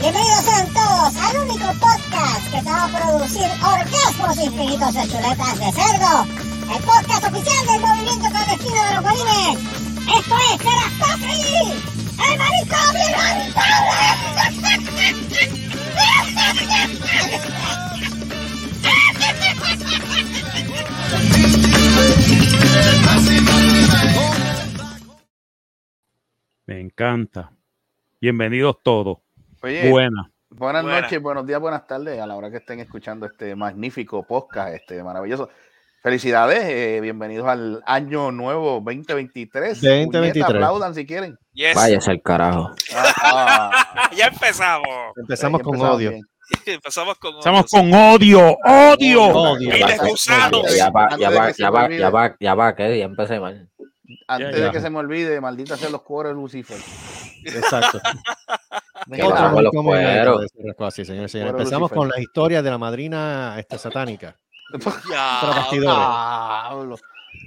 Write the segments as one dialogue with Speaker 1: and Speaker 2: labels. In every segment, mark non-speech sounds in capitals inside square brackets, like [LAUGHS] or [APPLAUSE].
Speaker 1: Bienvenidos sean todos al único podcast que te va a producir orgasmos infinitos de chuletas de cerdo. El podcast oficial del movimiento clandestino de los bolines. Esto es Serastofri, el maricón [LAUGHS] [LAUGHS]
Speaker 2: Me encanta. Bienvenidos todos.
Speaker 3: Oye,
Speaker 2: Buena.
Speaker 3: buenas
Speaker 4: Buena.
Speaker 3: noches, buenos días, buenas tardes a la hora que estén escuchando este magnífico podcast, este maravilloso. Felicidades, eh, bienvenidos al año nuevo 2023.
Speaker 5: 2023.
Speaker 3: Puñeta, aplaudan si quieren.
Speaker 4: Yes.
Speaker 6: Váyase al carajo.
Speaker 3: Ah, ah, [LAUGHS]
Speaker 4: ya empezamos.
Speaker 5: Empezamos con odio.
Speaker 3: bien. [LAUGHS]
Speaker 4: Empezamos con.
Speaker 2: Estamos con odio, odio.
Speaker 5: Odio.
Speaker 6: Ya va, ya va, ya va, ya va, ya va, que ya empecé mal.
Speaker 3: Antes de que se me olvide, maldita sea los cueros de Lucifer.
Speaker 5: Exacto. [LAUGHS]
Speaker 6: Los cueros.
Speaker 5: así, señor, señor. Empezamos con la historia de la madrina este, satánica. [LAUGHS]
Speaker 4: Ya.
Speaker 5: Tras bastidores.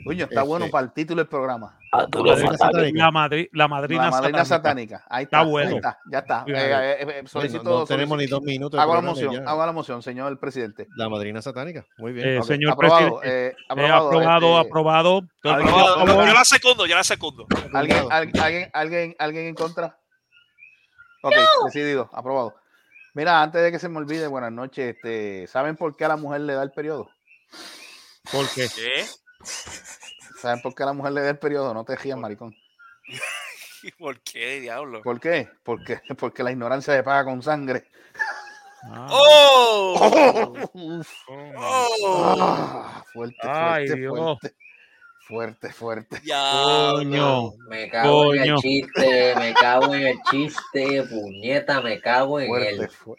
Speaker 3: Coño, está
Speaker 5: Este-
Speaker 3: bueno para el título del programa.
Speaker 6: Ah,
Speaker 5: La.
Speaker 2: La, madri- la madrina,
Speaker 3: La madrina
Speaker 2: satánica.
Speaker 3: satánica. Ahí
Speaker 2: Está
Speaker 3: está.
Speaker 2: bueno.
Speaker 3: ahí está, ya está. Eh, eh, eh,
Speaker 5: No,
Speaker 3: solicito,
Speaker 5: no tenemos ni dos minutos.
Speaker 3: Hago la moción,
Speaker 5: ya.
Speaker 3: hago la moción, señor presidente.
Speaker 5: La madrina satánica. Muy bien.
Speaker 2: Eh, señor
Speaker 3: aprobado,
Speaker 2: presidente.
Speaker 3: eh,
Speaker 2: Eh,
Speaker 3: aprobado,
Speaker 2: aprobado,
Speaker 3: este,
Speaker 2: aprobado.
Speaker 3: ¿Alguien-
Speaker 4: Yo, la secundo, yo la secundo.
Speaker 3: ¿Alguien, al- alguien, alguien, alguien en contra? Ok, decidido, aprobado. Mira, antes de que se me olvide, buenas noches. Este, ¿Saben por qué a la mujer le da el periodo?
Speaker 2: ¿Por qué?
Speaker 4: ¿Qué?
Speaker 3: ¿Saben por qué a la mujer le da el periodo? No te rías, maricón.
Speaker 4: ¿Y [LAUGHS] ¿Por qué, diablo?
Speaker 3: ¿Por qué? Porque, porque la ignorancia se paga con sangre.
Speaker 2: Ah.
Speaker 4: ¡Oh! ¡Oh!
Speaker 3: ah, fuerte,
Speaker 2: Ay,
Speaker 3: fuerte,
Speaker 2: Dios.
Speaker 3: fuerte. Fuerte, fuerte.
Speaker 4: Diablo.
Speaker 2: Coño.
Speaker 6: Me cago en el chiste, me cago en el chiste, puñeta, me cago en
Speaker 3: Fuerte,
Speaker 6: el.
Speaker 3: fu-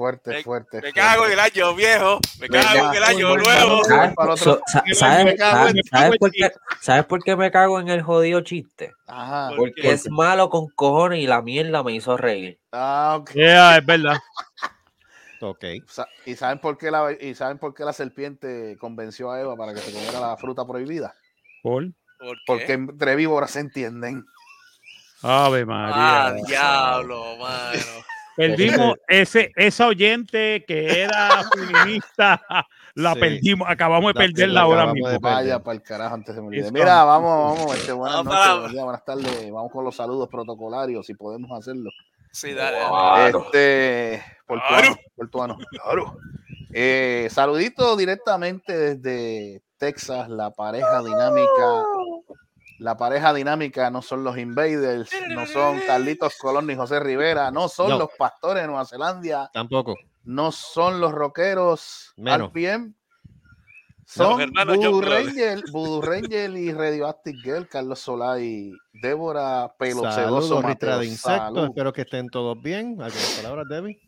Speaker 3: fuerte,
Speaker 4: Me-
Speaker 3: fuerte.
Speaker 4: Me cago en el año viejo. Me cago en el año nuevo.
Speaker 6: ¿Sabes,
Speaker 3: para otro-
Speaker 6: so- sa-
Speaker 2: Me
Speaker 6: ¿sabes-
Speaker 2: cago
Speaker 6: sabes-
Speaker 2: en-
Speaker 6: sabes por qué, ¿Sabes por qué me cago en el jodido chiste?
Speaker 3: Ajá.
Speaker 4: ¿Por
Speaker 6: Porque es malo con cojones y la mierda me hizo reír.
Speaker 3: Ah, ok.
Speaker 2: Yeah, es verdad. [LAUGHS]
Speaker 5: Ok.
Speaker 3: ¿Y saben por qué la y saben por qué la serpiente convenció a Eva para que se comiera la fruta prohibida?
Speaker 2: Por
Speaker 4: ¿Por qué?
Speaker 3: Porque entre víboras se entienden.
Speaker 2: Ave María.
Speaker 4: Ah, diablo, mano.
Speaker 2: Perdimos ese, esa oyente que era [LAUGHS] feminista. La
Speaker 5: Sí.
Speaker 2: perdimos. Acabamos de
Speaker 5: La-
Speaker 2: perderla
Speaker 5: la
Speaker 2: ahora mismo.
Speaker 5: de.
Speaker 3: Vaya para el carajo antes.
Speaker 2: It's
Speaker 3: Mira, vamos, vamos, este, buenas
Speaker 4: Vamos
Speaker 3: noches, buenos días, buenas tardes. Vamos con los saludos protocolarios, si podemos hacerlo.
Speaker 4: Sí, dale.
Speaker 6: Claro.
Speaker 3: Este, portuano,
Speaker 4: Claro.
Speaker 3: portuano, claro. Eh, saludito directamente desde Texas, la pareja dinámica. La pareja dinámica no son los invaders, no son Carlitos Colón ni José Rivera, no son
Speaker 5: No.
Speaker 3: los pastores de Nueva Zelanda,
Speaker 5: Tampoco.
Speaker 3: no son los rockeros
Speaker 5: Menos.
Speaker 3: RPM,
Speaker 4: Los
Speaker 3: son
Speaker 4: hermanos
Speaker 3: Voodoo. Ranger, Voodoo Ranger y Radioactive Girl, Carlos Solá y Débora Pelo Sedoso
Speaker 5: Saludos,
Speaker 3: Mateo.
Speaker 5: de Insectos.
Speaker 3: Salud.
Speaker 5: Espero que estén todos bien. ¿Algunas palabras, Debbie?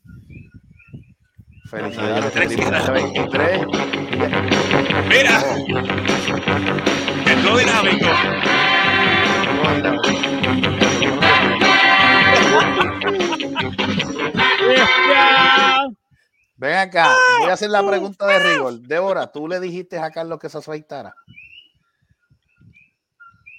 Speaker 3: Felicidades,
Speaker 4: Tres
Speaker 3: feliz
Speaker 4: quedan.
Speaker 3: 23.
Speaker 4: Mira, no dinámico.
Speaker 3: Ven acá, voy a hacer la pregunta de rigor. Débora, ¿tú le dijiste a Carlos que se afeitara?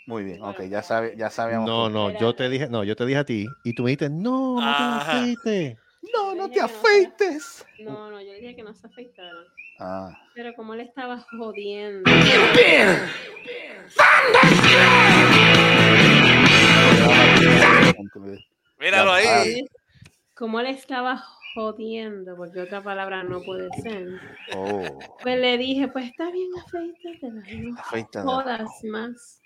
Speaker 3: Muy bien, ok, ya, sabe, ya sabíamos.
Speaker 5: No, no, yo te dije, no, yo te dije a ti y tú me dijiste, no, no te afeites.
Speaker 3: No, no te afeites.
Speaker 7: No, no, yo dije que no se afeitara.
Speaker 3: Ah,
Speaker 7: Pero como él estaba jodiendo.
Speaker 4: Míralo ahí.
Speaker 7: Como él estaba jodiendo, porque otra palabra no puede ser.
Speaker 3: oh,
Speaker 7: Pues le dije, pues está bien, afeitatela. No jodas más.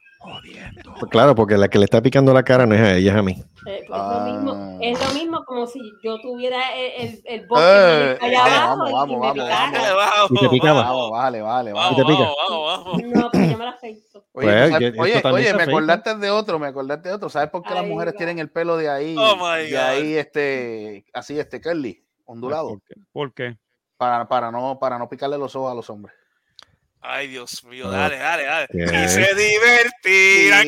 Speaker 5: Pues claro, porque la que le está picando la cara no es a ella, es a mí.
Speaker 7: Eh, pues
Speaker 3: Ah.
Speaker 7: lo mismo, es lo mismo como si yo tuviera el, el, el bosque
Speaker 3: Eh,
Speaker 7: allá
Speaker 3: eh,
Speaker 7: abajo
Speaker 3: vamos,
Speaker 7: y
Speaker 3: vamos,
Speaker 7: me
Speaker 3: vamos,
Speaker 4: vamos,
Speaker 5: Y te picaba.
Speaker 3: Vamos, vale, vale,
Speaker 4: Vamos.
Speaker 5: ¿Y te pica?
Speaker 4: vamos, vamos, vamos.
Speaker 7: No, pero yo me la afeito.
Speaker 3: Oye,
Speaker 5: Pues,
Speaker 3: sabes-
Speaker 5: esto
Speaker 3: oye, oye,
Speaker 5: se
Speaker 3: me acordaste de otro, me acordaste de otro. ¿Sabes por qué las mujeres tienen el pelo de ahí?
Speaker 4: Oh, my
Speaker 3: de
Speaker 4: God.
Speaker 3: ahí, este, así, este, curly, ondulado,
Speaker 2: ¿Por qué? ¿Por qué?
Speaker 3: para, para, no, para no picarle los ojos a los hombres.
Speaker 4: Ay, Dios mío,
Speaker 5: Ah.
Speaker 4: dale, dale, dale.
Speaker 5: ¿Qué?
Speaker 4: Y se divertirán.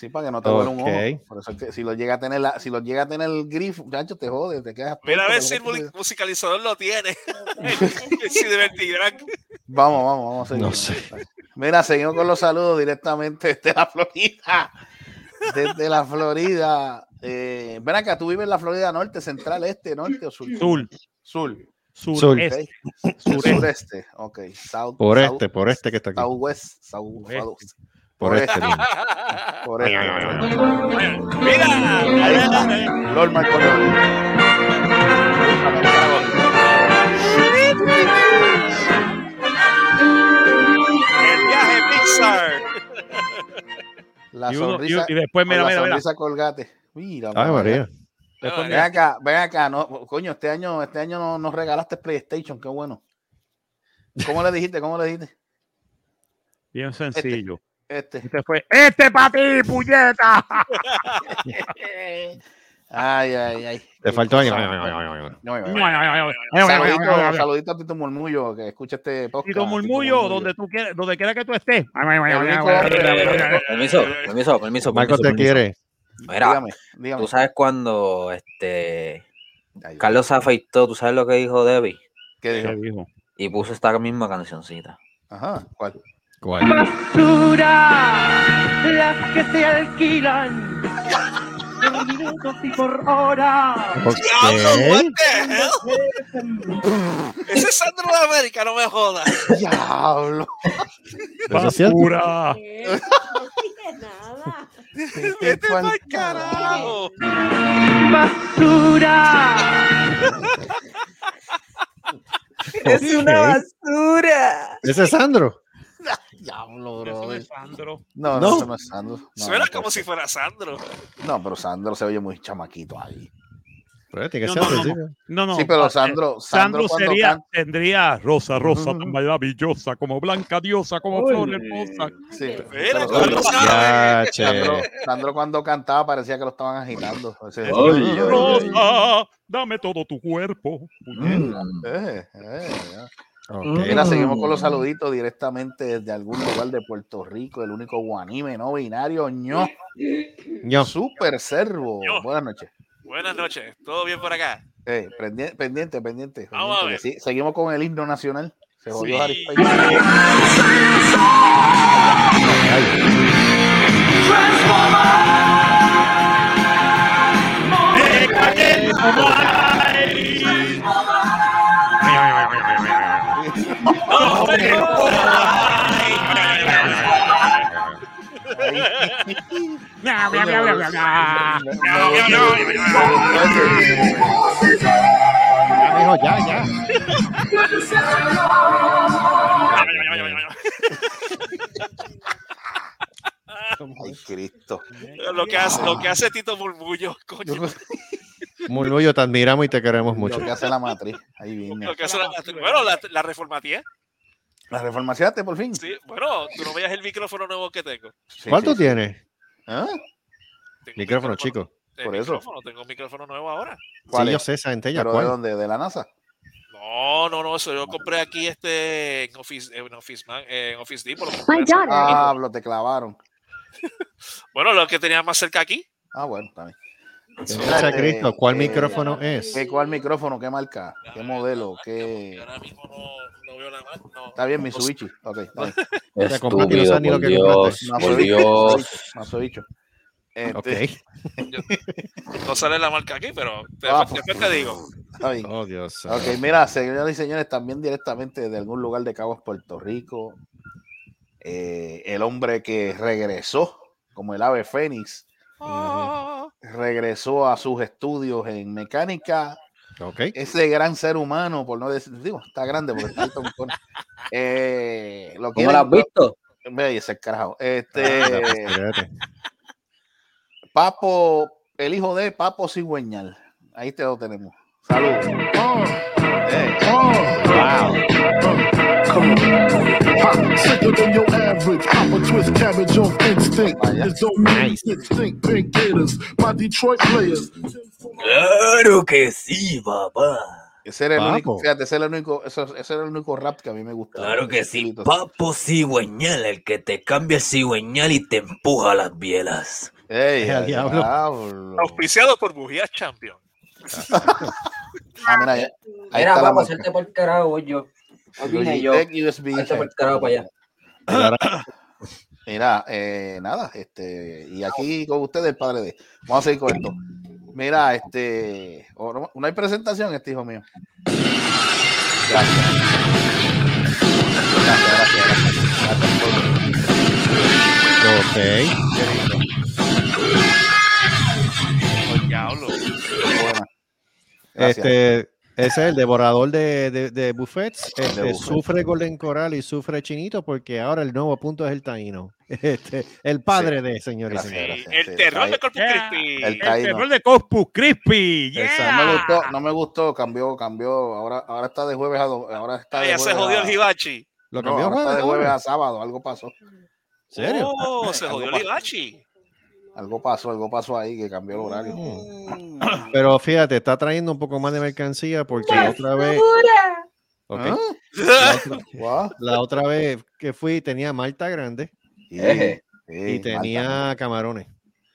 Speaker 3: Sí, para que no te vuele un ojo. Por eso es que si lo llega a tener la, si lo llega a tener el grifo, muchacho, te jode, te quedas.
Speaker 4: Mira a ver si el musicalizador lo tiene. [LAUGHS] [LAUGHS] Se divertirán.
Speaker 3: Vamos, vamos, vamos a seguir.
Speaker 5: No sé.
Speaker 3: Mira, seguimos con los saludos directamente desde la Florida. Desde la Florida. Eh, ven acá, tú vives en la Florida norte, central, este, norte o sur?
Speaker 2: Sur,
Speaker 3: Sur.
Speaker 2: Sur,
Speaker 5: Sur.
Speaker 2: este,
Speaker 3: ok.
Speaker 2: sureste.
Speaker 3: Sureste. Ok. South,
Speaker 5: Por
Speaker 3: south-
Speaker 5: este, por este que está aquí.
Speaker 3: Southwest. South,
Speaker 2: Oeste.
Speaker 3: south-
Speaker 5: Por este.
Speaker 3: por este. [LAUGHS]
Speaker 4: Mira,
Speaker 3: Ahí está. Lord Marco
Speaker 4: el viaje Pixar.
Speaker 3: La
Speaker 2: Y, uno-
Speaker 3: sonrisa.
Speaker 2: y después,
Speaker 3: con
Speaker 2: mira,
Speaker 3: la
Speaker 2: mira, mira.
Speaker 3: sonrisa colgate. Mira,
Speaker 5: Ay, María.
Speaker 3: Ven acá, ven acá, no, coño, este año, este año no- nos regalaste PlayStation, qué bueno. ¿Cómo le dijiste? ¿Cómo le dijiste?
Speaker 2: Bien sencillo.
Speaker 3: Este.
Speaker 2: Este fue, este para ti, puñeta. [LAUGHS]
Speaker 3: Ay, ay, ay.
Speaker 5: Te faltó ahí.
Speaker 3: Saludito, saludito a Tito Murmullo que escucha este podcast.
Speaker 2: Tito Murmullo, donde tú quieras, donde quiera que tú estés.
Speaker 6: Permiso, permiso, permiso.
Speaker 5: Marco te
Speaker 6: permiso.
Speaker 5: quiere.
Speaker 6: Mira,
Speaker 3: Dígame, dígame.
Speaker 6: tú sabes cuando este
Speaker 3: Ay,
Speaker 6: Carlos se afeitó, tú sabes lo que dijo Debbie
Speaker 3: ¿Qué dijo?
Speaker 2: ¿Qué dijo?
Speaker 6: y puso esta misma cancioncita.
Speaker 3: Ajá, ¿cuál?
Speaker 5: ¿Cuál?
Speaker 8: basura, las que se alquilan por minutos y por hora.
Speaker 5: ¿Por
Speaker 4: Diablo,
Speaker 5: qué?
Speaker 4: what the hell? Ese es Sandro de América, no me jodas. [LAUGHS]
Speaker 3: Diablo.
Speaker 2: Basura.
Speaker 7: ¿Qué? No dije nada. [LAUGHS]
Speaker 4: Vete
Speaker 3: pa'l
Speaker 4: carajo.
Speaker 8: Basura. [LAUGHS]
Speaker 5: Es una basura. Ese es Sandro. [LAUGHS]
Speaker 3: Diablo,
Speaker 2: Eso no
Speaker 3: bro.
Speaker 2: es Sandro.
Speaker 3: No, no,
Speaker 5: No.
Speaker 3: eso no es Sandro. No,
Speaker 4: Suena
Speaker 3: no,
Speaker 4: como si fuera Sandro.
Speaker 3: No, pero Sandro se oye muy chamaquito ahí.
Speaker 5: Pero tiene que
Speaker 2: No,
Speaker 5: ser
Speaker 2: no, no,
Speaker 5: así.
Speaker 2: No, no.
Speaker 3: Sí, pero
Speaker 2: eh,
Speaker 3: Sandro, Sandro,
Speaker 2: sería, tendría rosa, rosa, tan maravillosa, como blanca diosa, como flor hermosa.
Speaker 3: Sí, pero Sandro,
Speaker 4: sabe.
Speaker 5: Ya, che.
Speaker 3: Sandro, Sandro cuando cantaba parecía que lo estaban agitando.
Speaker 2: Rosa, dame todo tu cuerpo.
Speaker 6: Mm.
Speaker 3: Eh, eh. Mira, seguimos con los saluditos directamente desde algún lugar de Puerto Rico, el único guanime no binario, ño,
Speaker 5: Ño.
Speaker 3: super servo. Buenas noches.
Speaker 4: Buenas noches, ¿todo bien por acá?
Speaker 3: Eh, pendiente, pendiente, pendiente.
Speaker 4: Vamos a ver.
Speaker 3: sí, seguimos con el himno nacional. Se jodió
Speaker 4: Sí.
Speaker 3: Harry.
Speaker 5: Ya, mijo, ya, ya.
Speaker 3: Ay, Cristo.
Speaker 4: Lo que hace, lo que hace Tito Murmullo, coño.
Speaker 5: Murmullo, te admiramos y te queremos mucho.
Speaker 3: Lo que hace la matriz. Ahí viene.
Speaker 4: Lo que hace la- bueno, la, la reformatía.
Speaker 3: ¿La reformaciaste por fin?
Speaker 4: Sí, bueno, tú no veas el micrófono nuevo que tengo.
Speaker 3: Sí,
Speaker 5: ¿Cuánto
Speaker 3: sí, sí.
Speaker 5: tienes?
Speaker 3: ¿Ah?
Speaker 4: Un
Speaker 5: Micrófono, chico.
Speaker 4: eh,
Speaker 3: Por eso.
Speaker 4: micrófono, Tengo un micrófono nuevo ahora.
Speaker 3: ¿Cuál
Speaker 5: Sí, yo
Speaker 3: es?
Speaker 5: sé, esa entella.
Speaker 3: ¿Pero de dónde? ¿De la NASA?
Speaker 4: No, no, no, eso yo compré aquí este en Office, en Office, Man- en Office Depot. lo.
Speaker 3: Ah, lo te clavaron. [LAUGHS]
Speaker 4: Bueno, lo que tenía más cerca aquí.
Speaker 3: Ah, bueno, está bien.
Speaker 5: Gracias a Cristo. ¿Cuál
Speaker 3: Eh,
Speaker 5: micrófono es?
Speaker 3: ¿Qué, ¿Cuál micrófono? ¿Qué marca? ¿Qué modelo? ¿Qué...?
Speaker 4: Ahora mismo no, no veo la más. No,
Speaker 3: Está bien,
Speaker 4: no-
Speaker 3: Mitsubishi. Ok, está bien.
Speaker 5: No
Speaker 6: Estúpido,
Speaker 5: lo
Speaker 6: por
Speaker 5: que
Speaker 6: Dios.
Speaker 3: Más
Speaker 6: por Dios.
Speaker 3: Más bicho. Este,
Speaker 5: Ok.
Speaker 4: No sale la marca aquí, pero te-
Speaker 3: Ah,
Speaker 4: después te digo.
Speaker 3: Está bien.
Speaker 5: Oh, Dios.
Speaker 3: Ok, mira, señoras y señores, también directamente de algún lugar de Caguas, Puerto Rico, eh, el hombre que regresó como el ave fénix,
Speaker 4: Ah,
Speaker 3: regresó a sus estudios en mecánica,
Speaker 5: Ok.
Speaker 3: ese gran ser humano, por no decir, digo, está grande porque está alto, eh, lo
Speaker 6: ¿Cómo lo has visto?
Speaker 3: Ve, ese carajo. Este. Papo, el hijo de Papo Cigüeñal. Ahí te lo tenemos. Saludos. Eh,
Speaker 9: Sicker than your average. Papa twist cabbage off instinct. Don't pink gators. My Detroit players.
Speaker 6: Claro que sí, papá.
Speaker 3: ese era el
Speaker 5: Papo.
Speaker 3: único, fíjate, ese era el único, ese era el único rap que a mí me gustaba.
Speaker 6: Claro que sí, papo cigüeñal, el que te cambia el cigüeñal y te empuja las bielas.
Speaker 3: Ey,
Speaker 5: al diablo.
Speaker 3: diablo.
Speaker 4: auspiciado por Bujías Champion.
Speaker 3: Ah, mira, ahí
Speaker 6: Mira,
Speaker 3: está la
Speaker 6: vamos a hacerte por carajo, yo. Yo. Hazte por carajo para allá. [LAUGHS]
Speaker 3: Mira, eh, nada, este, y aquí con ustedes el padre de. Vamos a seguir con esto. Mira, este, oh, no, no hay presentación, este hijo mío. Gracias. Gracias, gracias, gracias. Gracias por-
Speaker 5: Ok.
Speaker 3: qué lindo.
Speaker 4: Oh, diablo.
Speaker 3: Qué buena. Gracias.
Speaker 5: Este, ese es el devorador de, de, de buffets. Este. Sufre Golden Coral y sufre Chinito porque ahora el nuevo punto es el taíno. [LAUGHS] Este, el padre
Speaker 3: Sí.
Speaker 5: de señores y
Speaker 3: gracias.
Speaker 4: El terror de Corpus
Speaker 2: Yeah.
Speaker 4: Christi.
Speaker 3: El
Speaker 2: El terror de Corpus Crispy.
Speaker 3: No me gustó, no me gustó, cambió, cambió. Ahora, ahora está de jueves a do- ahora está
Speaker 4: Ah,
Speaker 3: de
Speaker 4: ya se
Speaker 3: jueves
Speaker 4: jodió
Speaker 3: a-
Speaker 4: el hibachi.
Speaker 5: Lo
Speaker 3: no,
Speaker 5: cambió
Speaker 3: ahora está de
Speaker 5: jueves,
Speaker 3: jueves a sábado, algo pasó.
Speaker 5: ¿En serio?
Speaker 4: Oh, [LAUGHS] se jodió el hibachi.
Speaker 3: Algo pasó, algo pasó ahí que cambió el horario.
Speaker 5: Mm. Pero fíjate, está trayendo un poco más de mercancía porque la otra vez.
Speaker 3: ¿Ah?
Speaker 5: La, otra, [LAUGHS]
Speaker 3: Guau.
Speaker 5: la otra vez que fui tenía malta grande y tenía camarones.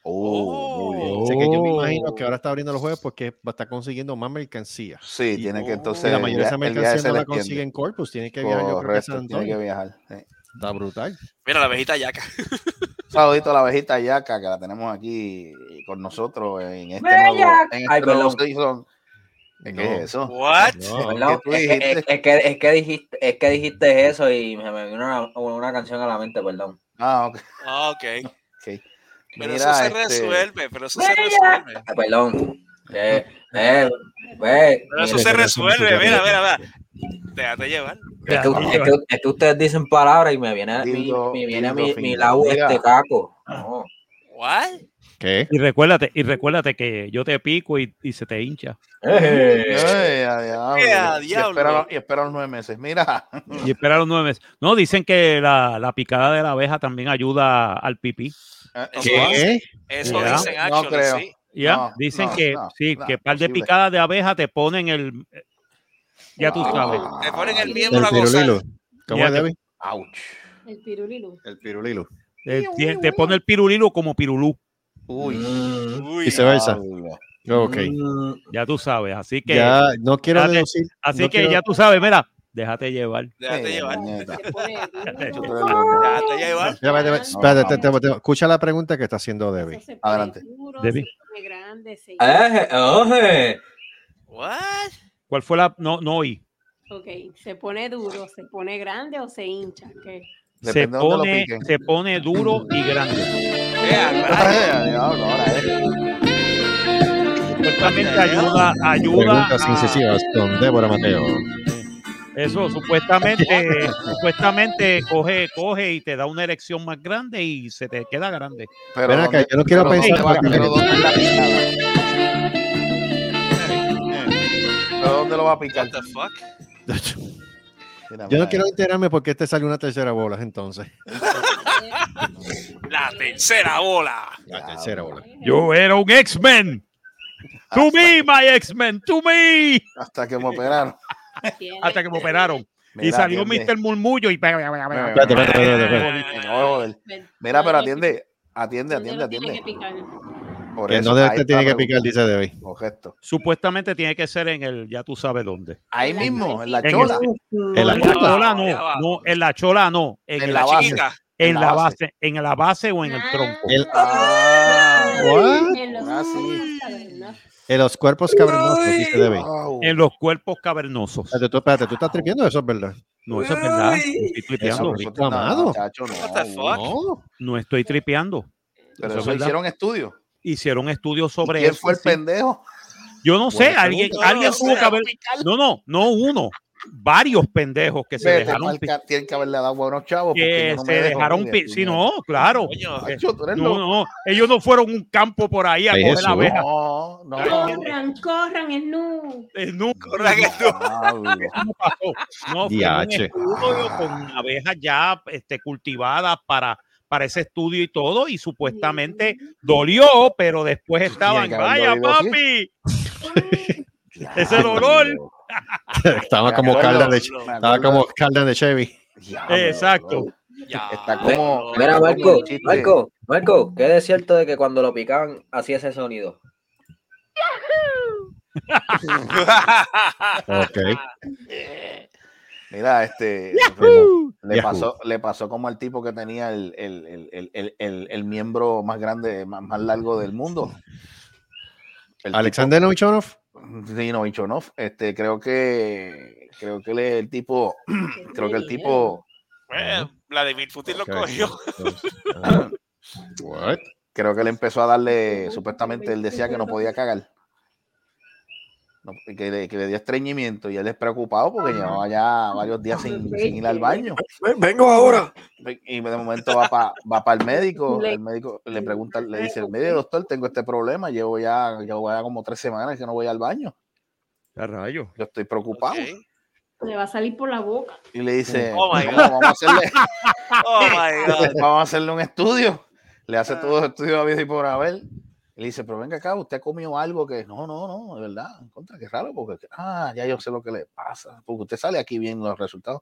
Speaker 3: Oh, muy bien.
Speaker 5: Así que yo me
Speaker 4: Oh.
Speaker 5: imagino que ahora está abriendo los jueves porque va a estar consiguiendo más mercancía.
Speaker 3: Sí, tiene que
Speaker 5: Y
Speaker 3: entonces.
Speaker 5: la mayoría de esa mercancía no la consigue en Corpus, tiene que viajar yo creo que a
Speaker 3: Correcto,
Speaker 5: San
Speaker 3: tiene que
Speaker 5: Antonio.
Speaker 3: viajar. sí.
Speaker 5: Está brutal.
Speaker 4: Mira la abejita yaca.
Speaker 3: Un saludito a la abejita Yaca que la tenemos aquí con nosotros en este
Speaker 6: Bella.
Speaker 3: nuevo, en este
Speaker 6: Ay,
Speaker 3: nuevo season. ¿Qué
Speaker 5: No.
Speaker 3: es eso?
Speaker 4: What?
Speaker 5: No,
Speaker 6: es, que,
Speaker 3: dijiste?
Speaker 6: es- es que, es, que dijiste, es que dijiste eso y me, me vino una, una canción a la mente, perdón.
Speaker 3: Ah, ok.
Speaker 4: Ah, ok.
Speaker 3: ok.
Speaker 4: Pero
Speaker 3: Mira,
Speaker 4: eso se
Speaker 3: este,
Speaker 4: resuelve, pero eso se resuelve.
Speaker 6: Ah, perdón. Eh, eh, ve,
Speaker 4: Pero eso
Speaker 6: mire,
Speaker 4: se resuelve, mira,
Speaker 5: resuelve.
Speaker 4: mira, mira. Déjate llevar.
Speaker 6: es, que, es que- es que ustedes dicen palabras y me viene, mi,
Speaker 3: Lindo-
Speaker 6: me viene mi, mi lado este caco. No.
Speaker 4: What?
Speaker 5: ¿Qué?
Speaker 2: Y recuérdate, y recuérdate que yo te pico y, y se te hincha.
Speaker 6: Eh,
Speaker 3: Ay, [LAUGHS] a diablo.
Speaker 4: Eh, a
Speaker 3: Y
Speaker 4: diablo.
Speaker 3: espera, y espera los nueve meses. Mira.
Speaker 2: Y espera los nueve meses. No, dicen que la, la picada de la abeja también ayuda al pipí.
Speaker 5: ¿Qué?
Speaker 4: Eso
Speaker 2: Ya.
Speaker 4: dicen
Speaker 3: No
Speaker 4: actually,
Speaker 3: creo.
Speaker 4: sí.
Speaker 2: Ya,
Speaker 3: No,
Speaker 2: dicen
Speaker 3: no,
Speaker 2: que
Speaker 3: no,
Speaker 2: sí,
Speaker 3: no,
Speaker 2: que par de picadas de abeja te ponen el. Ya tú sabes.
Speaker 4: Te ponen el miembro
Speaker 5: El
Speaker 4: a gozar.
Speaker 5: ¿Cómo es,
Speaker 2: te-
Speaker 5: David?
Speaker 3: Ouch.
Speaker 7: El pirulilo.
Speaker 5: El pirulilo.
Speaker 2: Eh, tie- te pone el pirulilo como pirulú.
Speaker 3: Uy.
Speaker 6: mm,
Speaker 4: Uy,
Speaker 5: Viceversa. Ok.
Speaker 2: Ya tú sabes. Así que,
Speaker 5: Ya, no quiero
Speaker 2: Dale.
Speaker 5: deducir.
Speaker 2: así
Speaker 5: no
Speaker 2: que
Speaker 5: quiero-
Speaker 2: ya tú sabes, mira, déjate llevar.
Speaker 4: déjate
Speaker 3: Eh,
Speaker 4: llevar.
Speaker 3: te [LAUGHS]
Speaker 4: Déjate llevar.
Speaker 5: Te- te- te- escucha la pregunta que está haciendo Debbie.
Speaker 3: Adelante.
Speaker 2: Debbie.
Speaker 7: grande,
Speaker 6: oje.
Speaker 4: What?
Speaker 2: ¿Cuál fue la.? No, no oí.
Speaker 7: Ok, se pone duro, se pone grande o se hincha. ¿Qué?
Speaker 2: Se pone, se pone duro y grande. Supuestamente ayuda, ayuda.
Speaker 5: Preguntas
Speaker 2: a-
Speaker 5: incisivas con Débora Mateo.
Speaker 2: Eso, supuestamente, supuestamente coge, coge y te da una erección más grande y se te queda grande.
Speaker 3: Pero
Speaker 5: Ven acá,
Speaker 3: ¿dónde-
Speaker 5: yo no quiero
Speaker 3: pero
Speaker 5: pensar
Speaker 3: pero ¿dónde lo va a picar?
Speaker 4: What the fuck?
Speaker 5: Yo no quiero enterarme por qué te salió una tercera bola entonces.
Speaker 4: La tercera bola.
Speaker 5: La tercera bola.
Speaker 2: Yo era un X-Men. To me, my X-Men, to me.
Speaker 3: Hasta que me operaron.
Speaker 2: Hasta que me operaron. y salió
Speaker 3: atiende.
Speaker 2: Mr. Murmullo y.
Speaker 3: Mira, pero atiende, atiende, atiende, atiende. Por
Speaker 5: Que
Speaker 3: eso,
Speaker 5: no te tiene que picar, dice Debbie.
Speaker 3: Correcto.
Speaker 2: Supuestamente tiene que ser en el, ya tú sabes dónde.
Speaker 3: Ahí mismo, en la
Speaker 2: En
Speaker 3: chola.
Speaker 5: En la
Speaker 2: chola no, no, en la chola no, en,
Speaker 3: la
Speaker 4: La
Speaker 3: base.
Speaker 4: chiquita.
Speaker 2: en
Speaker 3: en
Speaker 2: la
Speaker 3: la
Speaker 2: base, en la base o en el tronco.
Speaker 5: El-
Speaker 3: Ah,
Speaker 5: What?
Speaker 7: En los
Speaker 3: Ah, sí.
Speaker 7: cavernosos.
Speaker 5: En los cuerpos cavernosos, dice
Speaker 3: wow.
Speaker 2: En los cuerpos cavernosos.
Speaker 5: Espérate, tú, espérate, tú estás tripiendo eso, es verdad.
Speaker 2: No, eso es verdad. No estoy
Speaker 5: Eso,
Speaker 2: tripeando.
Speaker 5: rico,
Speaker 3: No, no.
Speaker 4: What the fuck?
Speaker 5: No.
Speaker 2: No estoy tripeando.
Speaker 3: Pero
Speaker 2: Eso es
Speaker 3: eso hicieron estudios.
Speaker 2: Hicieron estudios
Speaker 3: ¿Y
Speaker 2: sobre
Speaker 3: ¿Quién
Speaker 2: eso.
Speaker 3: fue el
Speaker 2: sí.
Speaker 3: pendejo?
Speaker 2: Yo no sé, alguien,
Speaker 3: pregunta.
Speaker 2: alguien
Speaker 4: No,
Speaker 2: tuvo
Speaker 4: no
Speaker 2: que haber. No, no, no uno. Varios pendejos que se
Speaker 3: Vete,
Speaker 2: dejaron. pi-
Speaker 3: marca, tienen que haberle dado buenos chavos. porque
Speaker 2: Que
Speaker 3: no me
Speaker 2: se dejaron.
Speaker 3: mire,
Speaker 2: pi- Sí, no, claro.
Speaker 4: Coño.
Speaker 3: Macho, eres
Speaker 2: No, no, ellos no fueron un campo por ahí a coger la abeja.
Speaker 3: No, no.
Speaker 7: Corran, corran, es nu.
Speaker 2: Eh, nunca
Speaker 4: Corran el nu. [LAUGHS]
Speaker 2: No pasó. No, fue un
Speaker 5: Diache.
Speaker 2: estudio con abejas ya este, cultivadas para, para ese estudio y todo, y supuestamente dolió, pero después estaban, vaya
Speaker 3: dolido así".
Speaker 2: papi, ese dolor.
Speaker 5: Estaba como Cardan de, estaba como Cardan de Chevy.
Speaker 2: Exacto.
Speaker 4: Ya.
Speaker 3: Está como.
Speaker 6: Mira, Marco. Marco, Marco, ¿qué es cierto de que cuando lo picaban hacía ese sonido?
Speaker 5: Ok. [LAUGHS]
Speaker 3: Mira, este
Speaker 2: Yahoo.
Speaker 3: le
Speaker 5: Yahoo.
Speaker 3: pasó, le pasó como al tipo que tenía el, el, el, el, el, el- el miembro más grande, más, más largo del mundo. El
Speaker 5: Alexander Novichonov.
Speaker 3: tipo- sí, Novichonov, este, creo que creo que le- el tipo, [CLEARS THROAT] creo que el tipo,
Speaker 4: Bueno, Vladimir Putin lo cogió. [LAUGHS]
Speaker 5: What?
Speaker 3: creo que le empezó a darle, supuestamente él decía que no podía cagar. No, que, le, que le dio estreñimiento y él es preocupado porque llevaba ya varios días sin, sin ir al baño.
Speaker 8: Vengo ahora.
Speaker 3: Y de momento va para va pa el médico, el médico le pregunta, le dice, mire doctor, tengo este problema, llevo ya, llevo ya como tres semanas que no voy al baño,
Speaker 2: ¿Qué rayo?
Speaker 3: yo estoy preocupado.
Speaker 7: Le va a salir por la boca.
Speaker 3: Y le dice,
Speaker 4: Oh my
Speaker 3: "Vamos,
Speaker 4: God.
Speaker 3: vamos a hacerle, [LAUGHS]
Speaker 4: Oh my God. [LAUGHS]
Speaker 3: vamos a hacerle un estudio. Le hace todos los estudios a vida y por haber. Y le dice, pero venga acá, usted ha comido algo que no, no, no, de verdad, en contra, qué raro, porque ah, ya yo sé lo que le pasa, porque usted sale aquí viendo los resultados.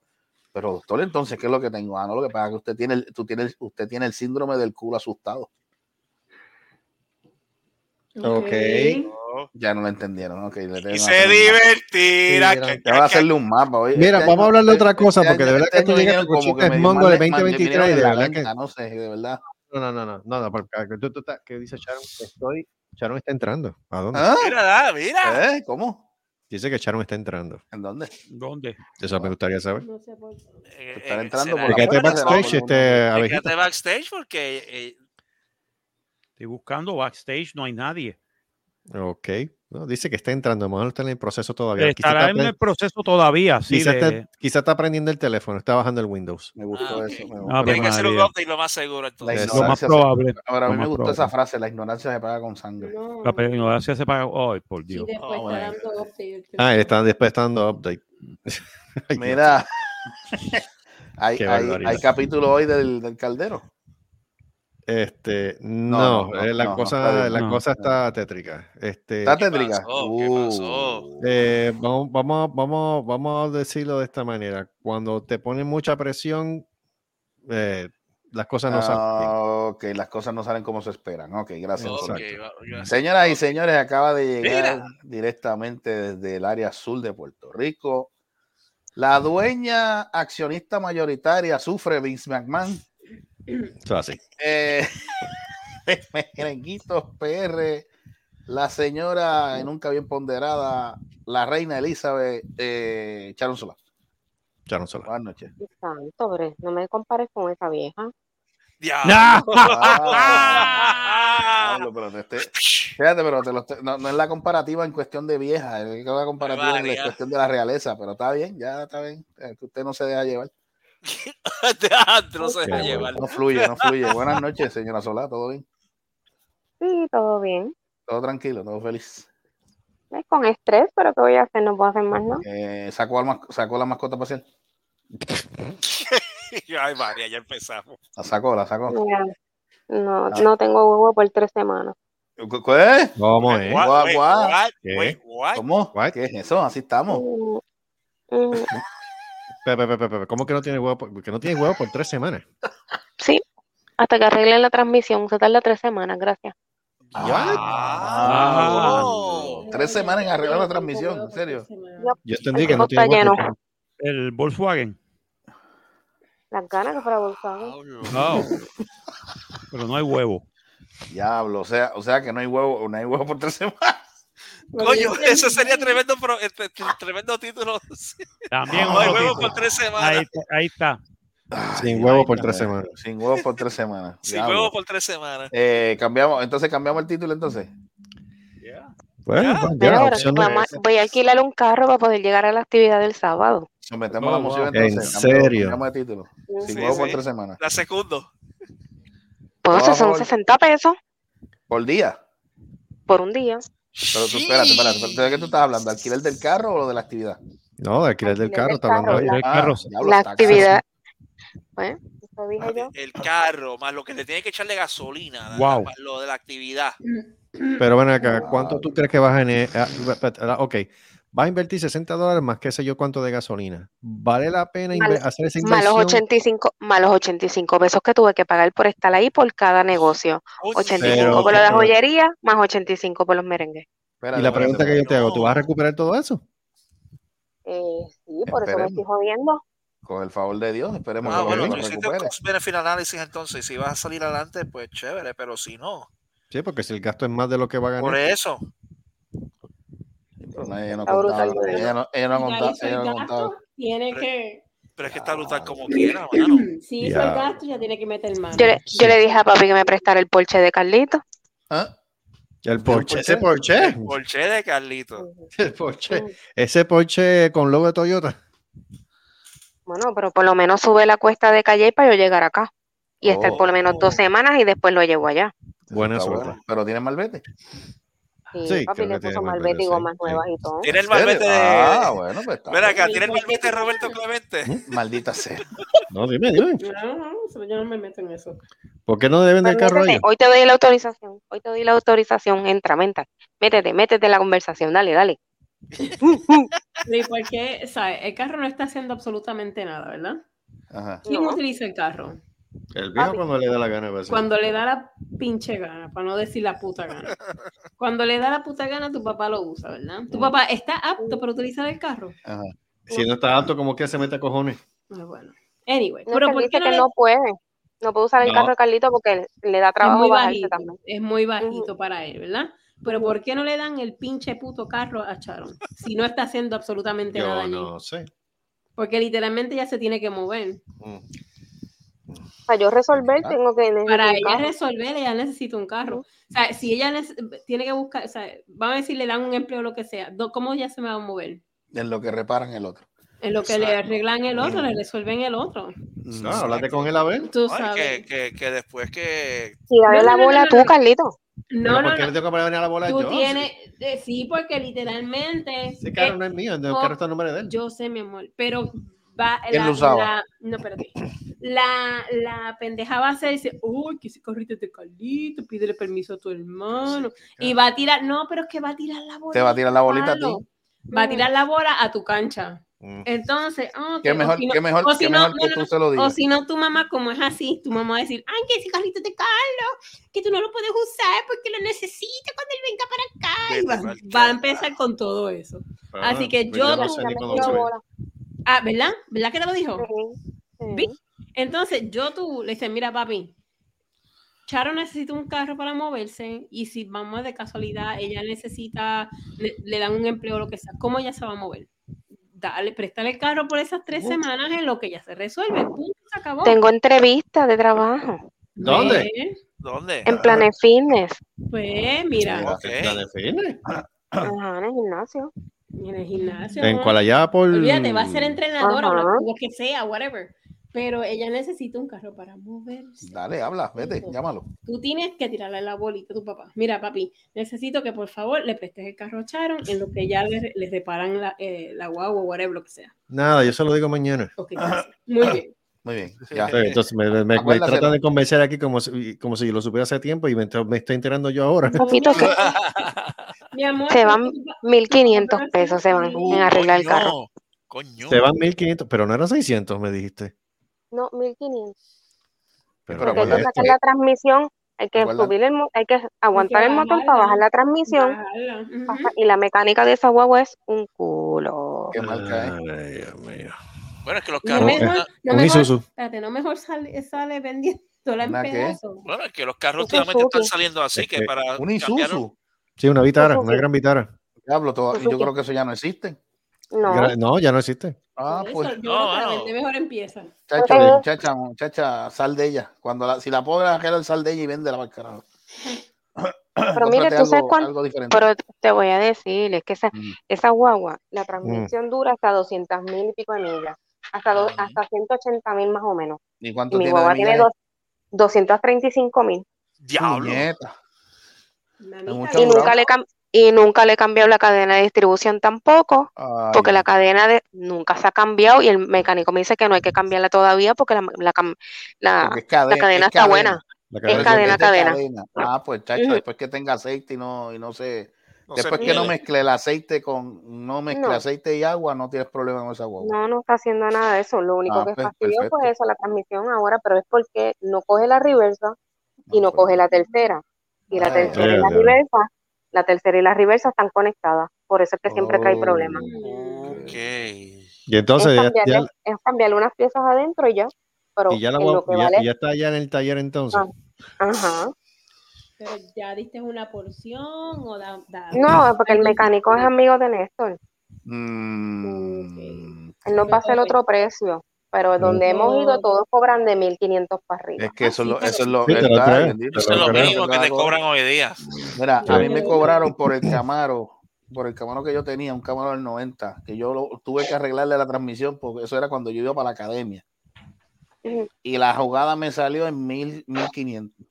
Speaker 3: Pero doctor, entonces, ¿qué es lo que tengo? Ah, no, lo que pasa es que usted tiene el, tú tienes, usted tiene el síndrome del culo asustado.
Speaker 5: Ok.
Speaker 3: Ya no lo entendieron, ok. le tengo
Speaker 4: Y
Speaker 3: que
Speaker 4: se divertirá. Que-
Speaker 3: Ya voy a hacerle un mapa. oye,
Speaker 5: Mira,
Speaker 3: este
Speaker 5: vamos a hablar de otra
Speaker 3: este
Speaker 5: cosa, porque de verdad
Speaker 3: este
Speaker 5: que
Speaker 3: vinieron
Speaker 5: con
Speaker 3: como me dio
Speaker 5: mongo de
Speaker 3: de- mal-
Speaker 5: 2023
Speaker 3: vinieron
Speaker 5: y de verdad que-
Speaker 3: No sé, de verdad.
Speaker 5: No, no, no, no, no, no, porque tú, tú estás- ¿qué dice Sharon? Estoy, Sharon está entrando. ¿A dónde?
Speaker 3: ¿Ah?
Speaker 4: Mira, da, mira.
Speaker 3: ¿Eh? ¿Cómo?
Speaker 5: Dice que Sharon está entrando.
Speaker 3: ¿En dónde?
Speaker 2: ¿Dónde?
Speaker 5: Eso me gustaría saber.
Speaker 7: No sé por qué.
Speaker 4: Eh,
Speaker 3: Están
Speaker 4: eh,
Speaker 3: entrando
Speaker 4: será-
Speaker 3: por
Speaker 5: Fíjate backstage, este,
Speaker 4: backstage porque eh,
Speaker 2: Estoy buscando backstage, no hay nadie.
Speaker 5: Ok. No, dice que está entrando, a lo mejor está en el proceso todavía. Quizá
Speaker 2: Estará
Speaker 5: está,
Speaker 2: en el proceso todavía, sí.
Speaker 5: quizá
Speaker 2: de-
Speaker 5: está- quizá está prendiendo el teléfono, está bajando el Windows.
Speaker 3: Me gustó
Speaker 4: Ah,
Speaker 3: eso. me
Speaker 2: Ah,
Speaker 3: gustó.
Speaker 2: pues,
Speaker 4: tiene que ser un update lo más seguro.
Speaker 3: La
Speaker 4: Entonces.
Speaker 2: Lo más
Speaker 3: ignorancia se-
Speaker 2: probable.
Speaker 3: Ahora, a mí me gustó
Speaker 2: probable.
Speaker 3: esa frase, la ignorancia se paga con sangre.
Speaker 7: No.
Speaker 2: La ignorancia se paga. Ay, por
Speaker 7: Y
Speaker 2: Dios.
Speaker 7: después
Speaker 3: Oh,
Speaker 7: está
Speaker 3: my
Speaker 7: dando update.
Speaker 5: Ah, está, después está dando update.
Speaker 3: Mira, [LAUGHS] hay, hay, hay capítulo hoy del, del caldero.
Speaker 5: Este,
Speaker 3: No,
Speaker 5: no,
Speaker 3: no,
Speaker 5: eh, la,
Speaker 3: no,
Speaker 5: cosa, la
Speaker 2: No.
Speaker 5: cosa está tétrica. Este,
Speaker 3: ¿Está
Speaker 4: ¿Qué
Speaker 3: tétrica?
Speaker 4: pasó? ¿Qué pasó?
Speaker 3: Uh.
Speaker 5: eh, vamos, vamos, vamos, vamos a decirlo de esta manera. Cuando te ponen mucha presión, eh, las cosas no salen.
Speaker 3: Ah, ok, las cosas no salen como se esperan. Ok, gracias.
Speaker 4: Ok,
Speaker 3: por-
Speaker 5: Exacto.
Speaker 4: va- gracias.
Speaker 3: Señoras y señores, acaba de llegar
Speaker 4: Mira.
Speaker 3: directamente desde el área sur de Puerto Rico. La dueña accionista mayoritaria sufre Vince McMahon.
Speaker 5: Eso así. [CLEARS THROAT]
Speaker 3: Eh, [LAUGHS] Merenguitos PR, la señora y nunca bien ponderada, la reina Elizabeth eh. Buenas noches.
Speaker 10: Santo, bre, no me compares con esa vieja.
Speaker 3: Ah, [LAUGHS] pero te- te- fíjate, pero te lo estoy- no, no es la comparativa en cuestión de vieja, es la comparativa en la cuestión de la realeza, pero está bien, ya está bien, que usted no se deja llevar, [LAUGHS]
Speaker 4: Teatro se deja llevar.
Speaker 3: no fluye, no fluye. Buenas noches, señora Solá, ¿todo bien?
Speaker 10: Sí, todo bien.
Speaker 3: Todo tranquilo, todo feliz.
Speaker 10: Es con estrés, pero ¿qué voy a hacer? No puedo hacer más, ¿no?
Speaker 3: Eh, ¿sacó, al ¿Sacó la mascota pasear? [LAUGHS]
Speaker 4: Ay, María, ya empezamos.
Speaker 3: La sacó, la sacó.
Speaker 10: Mira, no,
Speaker 3: Ah.
Speaker 10: no tengo huevo por tres semanas.
Speaker 5: ¿Cómo es?
Speaker 4: What? What?
Speaker 5: ¿Qué?
Speaker 3: ¿Cómo? ¿Qué es eso? Así estamos.
Speaker 10: Mm, mm, [LAUGHS]
Speaker 5: ¿Cómo que no tiene huevo? por- Que no tiene huevo por tres semanas.
Speaker 10: sí, hasta que arreglen la transmisión. Se tarda tres semanas, gracias.
Speaker 3: Ah,
Speaker 4: Oh.
Speaker 3: Tres semanas en arreglar la transmisión, en serio.
Speaker 5: Yo entendí que no tiene
Speaker 10: está
Speaker 5: huevo.
Speaker 10: lleno.
Speaker 2: El Volkswagen.
Speaker 10: Las ganas que fuera Volkswagen.
Speaker 2: No. Pero no hay huevo.
Speaker 3: Diablo, o sea, o sea que no hay huevo, no hay huevo por tres semanas.
Speaker 4: Coño, ese sería tremendo, pro- este, tremendo título. [LAUGHS]
Speaker 2: También
Speaker 4: No hay huevo por tres
Speaker 2: Ahí,
Speaker 4: semanas.
Speaker 2: está- ahí está.
Speaker 5: Sin huevo por tres semanas.
Speaker 3: Sin huevo por tres semanas. [LAUGHS]
Speaker 4: Sin huevo por tres semanas.
Speaker 3: Eh, cambiamos, entonces cambiamos el título entonces.
Speaker 5: Bueno,
Speaker 4: Ya.
Speaker 5: pues,
Speaker 10: voy a- alquilar un carro para poder llegar a la actividad del sábado.
Speaker 3: Sometemos
Speaker 2: Oh,
Speaker 3: la moción
Speaker 2: wow.
Speaker 3: entonces.
Speaker 5: ¿En serio?
Speaker 3: cambiamos de título. Sin
Speaker 4: Sí,
Speaker 3: huevo por tres semanas.
Speaker 4: La segundo.
Speaker 10: Pues son
Speaker 3: favor.
Speaker 10: 60 pesos
Speaker 3: Por día.
Speaker 10: por un día.
Speaker 3: Pero tú, espérate, espérate, espérate, ¿de qué tú estás hablando? ¿Alquiler del carro o lo de la actividad?
Speaker 5: No, de alquiler del
Speaker 10: Alquiler
Speaker 5: carro,
Speaker 10: del
Speaker 5: está hablando ahí.
Speaker 10: la-
Speaker 2: El
Speaker 3: Ah,
Speaker 2: carro.
Speaker 10: La actividad. Eso dije yo.
Speaker 4: El carro, más lo que le tiene que echarle gasolina.
Speaker 2: Wow.
Speaker 4: lo de la actividad.
Speaker 5: Pero ven acá, ¿cuánto tú crees que vas a... ne- ah, ah, Ok, vas a invertir 60 dólares más qué sé yo cuánto de gasolina. ¿Vale la pena
Speaker 10: Mal-
Speaker 5: hacer esa
Speaker 10: Más los
Speaker 5: inversión?
Speaker 10: 85, más los 85 pesos que tuve que pagar por estar ahí por cada negocio. 85
Speaker 5: Pero-
Speaker 10: por lo de
Speaker 5: pero-
Speaker 10: joyería, más 85 por los merengues.
Speaker 3: Espérate,
Speaker 5: Y la pregunta que yo te hago. ¿tú vas a recuperar todo eso?
Speaker 10: Eh, sí, por eso me estoy jodiendo.
Speaker 3: Con el favor de Dios, esperemos
Speaker 4: Ah,
Speaker 3: que
Speaker 4: bueno,
Speaker 3: lo
Speaker 4: tú hiciste cost benefit análisis entonces, si vas a salir adelante, pues chévere, pero si no,
Speaker 5: Sí, porque si el gasto es más de lo que va a ganar.
Speaker 4: por eso,
Speaker 3: ella no contaba,
Speaker 10: de
Speaker 3: ella no, ella no
Speaker 7: Ya
Speaker 3: contaba,
Speaker 7: hizo el
Speaker 3: ella no contaba.
Speaker 7: gasto, tiene que.
Speaker 4: pero es que está brutal como quiera, mano. [CLEARS THROAT]
Speaker 7: Si hizo el
Speaker 5: Ya.
Speaker 7: gasto, ya tiene que meter mano.
Speaker 10: Yo le, yo le dije a papi que me prestara el Porsche de Carlito.
Speaker 3: ¿Ah?
Speaker 5: El Porsche, ese Porsche,
Speaker 4: Porsche de Carlito. [LAUGHS]
Speaker 5: el Porsche, ese Porsche con logo de Toyota.
Speaker 10: Bueno, pero por lo menos sube la cuesta de calle para yo llegar acá. Y estar por lo menos dos semanas y después lo llevo allá.
Speaker 5: Buena suerte.
Speaker 3: bueno, Pero tiene malvete.
Speaker 10: Sí,
Speaker 5: Sí,
Speaker 10: papi le puso
Speaker 5: malvete,
Speaker 10: y gomas nuevas y todo.
Speaker 4: Tiene el malvete de.
Speaker 3: Ah, bueno, pues está
Speaker 4: Ven acá, tiene el malvete de Roberto Clemente. [LAUGHS]
Speaker 3: Maldita sea.
Speaker 5: No, dime, dime.
Speaker 7: No, no, yo no me meto en eso.
Speaker 5: ¿Por qué no deben del carro
Speaker 10: métete,
Speaker 5: allá?
Speaker 10: hoy te doy la autorización. Hoy te doy la autorización. Entra, menta. Métete, métete en la conversación. Dale, dale. [LAUGHS]
Speaker 7: Sí, porque, ¿sabes? El carro no está haciendo absolutamente nada, ¿verdad?
Speaker 3: Ajá.
Speaker 7: ¿Quién
Speaker 10: No.
Speaker 7: utiliza el carro?
Speaker 5: El viejo
Speaker 10: Papi.
Speaker 5: cuando le da la gana.
Speaker 7: Cuando le da la pinche gana, para no decir la puta gana. [LAUGHS] Cuando le da la puta gana, tu papá lo usa, ¿verdad? Tu papá está apto para utilizar el carro.
Speaker 3: Ajá.
Speaker 5: Si no está alto, como que se mete a cojones?
Speaker 7: Ah, Bueno. Anyway,
Speaker 10: No,
Speaker 7: pero
Speaker 10: que
Speaker 7: ¿por
Speaker 10: dice
Speaker 7: qué no
Speaker 10: que
Speaker 7: le-
Speaker 10: no puede. No puede usar el
Speaker 5: No.
Speaker 10: carro de Carlito porque le da
Speaker 7: es
Speaker 10: trabajo
Speaker 7: muy
Speaker 10: bajarse
Speaker 7: bajito,
Speaker 10: también.
Speaker 7: es muy bajito para él, ¿verdad? Pero ¿por qué no le dan el pinche puto carro a Sharon? Si no está haciendo absolutamente nada
Speaker 5: Yo
Speaker 7: allí.
Speaker 5: no sé.
Speaker 7: Porque literalmente ya se tiene que mover.
Speaker 5: Mm.
Speaker 10: Para yo resolver, tengo que
Speaker 7: Para ella
Speaker 10: carro.
Speaker 7: resolver, ella necesita un carro. O sea, si ella tiene que buscar, o sea, vamos a decir, le dan un empleo o lo que sea, ¿cómo ella se va a mover?
Speaker 3: En lo que reparan el otro.
Speaker 7: En lo que le arreglan el otro, le resuelven el otro.
Speaker 5: No, háblate con él a ver.
Speaker 7: Tú
Speaker 4: Ay,
Speaker 7: sabes.
Speaker 4: que, que, que después que.
Speaker 10: Y dale
Speaker 7: No,
Speaker 10: la
Speaker 7: no,
Speaker 10: bola
Speaker 7: no,
Speaker 10: tú,
Speaker 7: no.
Speaker 10: Carlito.
Speaker 7: No, no,
Speaker 5: ¿Por qué le
Speaker 7: no.
Speaker 5: tengo que poner la bola
Speaker 7: Tú
Speaker 5: yo?
Speaker 7: tienes, eh, sí, porque literalmente.
Speaker 5: Ese carro
Speaker 7: eh,
Speaker 5: no es mío, el
Speaker 7: no,
Speaker 5: carro está a nombre de él.
Speaker 7: Yo sé, mi amor, pero va
Speaker 3: ¿Quién
Speaker 7: la,
Speaker 3: lo usaba?
Speaker 7: la- no, espérate. La, la pendeja va a hacer dice, uy, que ese carrito es de Carlito, pídele permiso a tu hermano. y va a tirar, no, pero es que va a tirar la bola.
Speaker 3: Te va a tirar la bolita a ti.
Speaker 7: Va a tirar la bola a tu cancha.
Speaker 5: Mm.
Speaker 7: Entonces, ah, ok,
Speaker 3: Qué
Speaker 7: o
Speaker 3: mejor,
Speaker 7: si no-
Speaker 3: qué mejor,
Speaker 7: o si
Speaker 3: qué
Speaker 7: no-
Speaker 3: mejor
Speaker 7: no,
Speaker 3: que
Speaker 7: no,
Speaker 3: tú
Speaker 7: no.
Speaker 3: se lo
Speaker 7: O
Speaker 3: digas.
Speaker 7: si no, tu mamá, como es así, tu mamá va a decir, ay, que ese carrito de Carlos, que tú no lo puedes usar porque lo necesitas cuando él venga para acá. Y va, va a empezar con todo eso.
Speaker 5: Pero
Speaker 7: Así
Speaker 5: no,
Speaker 7: que
Speaker 5: pues
Speaker 7: yo
Speaker 5: no
Speaker 7: tú- Ah, ¿verdad? ¿Verdad que te lo dijo?
Speaker 10: Sí,
Speaker 7: Entonces, yo tú le dices, mira, papi, Charo necesita un carro para moverse y si vamos de casualidad, ella necesita, le, le dan un empleo o lo que sea, ¿cómo ella se va a mover? Dale, préstale el carro por esas tres semanas en lo que ya se resuelve. Punto, se acabó.
Speaker 10: Tengo entrevista de trabajo
Speaker 5: ¿Dónde?
Speaker 4: ¿Dónde?
Speaker 10: en Planet Fitness.
Speaker 7: Pues, mira,
Speaker 4: Ok.
Speaker 5: La define.
Speaker 10: Ajá, en el gimnasio.
Speaker 7: En el gimnasio.
Speaker 5: En
Speaker 7: ¿no?
Speaker 5: cual allá por.
Speaker 7: Olvídate, va a ser entrenadora o
Speaker 10: Ajá.
Speaker 7: lo, lo que sea, whatever. Pero ella necesita un carro para moverse.
Speaker 3: Dale, habla, vete, llámalo.
Speaker 7: Tú tienes que tirarle la bolita a tu papá. Mira, papi, necesito que por favor le prestes el carro a Sharon en lo que ya le, le reparan la, eh, la guagua o whatever, lo que sea.
Speaker 5: Nada, yo se lo digo mañana.
Speaker 7: Ok, gracias. Muy [CLEARS THROAT] bien.
Speaker 3: Muy bien, ya.
Speaker 5: Sí, entonces me, me- tratan de convencer aquí como si, como si yo lo supiera hace tiempo y me, me estoy enterando yo ahora.
Speaker 10: Papito, [LAUGHS] que
Speaker 7: Mi amor,
Speaker 10: se van
Speaker 7: tu papá-
Speaker 10: 1500 pesos, se van
Speaker 4: Uh,
Speaker 10: en arreglar el carro.
Speaker 4: Coño.
Speaker 5: Se van 1500, pero no eran 600, me dijiste.
Speaker 10: No, 1500.
Speaker 5: Pero,
Speaker 3: Pero
Speaker 10: Porque hay que sacar la transmisión, hay que subir el, hay que aguantar el motor para bajar la transmisión.
Speaker 7: Bajarla,
Speaker 10: Y la mecánica de esa guagua es un culo.
Speaker 3: Qué marca.
Speaker 5: Ay, Dios mío.
Speaker 4: Bueno, es que los
Speaker 7: No
Speaker 4: carros.
Speaker 7: mejor, no
Speaker 5: Un
Speaker 7: mejor, espérate, no mejor sale, sale vendiéndola en
Speaker 3: ¿Una qué?
Speaker 7: pedazos.
Speaker 4: Bueno, es que los carros últimamente están saliendo así
Speaker 5: Es
Speaker 4: que
Speaker 5: que
Speaker 4: para
Speaker 3: Un Isuzu.
Speaker 5: Sí, una vitara, una gran vitara.
Speaker 3: Diablo, todo- y yo creo que eso ya no existe.
Speaker 10: No,
Speaker 5: No, ya no existe.
Speaker 3: Ah,
Speaker 7: eso,
Speaker 3: pues,
Speaker 7: yo
Speaker 4: no,
Speaker 7: la vende mejor empieza.
Speaker 3: chacha, muchacha, sal de ella. Cuando la, si la pobre Ángela, sal de ella y vende la carajo.
Speaker 10: pero mire, tú sabes cuánto. Pero te voy a decir, es que esa,
Speaker 3: Mm.
Speaker 10: esa guagua, la transmisión dura hasta 200 mil y pico de millas, hasta, do- hasta 180 mil más o menos.
Speaker 3: ¿Y
Speaker 10: Y
Speaker 3: cuánto
Speaker 10: mi
Speaker 3: tiene
Speaker 10: guagua tiene dos, 235 mil.
Speaker 4: Diablo.
Speaker 10: Y nunca, le y nunca le he cambiado la cadena de distribución tampoco,
Speaker 3: Ay,
Speaker 10: porque la cadena de nunca se ha cambiado y el mecánico me dice que no hay que cambiarla todavía porque la, la, la-
Speaker 3: porque es cadena,
Speaker 10: la cadena
Speaker 3: es
Speaker 10: está buena.
Speaker 5: La
Speaker 10: Es
Speaker 5: cadena-
Speaker 10: cadena,
Speaker 3: de
Speaker 10: cadena.
Speaker 3: Ah, pues chacha,
Speaker 10: Ujú.
Speaker 3: después que tenga aceite y no, y no se.
Speaker 4: No se
Speaker 3: después que no mezcle el aceite con. No mezcle
Speaker 10: No.
Speaker 3: aceite y agua, no tienes problema con esa guagua.
Speaker 10: No, no está haciendo nada de eso. Lo único
Speaker 3: Ah,
Speaker 10: que
Speaker 3: pues,
Speaker 10: fastidió fue eso, la transmisión ahora, pero es porque no coge la reversa y no coge la tercera. Y la
Speaker 3: Ay,
Speaker 10: tercera y la reversa, la tercera y la reversa están conectadas. Por eso es que siempre trae
Speaker 3: Oh.
Speaker 10: problemas.
Speaker 4: Uh,
Speaker 5: Y entonces
Speaker 10: es,
Speaker 5: ya,
Speaker 10: cambiarle,
Speaker 5: ya-
Speaker 10: es cambiarle unas piezas adentro y ya. Pero
Speaker 5: y ya, la
Speaker 10: en
Speaker 5: guagua-
Speaker 10: lo que
Speaker 5: ya-
Speaker 10: vale.
Speaker 5: ya está allá en el taller entonces.
Speaker 10: Ah, Ajá.
Speaker 7: Ya diste una porción o da, da,
Speaker 10: No, porque el mecánico es amigo de Néstor.
Speaker 3: Mm.
Speaker 10: Él no va el otro precio pero donde hemos ido todos cobran de 1500 para arriba.
Speaker 3: Es que eso, lo, eso es lo,
Speaker 5: sí,
Speaker 3: está,
Speaker 4: eso es
Speaker 5: lo
Speaker 4: mismo que te cobran hoy día.
Speaker 3: Mira, a mí me cobraron por el Camaro, por el Camaro que yo tenía, un Camaro del 90, que yo tuve que arreglarle la transmisión porque eso era cuando yo iba para la academia. Y la jugada me salió en 1500.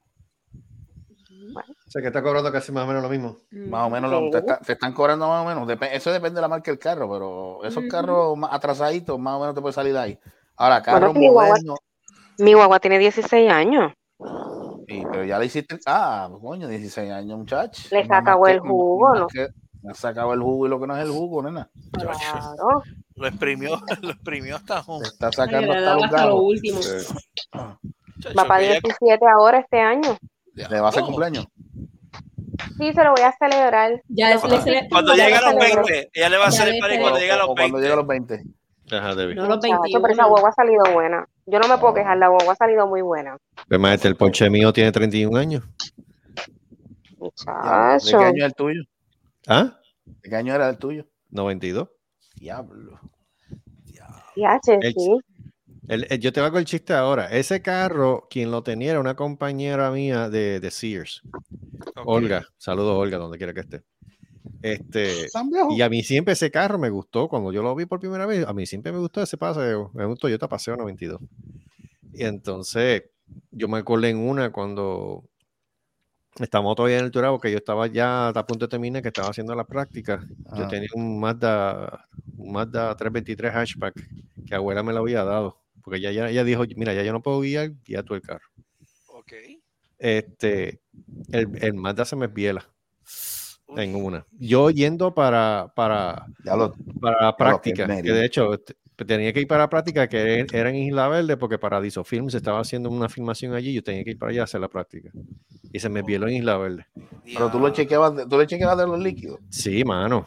Speaker 3: Bueno.
Speaker 5: O sea, que está cobrando casi más o menos lo mismo.
Speaker 3: Más o menos, lo, te, te, están cobrando más o menos. Eso depende de la marca del carro, pero esos carros atrasaditos, más o menos te puede salir de ahí. Ahora,
Speaker 10: carro
Speaker 3: bueno.
Speaker 10: Mi guagua tiene 16 años.
Speaker 3: Sí, pero ya le hiciste. Ah, coño, 16 años, muchacho.
Speaker 10: Le sacó el jugo, ¿no?
Speaker 3: Que, le sacado el jugo y lo que no es el jugo, nena.
Speaker 10: Claro.
Speaker 4: Lo exprimió, [LAUGHS] lo exprimió hasta jugo.
Speaker 3: Está sacando hasta,
Speaker 7: hasta,
Speaker 10: Va para 17 ahora este año.
Speaker 3: ¿Le va a hacer cumpleaños?
Speaker 10: Sí, se lo voy a celebrar.
Speaker 7: Ya
Speaker 10: Lo-
Speaker 7: le cele-
Speaker 4: Cuando llegue a los
Speaker 10: celebrar.
Speaker 4: 20, ella le va a hacer el party cuando llegue a los
Speaker 3: O cuando
Speaker 4: 20.
Speaker 3: llegue a los 20.
Speaker 5: Ajá, Debbie.
Speaker 7: No, los
Speaker 10: Muchacho,
Speaker 7: 21.
Speaker 10: pero esa guagua ha salido buena. Yo no me puedo quejar, la guagua ha salido muy buena.
Speaker 5: Pues, maestro, el ponche mío tiene 31 años.
Speaker 3: ¿De
Speaker 10: Muchacho.
Speaker 3: qué año es el tuyo?
Speaker 5: ¿Ah?
Speaker 3: ¿De qué año era el tuyo?
Speaker 5: 92.
Speaker 3: Diablo.
Speaker 10: Yache,
Speaker 5: El-
Speaker 10: sí.
Speaker 5: El- el- yo te hago el chiste ahora. Ese carro, quien lo tenía era una compañera mía de, de Sears. Olga. Saludos, Olga, donde quiera que esté. Este, y a mí siempre ese carro me gustó. Cuando yo lo vi por primera vez, a mí siempre me gustó ese paseo. Me gustó Toyota Paseo 92. Y entonces, yo me acordé en una cuando estamos todavía en el Turabo, que yo estaba ya a punto de terminar, que estaba haciendo la práctica. Yo
Speaker 3: Ah.
Speaker 5: tenía un Mazda, un Mazda 323 hatchback que abuela me lo había dado. Porque ella, ya ella dijo, mira, ya yo no puedo guiar, guía tú el carro.
Speaker 4: Ok.
Speaker 5: Este, el, el Mazda se me esbiela en una. Yo yendo para, para,
Speaker 3: Ya lo,
Speaker 5: para práctica, que de hecho t- tenía que ir para la práctica, que era en Isla Verde, porque Paradiso Film se estaba haciendo una filmación allí, yo tenía que ir para allá a hacer la práctica. Y se me esbieló en Isla Verde.
Speaker 3: pero tú lo chequeabas, de- tú le chequeabas de los líquidos.
Speaker 5: Sí, mano.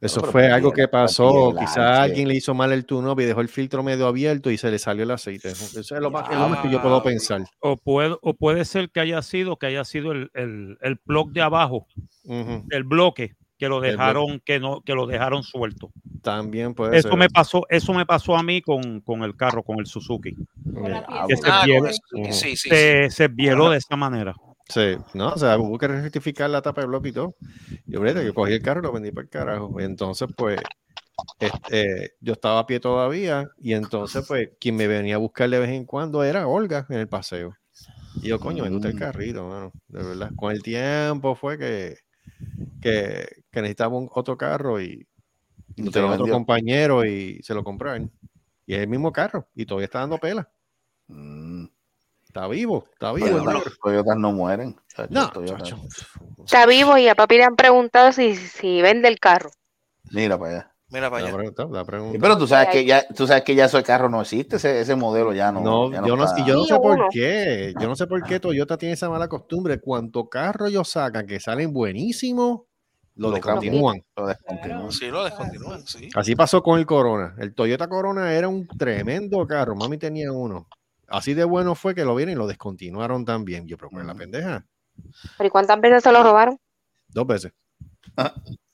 Speaker 5: Eso fue algo que pasó. Quizás alguien le hizo mal el turno y dejó el filtro medio abierto y se le salió el aceite. Eso es lo más, es lo más que yo puedo pensar.
Speaker 2: O puede, o puede ser que haya sido que haya sido el, el, el plug de abajo, el bloque, que lo dejaron, que no, que lo dejaron suelto.
Speaker 5: También puede
Speaker 2: Eso
Speaker 5: ser.
Speaker 2: me pasó, eso me pasó a mí con, con el carro, con el Suzuki.
Speaker 5: Ah,
Speaker 2: Que se
Speaker 4: Ah. Sí, sí.
Speaker 2: se esbieló de esa manera.
Speaker 5: Sí, no, o sea, hubo que rectificar la tapa de bloque y todo. Yo, yo cogí el carro y lo vendí para el carajo. Y entonces, pues, este, yo estaba a pie todavía. Y entonces, pues, quien me venía a buscar de vez en cuando era Olga en el paseo. Y yo, coño, me gusta el
Speaker 3: Mm.
Speaker 5: carrito, mano, de verdad. Con el tiempo fue que, que, que necesitaba un, otro carro y
Speaker 3: Y
Speaker 5: tenía otro compañero y se lo él. Y es el mismo carro y todavía está dando pela.
Speaker 3: Mm.
Speaker 5: Está vivo, está vivo.
Speaker 3: Toyotas,
Speaker 5: brother.
Speaker 3: Toyotas no mueren.
Speaker 5: No, chacho.
Speaker 10: Está vivo y a papi le han preguntado si, si vende el carro.
Speaker 3: Mira para allá.
Speaker 4: Mira para
Speaker 5: La
Speaker 4: allá.
Speaker 5: pregunta, la pregunta.
Speaker 3: Sí, pero tú sabes que ya, tú sabes que ya ese carro no existe, ese, ese modelo ya no.
Speaker 5: No,
Speaker 3: ya
Speaker 5: yo no,
Speaker 3: está.
Speaker 5: y yo no sé por qué. Yo no sé por qué Toyota tiene esa mala costumbre. Cuanto carro ellos sacan que salen buenísimos, lo
Speaker 3: Lo
Speaker 5: descontinúan.
Speaker 3: Lo descontinúan.
Speaker 4: Sí, lo descontinúan, sí.
Speaker 5: Así pasó con el Corona. El Toyota Corona era un tremendo carro. Mami tenía uno. Así de bueno fue que lo vieron y lo descontinuaron también. Yo, pero ¿cuál es la pendeja?
Speaker 10: ¿Pero y cuántas veces se lo robaron?
Speaker 5: Dos veces.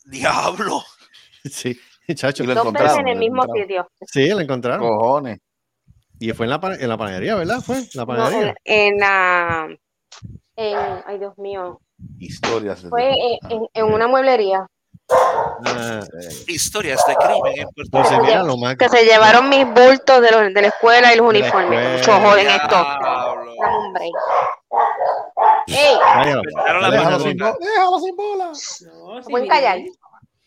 Speaker 4: Diablo. [LAUGHS]
Speaker 5: Sí, chacho.
Speaker 3: Y lo
Speaker 10: Dos veces en
Speaker 3: encontraron,
Speaker 10: el
Speaker 3: lo
Speaker 10: mismo
Speaker 3: encontraron.
Speaker 10: sitio.
Speaker 5: Sí, la encontraron.
Speaker 3: Cojones.
Speaker 5: Y fue en la, en la panadería, ¿verdad? Fue en la
Speaker 10: No,
Speaker 5: panadería.
Speaker 10: en, en la. En, ay, Dios mío.
Speaker 3: Historias.
Speaker 10: Fue en, en- en una mueblería.
Speaker 5: Ah,
Speaker 4: Historias de crimen en Puerto
Speaker 5: entonces,
Speaker 4: Rico.
Speaker 5: mira lo más.
Speaker 10: Que se llevaron mis bultos de, los- de la escuela y los uniformes. Mucho joden esto. Break. ¡Ey!
Speaker 4: La
Speaker 3: Déjalo
Speaker 4: mano
Speaker 3: sin, déjalo sin bola.
Speaker 7: No, sí,
Speaker 10: ¿Pueden
Speaker 7: mire.
Speaker 10: callar?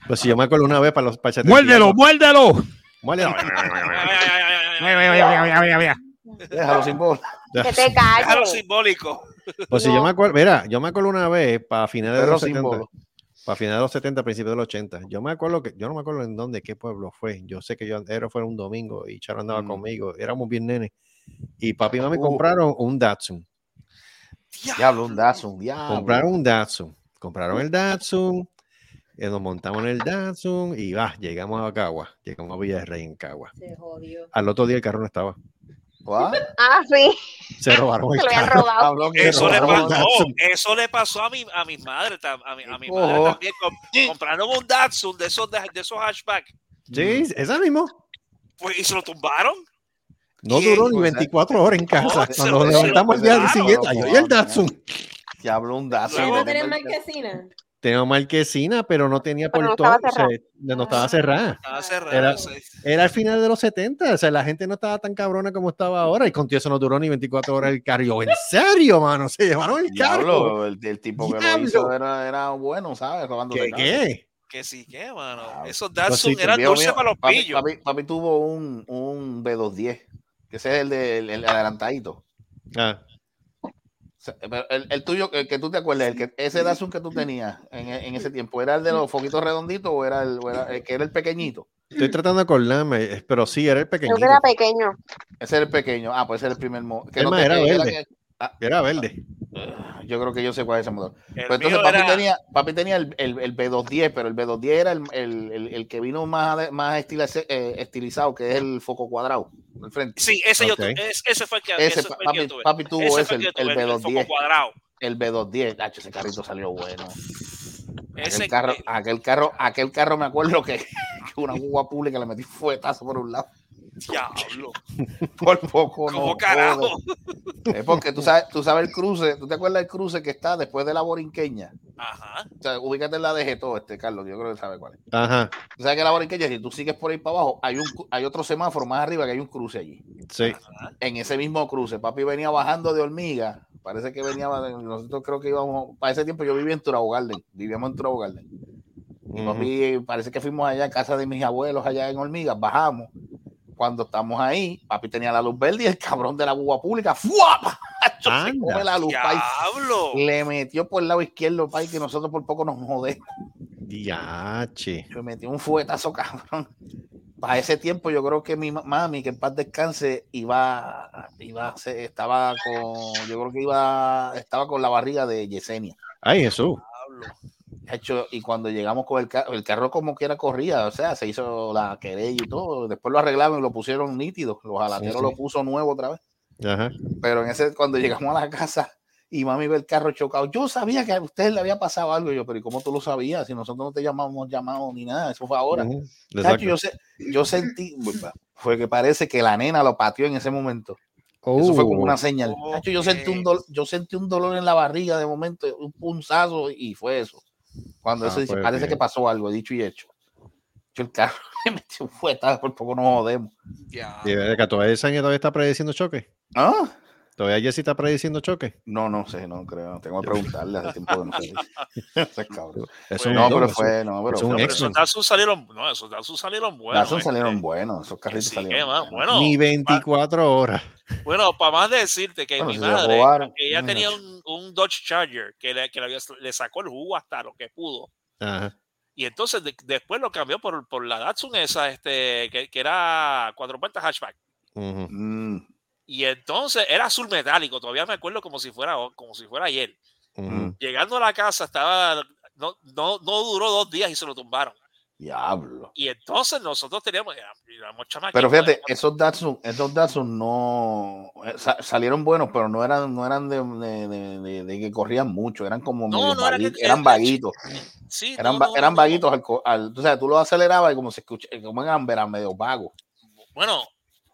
Speaker 5: Pues si yo me acuerdo una vez para los el
Speaker 2: ¡Muérdelo, muérdelo!
Speaker 5: Muérdelo.
Speaker 3: Déjalo sin bola.
Speaker 10: Que te
Speaker 4: Déjalo
Speaker 10: calles.
Speaker 4: simbólico.
Speaker 5: Pues si yo me acuerdo, mira, yo me acuerdo una vez para finales de los 70,
Speaker 3: símbolo.
Speaker 5: Para finales de los 70, principios de los 80. Yo me acuerdo que, yo no me acuerdo en dónde, qué pueblo fue. Yo sé que yo era fue un domingo y Charo andaba
Speaker 3: Mm.
Speaker 5: conmigo. Éramos bien nenes. Y papi y mami
Speaker 3: Uh.
Speaker 5: compraron un Datsun.
Speaker 3: Diablo, un Datsun, diablo.
Speaker 5: Compraron un Datsun. Compraron el Datsun. Y nos montamos en el Datsun y va, llegamos a Cagua. Llegamos a Villa de Rey en Cagua.
Speaker 7: Se jodió.
Speaker 5: Al otro día el carro no estaba.
Speaker 3: What? [LAUGHS]
Speaker 10: Ah, sí.
Speaker 5: Se robaron el
Speaker 10: Se lo habían
Speaker 5: carro.
Speaker 10: robado.
Speaker 3: Habló que
Speaker 4: Eso le,
Speaker 5: robaron
Speaker 4: pasó,
Speaker 5: Datsun.
Speaker 4: eso le pasó a mi, a mi madre, tam- a mi, a mi
Speaker 3: Oh.
Speaker 4: madre también, com- compraron un Datsun de esos, de, de esos hatchback,
Speaker 5: Sí, esa mismo.
Speaker 4: pues, y se lo tumbaron.
Speaker 5: No duró ni
Speaker 3: O sea,
Speaker 5: 24 horas en casa.
Speaker 4: no,
Speaker 5: Cuando nos
Speaker 4: lo-
Speaker 5: levantamos el día
Speaker 3: claro,
Speaker 5: siguiente, ay, oye, el Datsun.
Speaker 3: Que habló un dazo.
Speaker 4: Luego
Speaker 7: ¿No
Speaker 4: no
Speaker 7: tenés marquesina?
Speaker 5: Tenía marquesina, pero no tenía
Speaker 10: Pero no
Speaker 5: portón.
Speaker 10: estaba cerrada.
Speaker 5: se- no estaba cerrada.
Speaker 4: Estaba cerrado.
Speaker 5: Era-
Speaker 4: sí.
Speaker 5: Era al final de los 70, o sea, la gente no estaba tan cabrona como estaba ahora y contigo eso no duró ni 24 horas el carro. ¿En serio, mano? Se llevaron el carro.
Speaker 3: El, el tipo que
Speaker 5: Diablo.
Speaker 3: lo hizo era, era bueno, ¿sabes? Robándose
Speaker 5: ¿Qué? ¿Qué?
Speaker 4: Que sí, que, mano.
Speaker 3: Ah,
Speaker 4: Esos Datsun
Speaker 5: sí,
Speaker 4: eran dulces para los
Speaker 3: papi,
Speaker 4: pillos.
Speaker 3: Papi, papi tuvo un, un B210, que ese es el, de, el, el adelantadito.
Speaker 5: Ah,
Speaker 3: O sea, El, el tuyo, el que tú te acuerdas, el que, ese Datsun que tú tenías en, en ese tiempo, ¿era el de los foquitos redonditos o era el, o era el que era el pequeñito?
Speaker 5: estoy tratando de acordarme, pero sí, era el
Speaker 10: Creo que era pequeño.
Speaker 3: Ese era el pequeño. Ah, pues ese era el primer modelo.
Speaker 5: Es más, era verde.
Speaker 3: que- ah,
Speaker 5: Era verde.
Speaker 3: yo creo que yo sé cuál es ese.
Speaker 4: El
Speaker 3: Pues entonces papi
Speaker 4: era-
Speaker 3: tenía, papi tenía el, el, el B210, pero el B210 era el, el, el, el que vino más, más eh, estilizado, que es el foco cuadrado frente.
Speaker 4: Sí, ese, yo, tu- es- ese fue el que,
Speaker 3: Ese,
Speaker 4: ese fue el que
Speaker 3: papi,
Speaker 4: tuve.
Speaker 3: papi tuvo
Speaker 4: Ese
Speaker 3: ese,
Speaker 4: el
Speaker 3: el,
Speaker 4: que yo
Speaker 3: el
Speaker 4: tuve, el foco
Speaker 3: B210.
Speaker 4: cuadrado.
Speaker 3: El B210, Nacho, ese carrito salió bueno.
Speaker 4: Ese,
Speaker 3: Aquel carro, aquel carro, aquel carro me acuerdo que, [LAUGHS] que una guagua pública le metí fuetazo por un lado.
Speaker 4: Diablo. [LAUGHS]
Speaker 3: Por poco no.
Speaker 4: ¿Cómo carajo?
Speaker 3: joder. Es porque tú sabes, tú sabes el cruce, ¿tú te acuerdas del cruce que está después de la borinqueña?
Speaker 4: Ajá.
Speaker 3: O sea, ubícate en la de Geto, este Carlos, yo creo que sabe cuál es.
Speaker 5: Ajá,
Speaker 3: Tú sabes que la borinqueña, si tú sigues por ahí para abajo, hay un hay otro semáforo más arriba que hay un cruce allí.
Speaker 5: sí.
Speaker 3: En ese mismo cruce, papi venía bajando de hormiga. Parece que venía, nosotros creo que íbamos, para ese tiempo yo vivía en Turabo Garden, vivíamos en Turabo Garden. Y papi, parece que fuimos allá a casa de mis abuelos allá en Hormigas, bajamos. Cuando estamos ahí, papi tenía la luz verde y el cabrón de la búa pública, ¡fuapa! [LAUGHS] Se come la luz, pai.
Speaker 4: Diablo.
Speaker 3: Le metió por el lado izquierdo, pai, que nosotros por poco nos jodemos.
Speaker 5: Diache.
Speaker 3: Me metió un fuetazo, cabrón. Para ese tiempo, yo creo que mi ma- mami, que en paz descanse, iba, iba, se- estaba con, yo creo que iba, estaba con la barriga de Yesenia.
Speaker 5: Ay, Jesús.
Speaker 4: Diablo.
Speaker 3: Hecho, y cuando llegamos con el carro, el carro como quiera corría, o sea, se hizo la querella y todo, después lo arreglaron y lo pusieron nítido, los jalateros
Speaker 5: sí.
Speaker 3: lo puso nuevo otra vez,
Speaker 5: Ajá.
Speaker 3: pero en ese, cuando llegamos a la casa y mami ve el carro chocado, yo sabía que a ustedes le había pasado algo, y yo, pero ¿y cómo tú lo sabías? Si nosotros no te llamamos llamado ni nada, eso fue ahora. Chacho,
Speaker 5: Exacto.
Speaker 3: yo, sé, yo sentí, fue que parece que la nena lo pateó en ese momento. Eso fue como
Speaker 5: Oh.
Speaker 3: una señal. Chacho, yo, sentí un dol- yo sentí un dolor en la barriga de momento, un punzazo y fue eso. Cuando
Speaker 5: Ah,
Speaker 3: eso dice,
Speaker 5: pues
Speaker 3: parece
Speaker 5: bien.
Speaker 3: que pasó algo, dicho y hecho. Yo el carro [LAUGHS] me metió un fuetazo, por poco nos jodemos.
Speaker 4: Ya.
Speaker 5: Y de que todavía ese año todavía está prediciendo choque.
Speaker 3: ¿Ah?
Speaker 5: Todavía Jessy está prediciendo choque.
Speaker 3: No, no sé, no creo. Tengo que preguntarle hace tiempo que no sé. [LAUGHS] Ese cabrón.
Speaker 5: Es
Speaker 4: Pues,
Speaker 3: no, pero
Speaker 5: eso-
Speaker 3: fue, no, pero
Speaker 5: es un
Speaker 3: fue-
Speaker 4: Pero
Speaker 5: ex-
Speaker 4: esos Datsun salieron, no, esos Datsun salieron buenos.
Speaker 3: Datsun
Speaker 4: este.
Speaker 3: salieron buenos, esos carritos
Speaker 4: Sí,
Speaker 3: salieron.
Speaker 5: Ni
Speaker 4: pa-
Speaker 5: 24 horas.
Speaker 4: Bueno, para más decirte que
Speaker 3: Bueno,
Speaker 4: mi madre, ella tenía un, un Dodge Charger que, le, que le, había- le sacó el jugo hasta lo que pudo.
Speaker 5: Ajá.
Speaker 4: Y entonces de- después lo cambió por, por la Datsun esa, este, que, que era cuatro puertas hatchback.
Speaker 3: Mm,
Speaker 4: Y entonces era azul metálico, todavía me acuerdo como si fuera, como si fuera ayer.
Speaker 5: Ujú.
Speaker 4: Llegando a la casa estaba, no, no, no duró dos días y se lo tumbaron.
Speaker 3: diablo.
Speaker 4: Y entonces nosotros teníamos, éramos
Speaker 3: Pero fíjate, esos Datsun, esos Datsun no eh, sa- salieron buenos, pero no eran, no eran de, de- de- de- que corrían mucho, eran como
Speaker 4: No, no era que-
Speaker 3: eran
Speaker 4: era-
Speaker 3: vaguitos,
Speaker 4: sí,
Speaker 3: eran,
Speaker 4: no,
Speaker 3: eran vaguitos al, al- tú sabes, tú lo acelerabas y como se escucha, como eran, eran medio vagos.
Speaker 4: Bueno,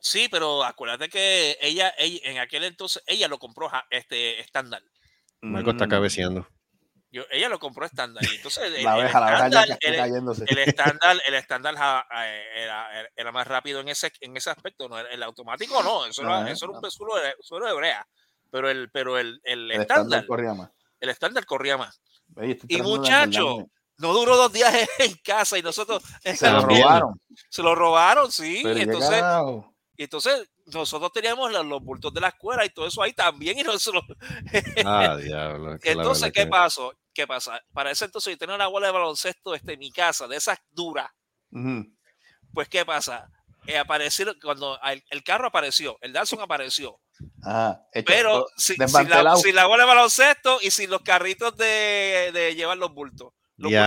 Speaker 4: sí, pero acuérdate que ella, ella en aquel entonces, ella lo compró este estándar.
Speaker 5: Marco está
Speaker 3: Mm,
Speaker 5: cabeceando.
Speaker 4: Yo- ella lo compró estándar. Y entonces [LAUGHS] el,
Speaker 3: La
Speaker 4: el
Speaker 3: abeja, la abeja ya
Speaker 4: estándar,
Speaker 3: que está
Speaker 4: el-
Speaker 3: cayéndose.
Speaker 4: el [LAUGHS] estándar, el estándar eh, era, era- era más rápido en ese, en ese aspecto. ¿no? El automático no, eso era,
Speaker 3: Ajá.
Speaker 4: eso era un suelo de, suelo de brea. Pero el, pero el, el
Speaker 3: El
Speaker 4: estándar,
Speaker 3: estándar corría más.
Speaker 4: el estándar corría más.
Speaker 3: Oye,
Speaker 4: Y muchacho, no duró dos días [LAUGHS] en casa y nosotros
Speaker 3: se lo robaron.
Speaker 4: se lo robaron, sí.
Speaker 3: Pero
Speaker 4: y
Speaker 3: ¿y qué
Speaker 4: entonces? Y entonces nosotros teníamos los, los bultos de la escuela y todo eso ahí también. Y nosotros,
Speaker 5: Ah, [LAUGHS] diablo.
Speaker 4: entonces, ¿qué
Speaker 5: que-
Speaker 4: pasó? ¿Qué pasa? Para ese entonces yo tenía una bola de baloncesto este, en mi casa, de esas duras. Pues, ¿qué pasa? Eh, aparecieron, cuando el, el carro apareció, el Datsun apareció,
Speaker 3: hecho,
Speaker 4: pero sin, sin la, sin la bola de baloncesto y sin los carritos de, de llevar los bultos. Los
Speaker 5: Ya,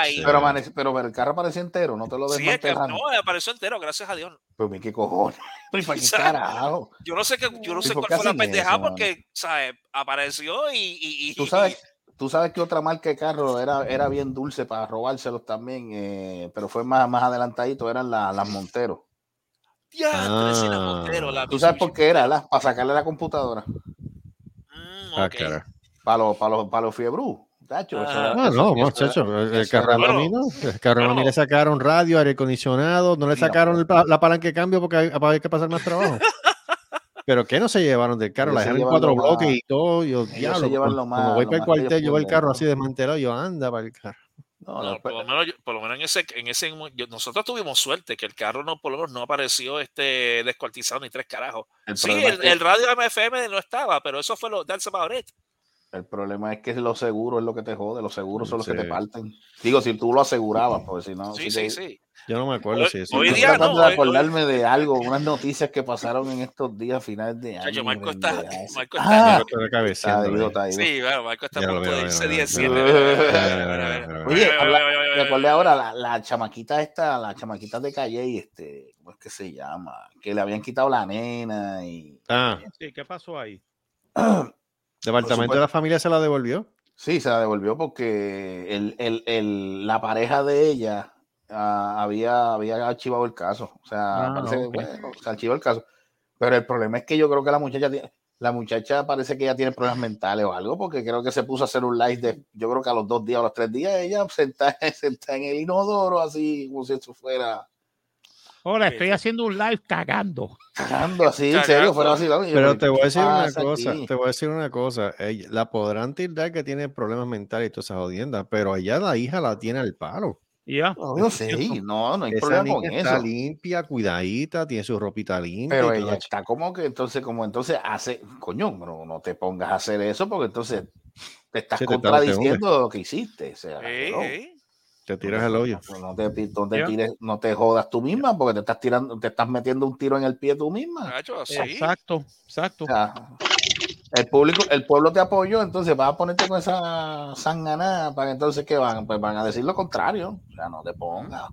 Speaker 4: ahí.
Speaker 3: Pero, amanece- pero el carro apareció entero, no te lo
Speaker 4: Sí, es que
Speaker 3: desmantelaron.
Speaker 4: no, apareció entero, gracias a Dios.
Speaker 3: Pues mi, qué cojones. [LAUGHS] Pues, ¿para qué carajo?
Speaker 4: Yo no sé qué, yo no
Speaker 3: ¿Y
Speaker 4: sé
Speaker 3: por
Speaker 4: cuál
Speaker 3: qué
Speaker 4: fue la pendejada porque, ¿sabes? Apareció y, y, y-
Speaker 3: Tú sabes, tú sabes que otra marca de carro era, era bien dulce para robárselos también, eh, pero fue más, más adelantadito, eran la- las
Speaker 4: sí, la
Speaker 5: Ah.
Speaker 4: Montero, la
Speaker 3: ¿Tú sabes por qué era? la- Para sacarle la computadora.
Speaker 4: Mm,
Speaker 5: Ah.
Speaker 3: Para los, para los, para los fiebrú. Tacho,
Speaker 4: Ah.
Speaker 5: Ah, no,
Speaker 3: eso era-
Speaker 5: muchacho. El, carro
Speaker 3: era-
Speaker 5: a
Speaker 4: Bueno,
Speaker 5: mí no. El carro a mí
Speaker 4: bueno.
Speaker 5: le sacaron radio, aire acondicionado, no le
Speaker 3: no,
Speaker 5: sacaron pa- la palanca de cambio porque hay, hay que pasar más trabajo. [LAUGHS] Pero ¿qué no se llevaron del carro? La dejaron en cuatro bloques y todo. Yo,
Speaker 3: se
Speaker 5: diablo,
Speaker 3: llevan
Speaker 5: cuando,
Speaker 3: lo más-
Speaker 5: cuando voy
Speaker 3: lo
Speaker 5: para el
Speaker 3: que
Speaker 5: cuartel, yo veo el carro así desmantelado. Yo anda para el carro.
Speaker 3: no,
Speaker 4: No,
Speaker 3: no,
Speaker 4: por, lo menos, por lo menos en ese, en ese yo- nosotros tuvimos suerte que el carro no, por lo menos no apareció este descuartizado ni tres carajos.
Speaker 3: el
Speaker 4: Sí, el,
Speaker 3: es que-
Speaker 4: el radio MFM no estaba, pero eso fue lo that's about it.
Speaker 3: El problema es que los seguros es lo que te jode, los seguros son los que
Speaker 5: Sí.
Speaker 3: te parten. Digo, si tú lo asegurabas, pues si no.
Speaker 4: Sí,
Speaker 3: si
Speaker 4: sí,
Speaker 3: te-
Speaker 4: sí.
Speaker 5: Yo no me acuerdo
Speaker 4: Hoy-
Speaker 5: si eso.
Speaker 4: hoy
Speaker 3: Estoy
Speaker 4: día
Speaker 3: tratando
Speaker 4: no,
Speaker 3: de
Speaker 4: hoy-
Speaker 3: acordarme de algo, unas noticias que pasaron en estos días, finales de año.
Speaker 4: Chacho, Marco
Speaker 3: de-
Speaker 4: está, Marco
Speaker 3: Ah,
Speaker 4: está,
Speaker 5: cabeceando,
Speaker 3: está está ido.
Speaker 4: sí, bueno, Marco está
Speaker 5: ya
Speaker 4: irse
Speaker 5: lo veo,
Speaker 4: 17.
Speaker 3: ya lo veo.
Speaker 4: Mira,
Speaker 5: Mira,
Speaker 4: mira,
Speaker 5: mira,
Speaker 4: mira,
Speaker 5: mira,
Speaker 4: mira.
Speaker 5: mira.
Speaker 3: Oye, me acordé ahora, la, la chamaquita esta, la chamaquita de Calle, este, ¿cómo es que se llama? Que le habían quitado la nena y...
Speaker 5: Ah,
Speaker 2: Sí, ¿qué pasó ahí? [CLEARS THROAT]
Speaker 5: departamento de la familia se la devolvió.
Speaker 3: Sí, se la devolvió porque el, el, el- la pareja de ella ah, había, había archivado el caso. O sea,
Speaker 2: Ah,
Speaker 3: parece que,
Speaker 2: ok.
Speaker 3: bueno, se archivó el caso. Pero el problema es que yo creo que la muchacha tiene, la muchacha parece que ya tiene problemas mentales o algo, porque creo que se puso a hacer un live de, yo creo que a los dos días o los tres días, ella [LAUGHS] sentada, sentada en el inodoro, así como si eso fuera
Speaker 2: Hola, estoy haciendo un live cagando.
Speaker 3: cagando [LAUGHS] así, en serio, fuera así.
Speaker 5: Pero
Speaker 3: ¿qué
Speaker 5: te voy a decir una cosa,
Speaker 3: aquí?
Speaker 5: te voy a decir una cosa. La podrán tildar que tiene problemas mentales y todas esas jodiendas, pero ella la hija la tiene al palo.
Speaker 2: Ya.
Speaker 3: No, sé, [LAUGHS] no, no hay
Speaker 5: Esa
Speaker 3: problema con
Speaker 5: niña está
Speaker 3: eso.
Speaker 5: limpia, cuidadita, tiene su ropita limpia.
Speaker 3: Pero ella está como que entonces, como entonces hace, coño, no, no te pongas a hacer eso porque entonces te estás
Speaker 5: Sí,
Speaker 3: contradiciendo lo que hiciste. O sea.
Speaker 5: Te tiras el hoyo.
Speaker 3: No te, no te tires, no te jodas tú misma porque te estás tirando, te estás metiendo un tiro en el pie tú misma.
Speaker 4: Sí.
Speaker 2: Exacto, exacto.
Speaker 3: O sea, el público, el pueblo te apoyó, entonces vas a ponerte con esa sanganada para que entonces que van, pues van a decir lo contrario. O sea, no te pongas.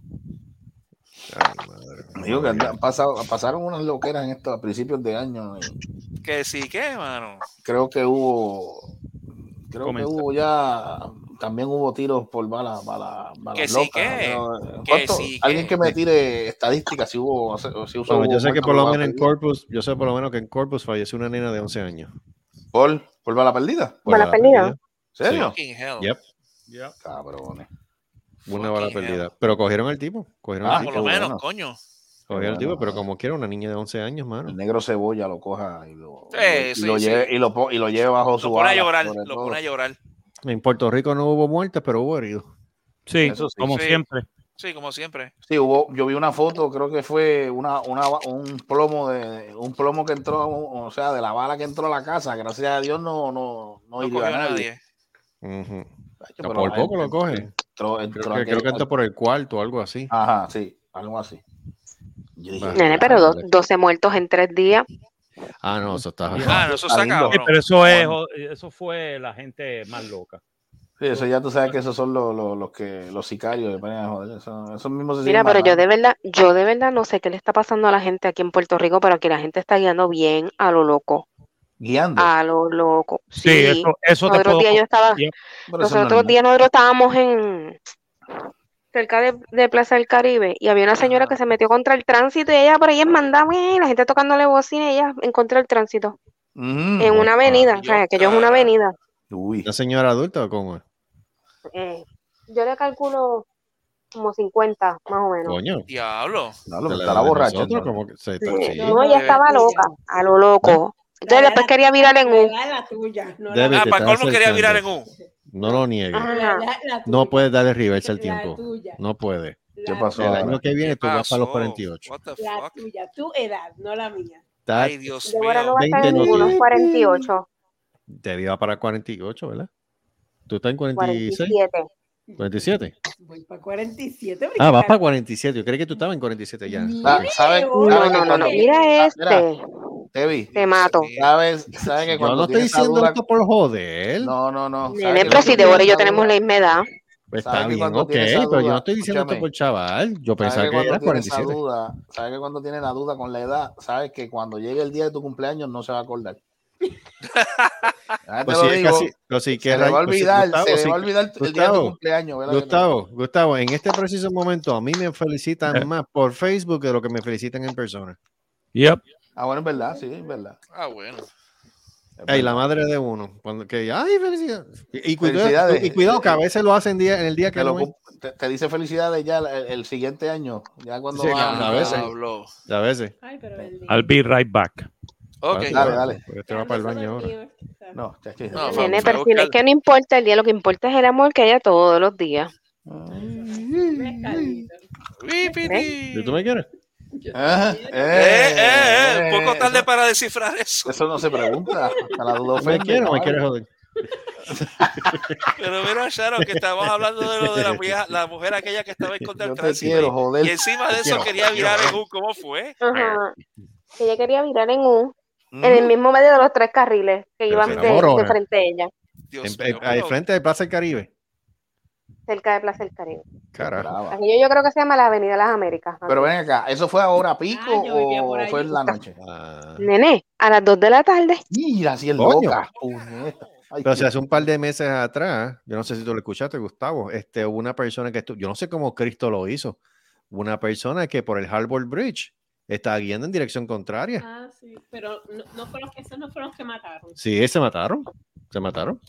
Speaker 5: Ay, madre mía.
Speaker 3: Digo que han pasado, pasaron unas loqueras en esto a principios de año. y
Speaker 4: Que sí, que, mano.
Speaker 3: creo que hubo creo
Speaker 2: Comenta.
Speaker 3: que hubo ya también hubo tiros por balas bala, balas
Speaker 4: Que sí, que-
Speaker 3: ¿no?
Speaker 4: que
Speaker 3: ¿Cuánto?
Speaker 4: sí,
Speaker 3: alguien
Speaker 4: que-
Speaker 3: que me tire estadísticas si hubo si usó
Speaker 5: Bueno, yo sé que por lo
Speaker 3: bala
Speaker 5: menos en. Corpus, yo sé por lo menos que en Corpus falleció una nena de 11 años.
Speaker 3: por por bala perdida
Speaker 5: Por
Speaker 10: Bala perdida.
Speaker 3: ¿En serio
Speaker 4: hell.
Speaker 5: Yep,
Speaker 2: Ya.
Speaker 3: cabrones
Speaker 5: una bala
Speaker 4: hell.
Speaker 5: perdida. Pero cogieron al tipo, cogieron
Speaker 3: Ah,
Speaker 5: al
Speaker 4: Por lo menos,
Speaker 3: bueno.
Speaker 4: coño.
Speaker 5: cogieron al tipo, pero como quiera una niña de 11 años, mano.
Speaker 3: el negro cebolla lo coja y lo,
Speaker 4: Sí,
Speaker 3: y
Speaker 4: sí,
Speaker 3: lo
Speaker 4: sí.
Speaker 3: lleve y lo, y lo lleve bajo
Speaker 4: Lo
Speaker 3: su
Speaker 4: pone a
Speaker 3: ala,
Speaker 4: llorar, lo pone a llorar.
Speaker 5: En Puerto Rico no hubo muertes, pero hubo heridos.
Speaker 2: Sí,
Speaker 3: Eso sí.
Speaker 2: como
Speaker 4: Sí.
Speaker 2: siempre.
Speaker 4: Sí, como siempre.
Speaker 3: Sí, hubo, yo vi una foto, creo que fue una, una, un plomo de un plomo que entró, o sea, de la bala que entró a la casa. Gracias a Dios no, no, no,
Speaker 4: No
Speaker 3: hirió a nadie.
Speaker 5: por poco
Speaker 3: gente
Speaker 5: lo.
Speaker 3: Entró, entró
Speaker 5: Creo que, creo que entró por el cuarto o algo así.
Speaker 3: Ajá, sí, algo así. Yo dije.
Speaker 10: Nene, pero do-
Speaker 5: Madre.
Speaker 10: 12 muertos en tres días.
Speaker 5: Ah, no, eso está.
Speaker 4: Ah, no, eso
Speaker 3: Está
Speaker 4: está
Speaker 3: lindo.
Speaker 2: Sí,
Speaker 4: cabrón.
Speaker 2: pero eso es, eso fue la gente más loca.
Speaker 3: sí, eso ya tú sabes que esos son los, los, los que los sicarios que ponen a joder. Eso, esos mismos se
Speaker 10: Mira, pero yo de verdad, yo de verdad no sé qué le está pasando a la gente aquí en Puerto Rico, pero aquí la gente está guiando bien a lo loco.
Speaker 3: guiando.
Speaker 10: A lo loco.
Speaker 2: Sí,
Speaker 10: Sí.
Speaker 2: eso, eso
Speaker 10: Los
Speaker 2: te
Speaker 10: otros
Speaker 2: puedo.
Speaker 10: días yo estaba, los otros días nosotros estábamos en cerca de, de Plaza del Caribe y había una señora que se metió contra el tránsito y ella por ahí es mandada, la gente tocándole bocina y ella en contra del tránsito.
Speaker 3: Ujú.
Speaker 10: En una avenida, o sea, que yo es una avenida.
Speaker 3: Uy,
Speaker 5: ¿Una señora adulta o cómo es?
Speaker 10: Eh, yo le calculo como 50, más o menos.
Speaker 5: Coño.
Speaker 4: Diablo.
Speaker 3: no, lo
Speaker 5: de
Speaker 3: está la borracha.
Speaker 5: nosotros, como que se-
Speaker 10: Sí,
Speaker 5: sí.
Speaker 10: No, ella estaba loca, a lo loco. Entonces después quería virar en U.
Speaker 7: La tuya, no la,
Speaker 4: Ah, para colmo quería virar en
Speaker 5: acercando. No lo niegues.
Speaker 7: La- la-
Speaker 5: No puedes darle reversa al tiempo.
Speaker 7: tuya,
Speaker 5: No puede.
Speaker 3: ¿Qué pasó
Speaker 5: El
Speaker 3: ahora?
Speaker 5: año que viene
Speaker 4: ¿Qué
Speaker 5: tú vas para los
Speaker 4: pasó?
Speaker 5: 48.
Speaker 4: What the
Speaker 7: La tuya, tu edad, no la mía.
Speaker 4: Ay, Dios
Speaker 10: Débora no
Speaker 4: mío.
Speaker 10: va a estar en
Speaker 5: 20
Speaker 10: ninguno,
Speaker 5: noticias.
Speaker 10: 48,
Speaker 5: Te iba para 48, ¿verdad? ¿Tú estás en 46?
Speaker 10: 47.
Speaker 5: 47.
Speaker 7: Voy para 47.
Speaker 5: Ah, vas para 47. Yo creí que tú estabas en 47 ya.
Speaker 3: Ah, ¿Sabes?
Speaker 7: No,
Speaker 10: No,
Speaker 3: ¿Sabes
Speaker 10: no, no, no. Mira
Speaker 3: Ah,
Speaker 10: este.
Speaker 3: Tevi,
Speaker 10: Te mato.
Speaker 3: ¿sabes? ¿Sabes que
Speaker 5: Yo
Speaker 3: cuando
Speaker 5: no estoy diciendo
Speaker 3: duda-
Speaker 5: esto por joder.
Speaker 3: No, no, no. ¿sabes
Speaker 10: Nene, pero si Débora y yo tenemos la misma edad.
Speaker 5: Pues
Speaker 3: ¿Sabe
Speaker 5: está bien, ok, pero yo no estoy diciendo esto por chaval. Yo
Speaker 3: ¿Sabe
Speaker 5: pensaba
Speaker 3: que
Speaker 5: que
Speaker 3: cuando
Speaker 5: era
Speaker 3: tiene esa
Speaker 5: 47.
Speaker 3: duda, sabe que cuando tiene la duda con la edad, sabes que cuando llegue el día de tu cumpleaños no se va a acordar.
Speaker 5: Pues
Speaker 3: lo
Speaker 5: sí, es
Speaker 3: digo,
Speaker 5: casi- pues sí,
Speaker 3: se le va a
Speaker 5: pues sí,
Speaker 3: olvidar,
Speaker 5: Gustavo,
Speaker 3: se le
Speaker 5: sí,
Speaker 3: va a olvidar el día de tu cumpleaños. ¿verdad que no?
Speaker 5: Gustavo, Gustavo, en este preciso momento a mí me felicitan [LAUGHS] más por Facebook que lo que me felicitan en persona.
Speaker 2: Yep.
Speaker 3: Ah, bueno, es verdad, sí, es verdad.
Speaker 4: Ah, bueno.
Speaker 5: Ay, la madre de uno. Cuando que, ay, felicidades. Y, y cuidado,
Speaker 3: Felicidades.
Speaker 5: y cuidado que a veces lo hacen día, en el día que
Speaker 3: Te, lo
Speaker 5: no
Speaker 3: te- te dice felicidades ya el, el siguiente año, ya cuando
Speaker 5: Sí,
Speaker 3: va
Speaker 5: a veces.
Speaker 4: Habló.
Speaker 5: A veces.
Speaker 7: Ay, pero.
Speaker 2: I'll be right back.
Speaker 4: Ok.
Speaker 3: Dale, dale.
Speaker 5: Porque este va para el baño ahora.
Speaker 3: No, chachi.
Speaker 4: No, fue-
Speaker 10: Nene,
Speaker 4: fue
Speaker 10: pero si no- es que no importa el día, lo que importa es el amor que haya todos los días.
Speaker 4: Wipiti.
Speaker 5: ¿Y tú me quieres?
Speaker 3: Ah,
Speaker 4: Eh, eh, eh,
Speaker 3: eh,
Speaker 4: un poco tarde
Speaker 3: eso-
Speaker 4: para descifrar eso.
Speaker 3: Eso no se pregunta. A la duda
Speaker 5: ¿Me
Speaker 3: ofende,
Speaker 5: quieres o me quieres joder? [LAUGHS]
Speaker 4: Pero mira, Sharon, que estamos hablando de lo de la, vieja- la mujer aquella que estaba en contra del tránsito.
Speaker 3: quiero.
Speaker 4: Y encima de eso
Speaker 5: quiero,
Speaker 4: quería
Speaker 5: quiero,
Speaker 4: virar en un. ¿Cómo fue?
Speaker 10: Ella quería virar en U,
Speaker 3: Mm.
Speaker 10: en el mismo medio de los tres carriles que
Speaker 5: Pero
Speaker 10: iban de, frente a ella,
Speaker 4: Dios
Speaker 5: En-
Speaker 4: mío,
Speaker 5: en- Al frente de Plaza del Caribe.
Speaker 10: Cerca de Plaza del Caribe.
Speaker 5: Carajo.
Speaker 10: Yo creo que se llama la Avenida de las Américas. ¿no?
Speaker 3: Pero ven acá, ¿eso fue ahora pico
Speaker 7: Ah,
Speaker 3: o fue en la noche? [LAUGHS]
Speaker 5: Ah.
Speaker 10: Nene, a las 2 de la tarde.
Speaker 3: Mira, si
Speaker 5: Coño.
Speaker 3: loca. Ay,
Speaker 5: Pero si
Speaker 3: qué-
Speaker 5: hace un par de meses atrás, yo no sé si tú lo escuchaste, Gustavo, este, hubo una persona que yo no sé cómo Cristo lo hizo, una persona que por el Harbor Bridge estaba guiando en dirección contraria.
Speaker 7: Ah, sí, pero no, no fueron los que, esos no fueron los que mataron.
Speaker 5: Sí, se mataron, se mataron.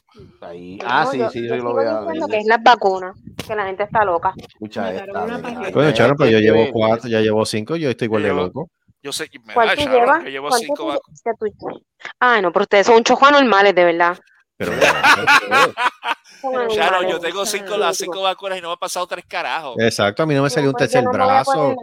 Speaker 3: ahí.
Speaker 10: No,
Speaker 3: Ah, sí,
Speaker 10: yo-
Speaker 3: sí,
Speaker 10: yo
Speaker 3: yo lo ver.
Speaker 10: que es las vacunas, que la gente está loca.
Speaker 3: Escucha esta.
Speaker 5: Bueno, Charo, pero yo
Speaker 3: que
Speaker 5: llevo cuatro, ya llevo cinco, yo estoy igual de
Speaker 4: Yo
Speaker 5: loco.
Speaker 4: Yo sé que me
Speaker 10: ¿Cuál
Speaker 4: da,
Speaker 10: tú
Speaker 4: Sharon,
Speaker 10: llevas?
Speaker 4: que llevo
Speaker 10: ¿Cuánto
Speaker 4: cinco vacunas.
Speaker 10: Ay, no, pero ustedes son un chojo anormales, de verdad.
Speaker 5: Pero
Speaker 4: yo tengo cinco, las cinco vacunas y no me ha pasado tres carajos.
Speaker 5: exacto, a mí no me salió un tercer brazo,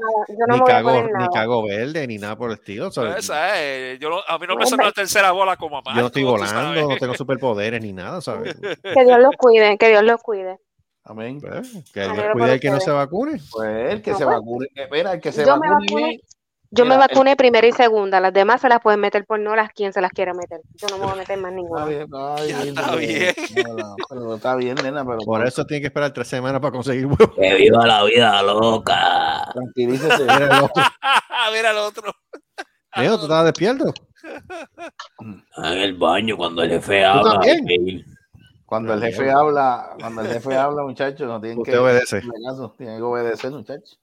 Speaker 5: ni cago, ni cago verde, ni nada por el estilo. o sea,
Speaker 4: Pues. Yo no- a mí no me salió la tercera bola como a
Speaker 5: yo no estoy volando, no tengo superpoderes ni nada, ¿sabes? [LAUGHS]
Speaker 10: Que Dios los cuide, que Dios los cuide.
Speaker 3: Amén.
Speaker 5: Pues, que Dios cuide el que no se vacune.
Speaker 3: Pues el que
Speaker 10: No,
Speaker 3: se
Speaker 10: pues.
Speaker 3: vacune. Mira, el que se vacune.
Speaker 10: Vacuné,
Speaker 3: bien.
Speaker 10: yo me
Speaker 3: Mira, el-
Speaker 10: vacuné primera y segunda. Las demás se las pueden meter por no las quien se las quiera meter. Yo no me voy a meter más
Speaker 3: Está
Speaker 10: ninguna.
Speaker 3: bien, está bien,
Speaker 4: está
Speaker 3: pero-
Speaker 4: bien.
Speaker 3: no, no, pero está bien, nena, pero
Speaker 5: Por eso tiene que esperar tres semanas para conseguir huevos.
Speaker 6: Que viva la vida loca.
Speaker 3: tranquilícese.
Speaker 5: Mira el otro. [LAUGHS]
Speaker 4: Mira el otro.
Speaker 5: ¿tú estabas despierto?
Speaker 6: En el baño cuando el jefe habla.
Speaker 3: Cuando el jefe habla, cuando el jefe habla, muchachos, no tienen
Speaker 5: Usted
Speaker 3: que
Speaker 5: obedece.
Speaker 3: tienen que obedecer, muchachos.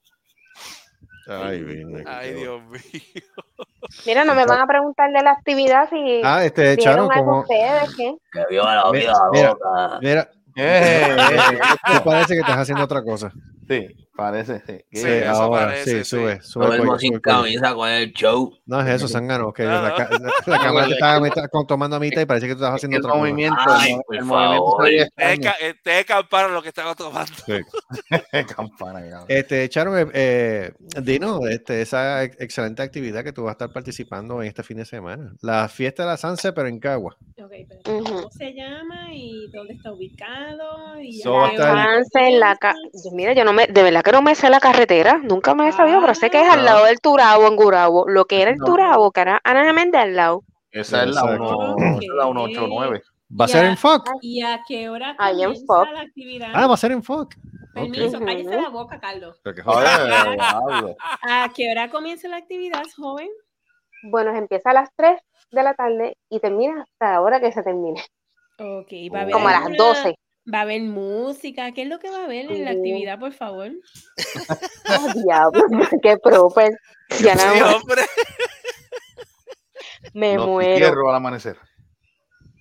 Speaker 5: Ay, bien,
Speaker 4: Ay, Dios mío. [LAUGHS]
Speaker 10: Mira, no me van a preguntar de la actividad si
Speaker 5: Ah, este, Charo, como.
Speaker 10: ustedes, ¿qué?
Speaker 6: Que viva la
Speaker 5: Mira,
Speaker 6: vida
Speaker 5: mira.
Speaker 6: loca.
Speaker 5: Mira,
Speaker 3: Eh, [LAUGHS] eh,
Speaker 5: parece que estás haciendo otra cosa.
Speaker 3: sí, parece, sí.
Speaker 4: Sí,
Speaker 5: Sí,
Speaker 4: eso
Speaker 5: ahora,
Speaker 4: parece,
Speaker 5: sí,
Speaker 4: sí.
Speaker 5: sube, sube
Speaker 6: Lo
Speaker 5: cuello,
Speaker 6: sin camisa con el show.
Speaker 5: No es eso, Sangano, que la, la- la [LAUGHS] cámara te estaba tomando a mitad y parece que tú estás haciendo cosa.
Speaker 3: movimiento,
Speaker 6: Ay, por
Speaker 3: el
Speaker 6: favor.
Speaker 4: Es eh, Te campana lo que estaba tomando. [LAUGHS]
Speaker 3: Campana, cabrón.
Speaker 5: Este, Charo, eh, eh, dinos, este, esa ex- excelente actividad que tú vas a estar participando en este fin de semana. La fiesta de la Sanse, pero en Cagua.
Speaker 7: Ok, pero
Speaker 10: Ujú.
Speaker 7: ¿cómo se llama y dónde está ubicado? Y
Speaker 5: So va a estar-
Speaker 10: en la ca-? Mira, yo no me, de verdad que no me sé la carretera, nunca me he sabido, pero sé que es al lado del Turabo, en Gurabo, lo que era el
Speaker 3: No.
Speaker 10: Turabo, que era Ana Geméndez al lado.
Speaker 3: Esa es la
Speaker 5: Exacto.
Speaker 3: 1, esa es la 189.
Speaker 5: ¿Va a ser en FOC?
Speaker 7: ¿Y a qué hora
Speaker 10: Ahí en
Speaker 7: comienza la actividad?
Speaker 5: Ah, va a ser en FOC.
Speaker 7: Permiso,
Speaker 10: Ok.
Speaker 7: cállese la boca, Carlos.
Speaker 3: A
Speaker 5: joder.
Speaker 3: ver, [LAUGHS] diablo.
Speaker 7: ¿A qué hora comienza la actividad, joven?
Speaker 10: Bueno, empieza a las 3 de la tarde y termina hasta la hora que se termine,
Speaker 7: Ok, va a haber
Speaker 10: como a las
Speaker 7: alguna-
Speaker 10: 12.
Speaker 7: Va a haber música. ¿Qué es lo que va a haber en la
Speaker 10: Sí.
Speaker 7: actividad, por favor?
Speaker 10: ¡Oh, diablo! [LAUGHS] ¡Qué proper! Ya nada
Speaker 4: Sí,
Speaker 10: más
Speaker 4: hombre.
Speaker 10: me
Speaker 3: Los
Speaker 10: muero.
Speaker 3: cierro al amanecer.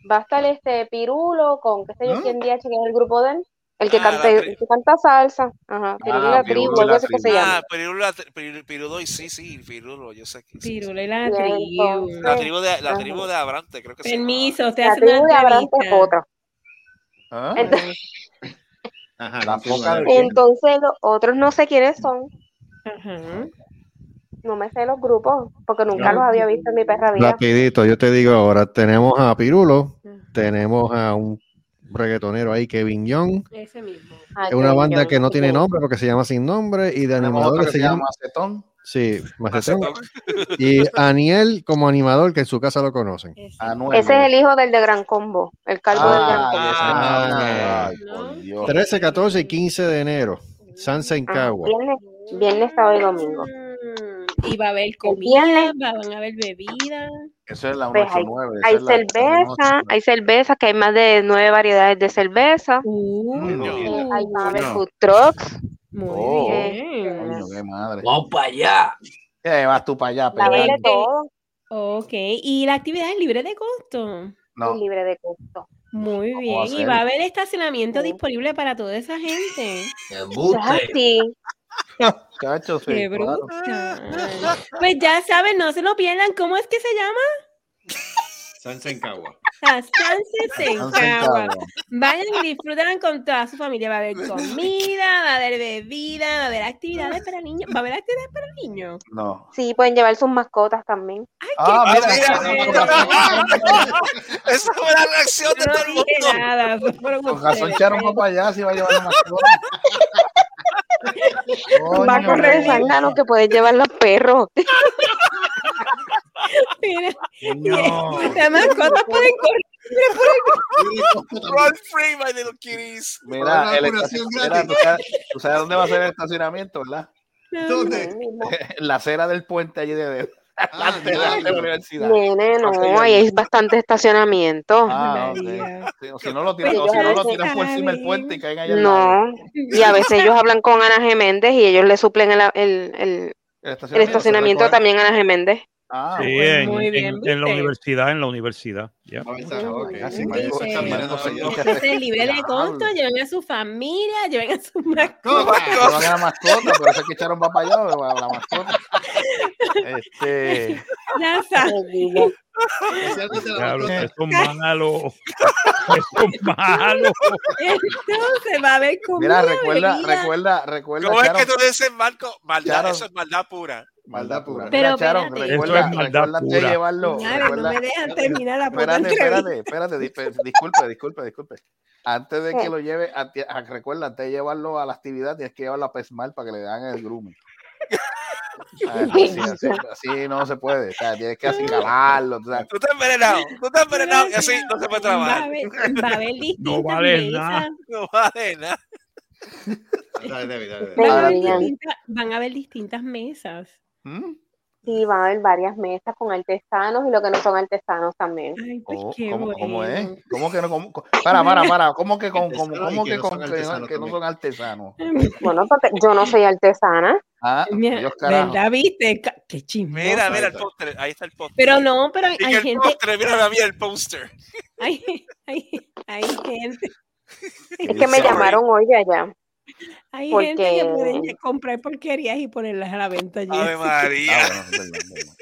Speaker 10: Va a estar este Pirulo con, qué sé yo,
Speaker 3: ¿Ah?
Speaker 10: quién DH, que es el grupo de él. El que,
Speaker 4: Ah,
Speaker 10: canta, el que canta salsa. Ajá, Pirulo y
Speaker 3: Ah,
Speaker 10: la
Speaker 3: Pirulo
Speaker 10: tribu, algo así que se llama.
Speaker 4: Ah, Pirulo, Pirulo, Pirulo, y sí, sí, Pirulo, yo sé que sí, sí.
Speaker 7: Pirulo y la tribu.
Speaker 4: La tribu de, la tribu de Abrante, creo que llama.
Speaker 7: Permiso, usted
Speaker 10: La
Speaker 7: hace una
Speaker 10: tribu de Abrante es otra.
Speaker 3: ¿Ah?
Speaker 10: Entonces, [LAUGHS]
Speaker 5: Ajá,
Speaker 3: La de-
Speaker 10: los otros no sé quiénes son. No me sé los grupos, porque nunca los había visto en mi perra vida.
Speaker 5: Rapidito, yo te digo ahora, tenemos a Pirulo, tenemos a un reggaetonero ahí, Kevin Young.
Speaker 7: Ese mismo.
Speaker 10: Ay,
Speaker 5: Es una
Speaker 10: Kevin
Speaker 5: banda
Speaker 10: Young,
Speaker 5: que no tiene nombre porque se llama Sin Nombre y de
Speaker 3: Tenemos
Speaker 5: animador
Speaker 3: otro
Speaker 5: que se llama...
Speaker 3: Macetón.
Speaker 5: Sí, Macetón.
Speaker 4: Macetón.
Speaker 5: Y Aniel como animador que en su casa lo conocen.
Speaker 7: Ese.
Speaker 10: Ese es el hijo del de Gran Combo, el calvo del Gran
Speaker 3: Ah,
Speaker 10: Combo.
Speaker 5: Ah.
Speaker 3: Ay, Dios.
Speaker 5: 13, 14 y 15 de enero. Sansa en
Speaker 10: Ah, viernes, viernes, sábado y domingo.
Speaker 7: Y va a haber comida, va- van a haber bebida.
Speaker 3: Eso es la
Speaker 10: Pues hay,
Speaker 3: 189. esa
Speaker 10: hay
Speaker 3: es la-
Speaker 10: cerveza, hay cerveza, que hay más de nueve variedades de cerveza.
Speaker 7: Uh,
Speaker 10: Eh, hay va a haber
Speaker 3: Coño.
Speaker 10: food trucks.
Speaker 7: muy
Speaker 3: Oh.
Speaker 7: bien.
Speaker 3: Coño, qué madre.
Speaker 6: Vamos para allá.
Speaker 3: ¿Qué vas tú para allá?
Speaker 10: De todo,
Speaker 7: Ok, y la actividad es libre de costo.
Speaker 3: No.
Speaker 10: libre de costo.
Speaker 7: Muy
Speaker 3: ¿Cómo
Speaker 7: bien. Y va a haber estacionamiento
Speaker 10: Sí.
Speaker 7: disponible para toda esa gente.
Speaker 10: Es así.
Speaker 3: Cacho,
Speaker 7: Qué
Speaker 3: claro.
Speaker 7: brutal. Pues ya saben, no se lo pierdan. ¿Cómo es que se llama?
Speaker 5: Sansa en Cagua.
Speaker 7: Las Sanses en
Speaker 3: Sansa en
Speaker 7: Cagua.
Speaker 3: Cagua.
Speaker 7: Vayan y disfrutarán con toda su familia. Va a haber comida, va a haber bebida, va a haber actividades para niños. Va a haber actividades para niños.
Speaker 3: No.
Speaker 10: Sí, pueden llevar sus mascotas también.
Speaker 3: Ah, mira.
Speaker 4: Esa fue la reacción de
Speaker 7: Yo
Speaker 4: todo
Speaker 7: no
Speaker 4: el mundo.
Speaker 7: nada.
Speaker 3: Con razón
Speaker 7: ustedes.
Speaker 3: Charon va para allá si va a llevar una mascota.
Speaker 10: Va a correr el zángano que pueden llevar los perros.
Speaker 7: Mira,
Speaker 3: coño.
Speaker 7: las mascotas pueden correr.
Speaker 4: Run free, my little kitties.
Speaker 3: Mira, el mira, tú, sabes, tú sabes dónde va a ser el estacionamiento, ¿verdad?
Speaker 9: ¿Dónde? [LAUGHS]
Speaker 3: La acera del puente allí de, de,
Speaker 9: Ah,
Speaker 3: de la universidad.
Speaker 10: Nene, no,
Speaker 3: Así
Speaker 10: ahí
Speaker 3: es.
Speaker 10: hay bastante estacionamiento.
Speaker 3: Ah, ok.
Speaker 7: María.
Speaker 3: Sí, o si no lo tiran, o si no lo
Speaker 10: ellos
Speaker 3: tiran por encima del puente y caen allá.
Speaker 10: No, y a veces ellos hablan con Ana Geméndez y ellos le suplen el, el, el,
Speaker 3: El
Speaker 10: el estacionamiento
Speaker 3: se recoge.
Speaker 10: también a Ana Geméndez.
Speaker 3: Ah,
Speaker 2: Sí,
Speaker 7: pues,
Speaker 2: en,
Speaker 7: muy
Speaker 2: en-
Speaker 7: bien,
Speaker 2: en la
Speaker 7: ¿viste?
Speaker 2: universidad, en la universidad. ya.
Speaker 9: Ah, está, ok.
Speaker 3: Así
Speaker 7: Dice,
Speaker 3: me dijo,
Speaker 9: Están
Speaker 3: María
Speaker 9: mirando
Speaker 3: José
Speaker 9: allá.
Speaker 3: Inca.
Speaker 7: Entonces, libre de costo, lleven a su familia, lleven a su mascota.
Speaker 9: Copa.
Speaker 3: Llevan a la mascota, pero eso es que echaron va para allá, o la mascota. Este,
Speaker 7: Ya
Speaker 9: la mascota.
Speaker 2: eso es malo. Eso es malo.
Speaker 7: Entonces va a haber comida,
Speaker 3: mira, recuerda, recuerda, recuerda,
Speaker 4: ¿Cómo es que tú dices, Marco? Maldad,
Speaker 3: Charo.
Speaker 4: eso es maldad pura.
Speaker 3: Maldad pura.
Speaker 7: Pero
Speaker 3: Mira, Charo,
Speaker 7: espérate.
Speaker 3: recuerda,
Speaker 2: es maldad
Speaker 3: recuerda
Speaker 2: pura.
Speaker 3: llevarlo, recuerda-
Speaker 7: no me dejan terminar la
Speaker 3: Espérate, espérate, espérate, disculpe, disculpe, disculpe. Antes de que lo lleve, a a- recuerda, antes de llevarlo a la actividad, tienes que llevarlo a Pesmal para que le hagan el grooming. Ah, [LAUGHS] Así, así, así no se puede, o sea, tienes que acicalarlo. tú sabes.
Speaker 4: Tú estás envenenado, tú estás envenenado y así no se puede
Speaker 7: Va a
Speaker 4: trabajar.
Speaker 7: haber, va a haber [LAUGHS] distintas
Speaker 2: vale
Speaker 7: mesas.
Speaker 2: nada.
Speaker 4: No vale nada.
Speaker 7: Van a haber distintas mesas.
Speaker 3: ¿Mm?
Speaker 10: Sí, van a haber varias mesas con artesanos y lo que no son artesanos también.
Speaker 7: Ay, pues
Speaker 3: Oh,
Speaker 7: qué
Speaker 3: ¿cómo, cómo es? ¿Cómo que no? ¿Cómo, co- para, para, [LAUGHS] para. ¿Cómo que con, cómo,
Speaker 9: que
Speaker 3: que
Speaker 9: no son
Speaker 3: que,
Speaker 9: artesanos
Speaker 3: que no son artesanos? [LAUGHS]
Speaker 10: Bueno, porque yo no soy artesana.
Speaker 3: Ah,
Speaker 7: Mira,
Speaker 3: Dios.
Speaker 7: ¿Verdad? ¿Viste? Qué chismoso.
Speaker 4: Mira, mira el póster, ahí está el póster.
Speaker 7: Pero no, pero hay,
Speaker 4: el
Speaker 7: gente,
Speaker 4: póster, mira a mí el póster. [LAUGHS]
Speaker 7: hay, hay, hay gente,
Speaker 10: Es que me llamaron hoy de allá.
Speaker 7: Hay
Speaker 10: Porque-
Speaker 7: gente que pueden comprar porquerías y ponerlas a la venta allí.
Speaker 4: Ave María.
Speaker 3: Ah, bueno,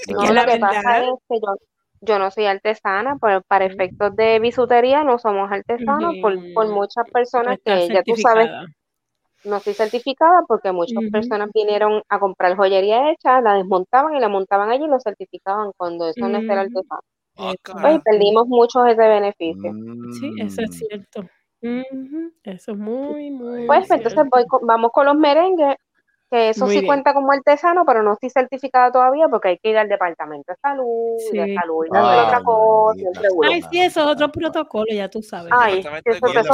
Speaker 3: [LAUGHS]
Speaker 10: No, lo que pasa
Speaker 7: verdad.
Speaker 10: es que yo, yo no soy artesana, pero para efectos de bisutería no somos artesanos por, por muchas personas que ya tú sabes, no estoy certificada porque muchas personas vinieron a comprar joyería hecha, la desmontaban y la montaban allí y lo certificaban cuando eso no es ser artesano.
Speaker 4: Ah.
Speaker 10: Pues perdimos mucho ese beneficio.
Speaker 7: Sí, eso es
Speaker 3: Mm.
Speaker 7: cierto. Ujú, Eso es muy, muy
Speaker 10: Pues
Speaker 7: cierto.
Speaker 10: entonces voy con- vamos con los merengues, que eso
Speaker 7: Muy
Speaker 10: sí
Speaker 7: bien.
Speaker 10: cuenta como artesano, pero no estoy certificada todavía porque hay que ir al departamento de salud, y de
Speaker 7: Sí.
Speaker 10: salud y de hacer otra
Speaker 3: Ay,
Speaker 10: cosa, y el
Speaker 3: maldita
Speaker 10: seguro.
Speaker 7: Ay, sí, eso es otro protocolo, ya tú sabes.
Speaker 10: Ay, eso,
Speaker 4: de
Speaker 10: eso.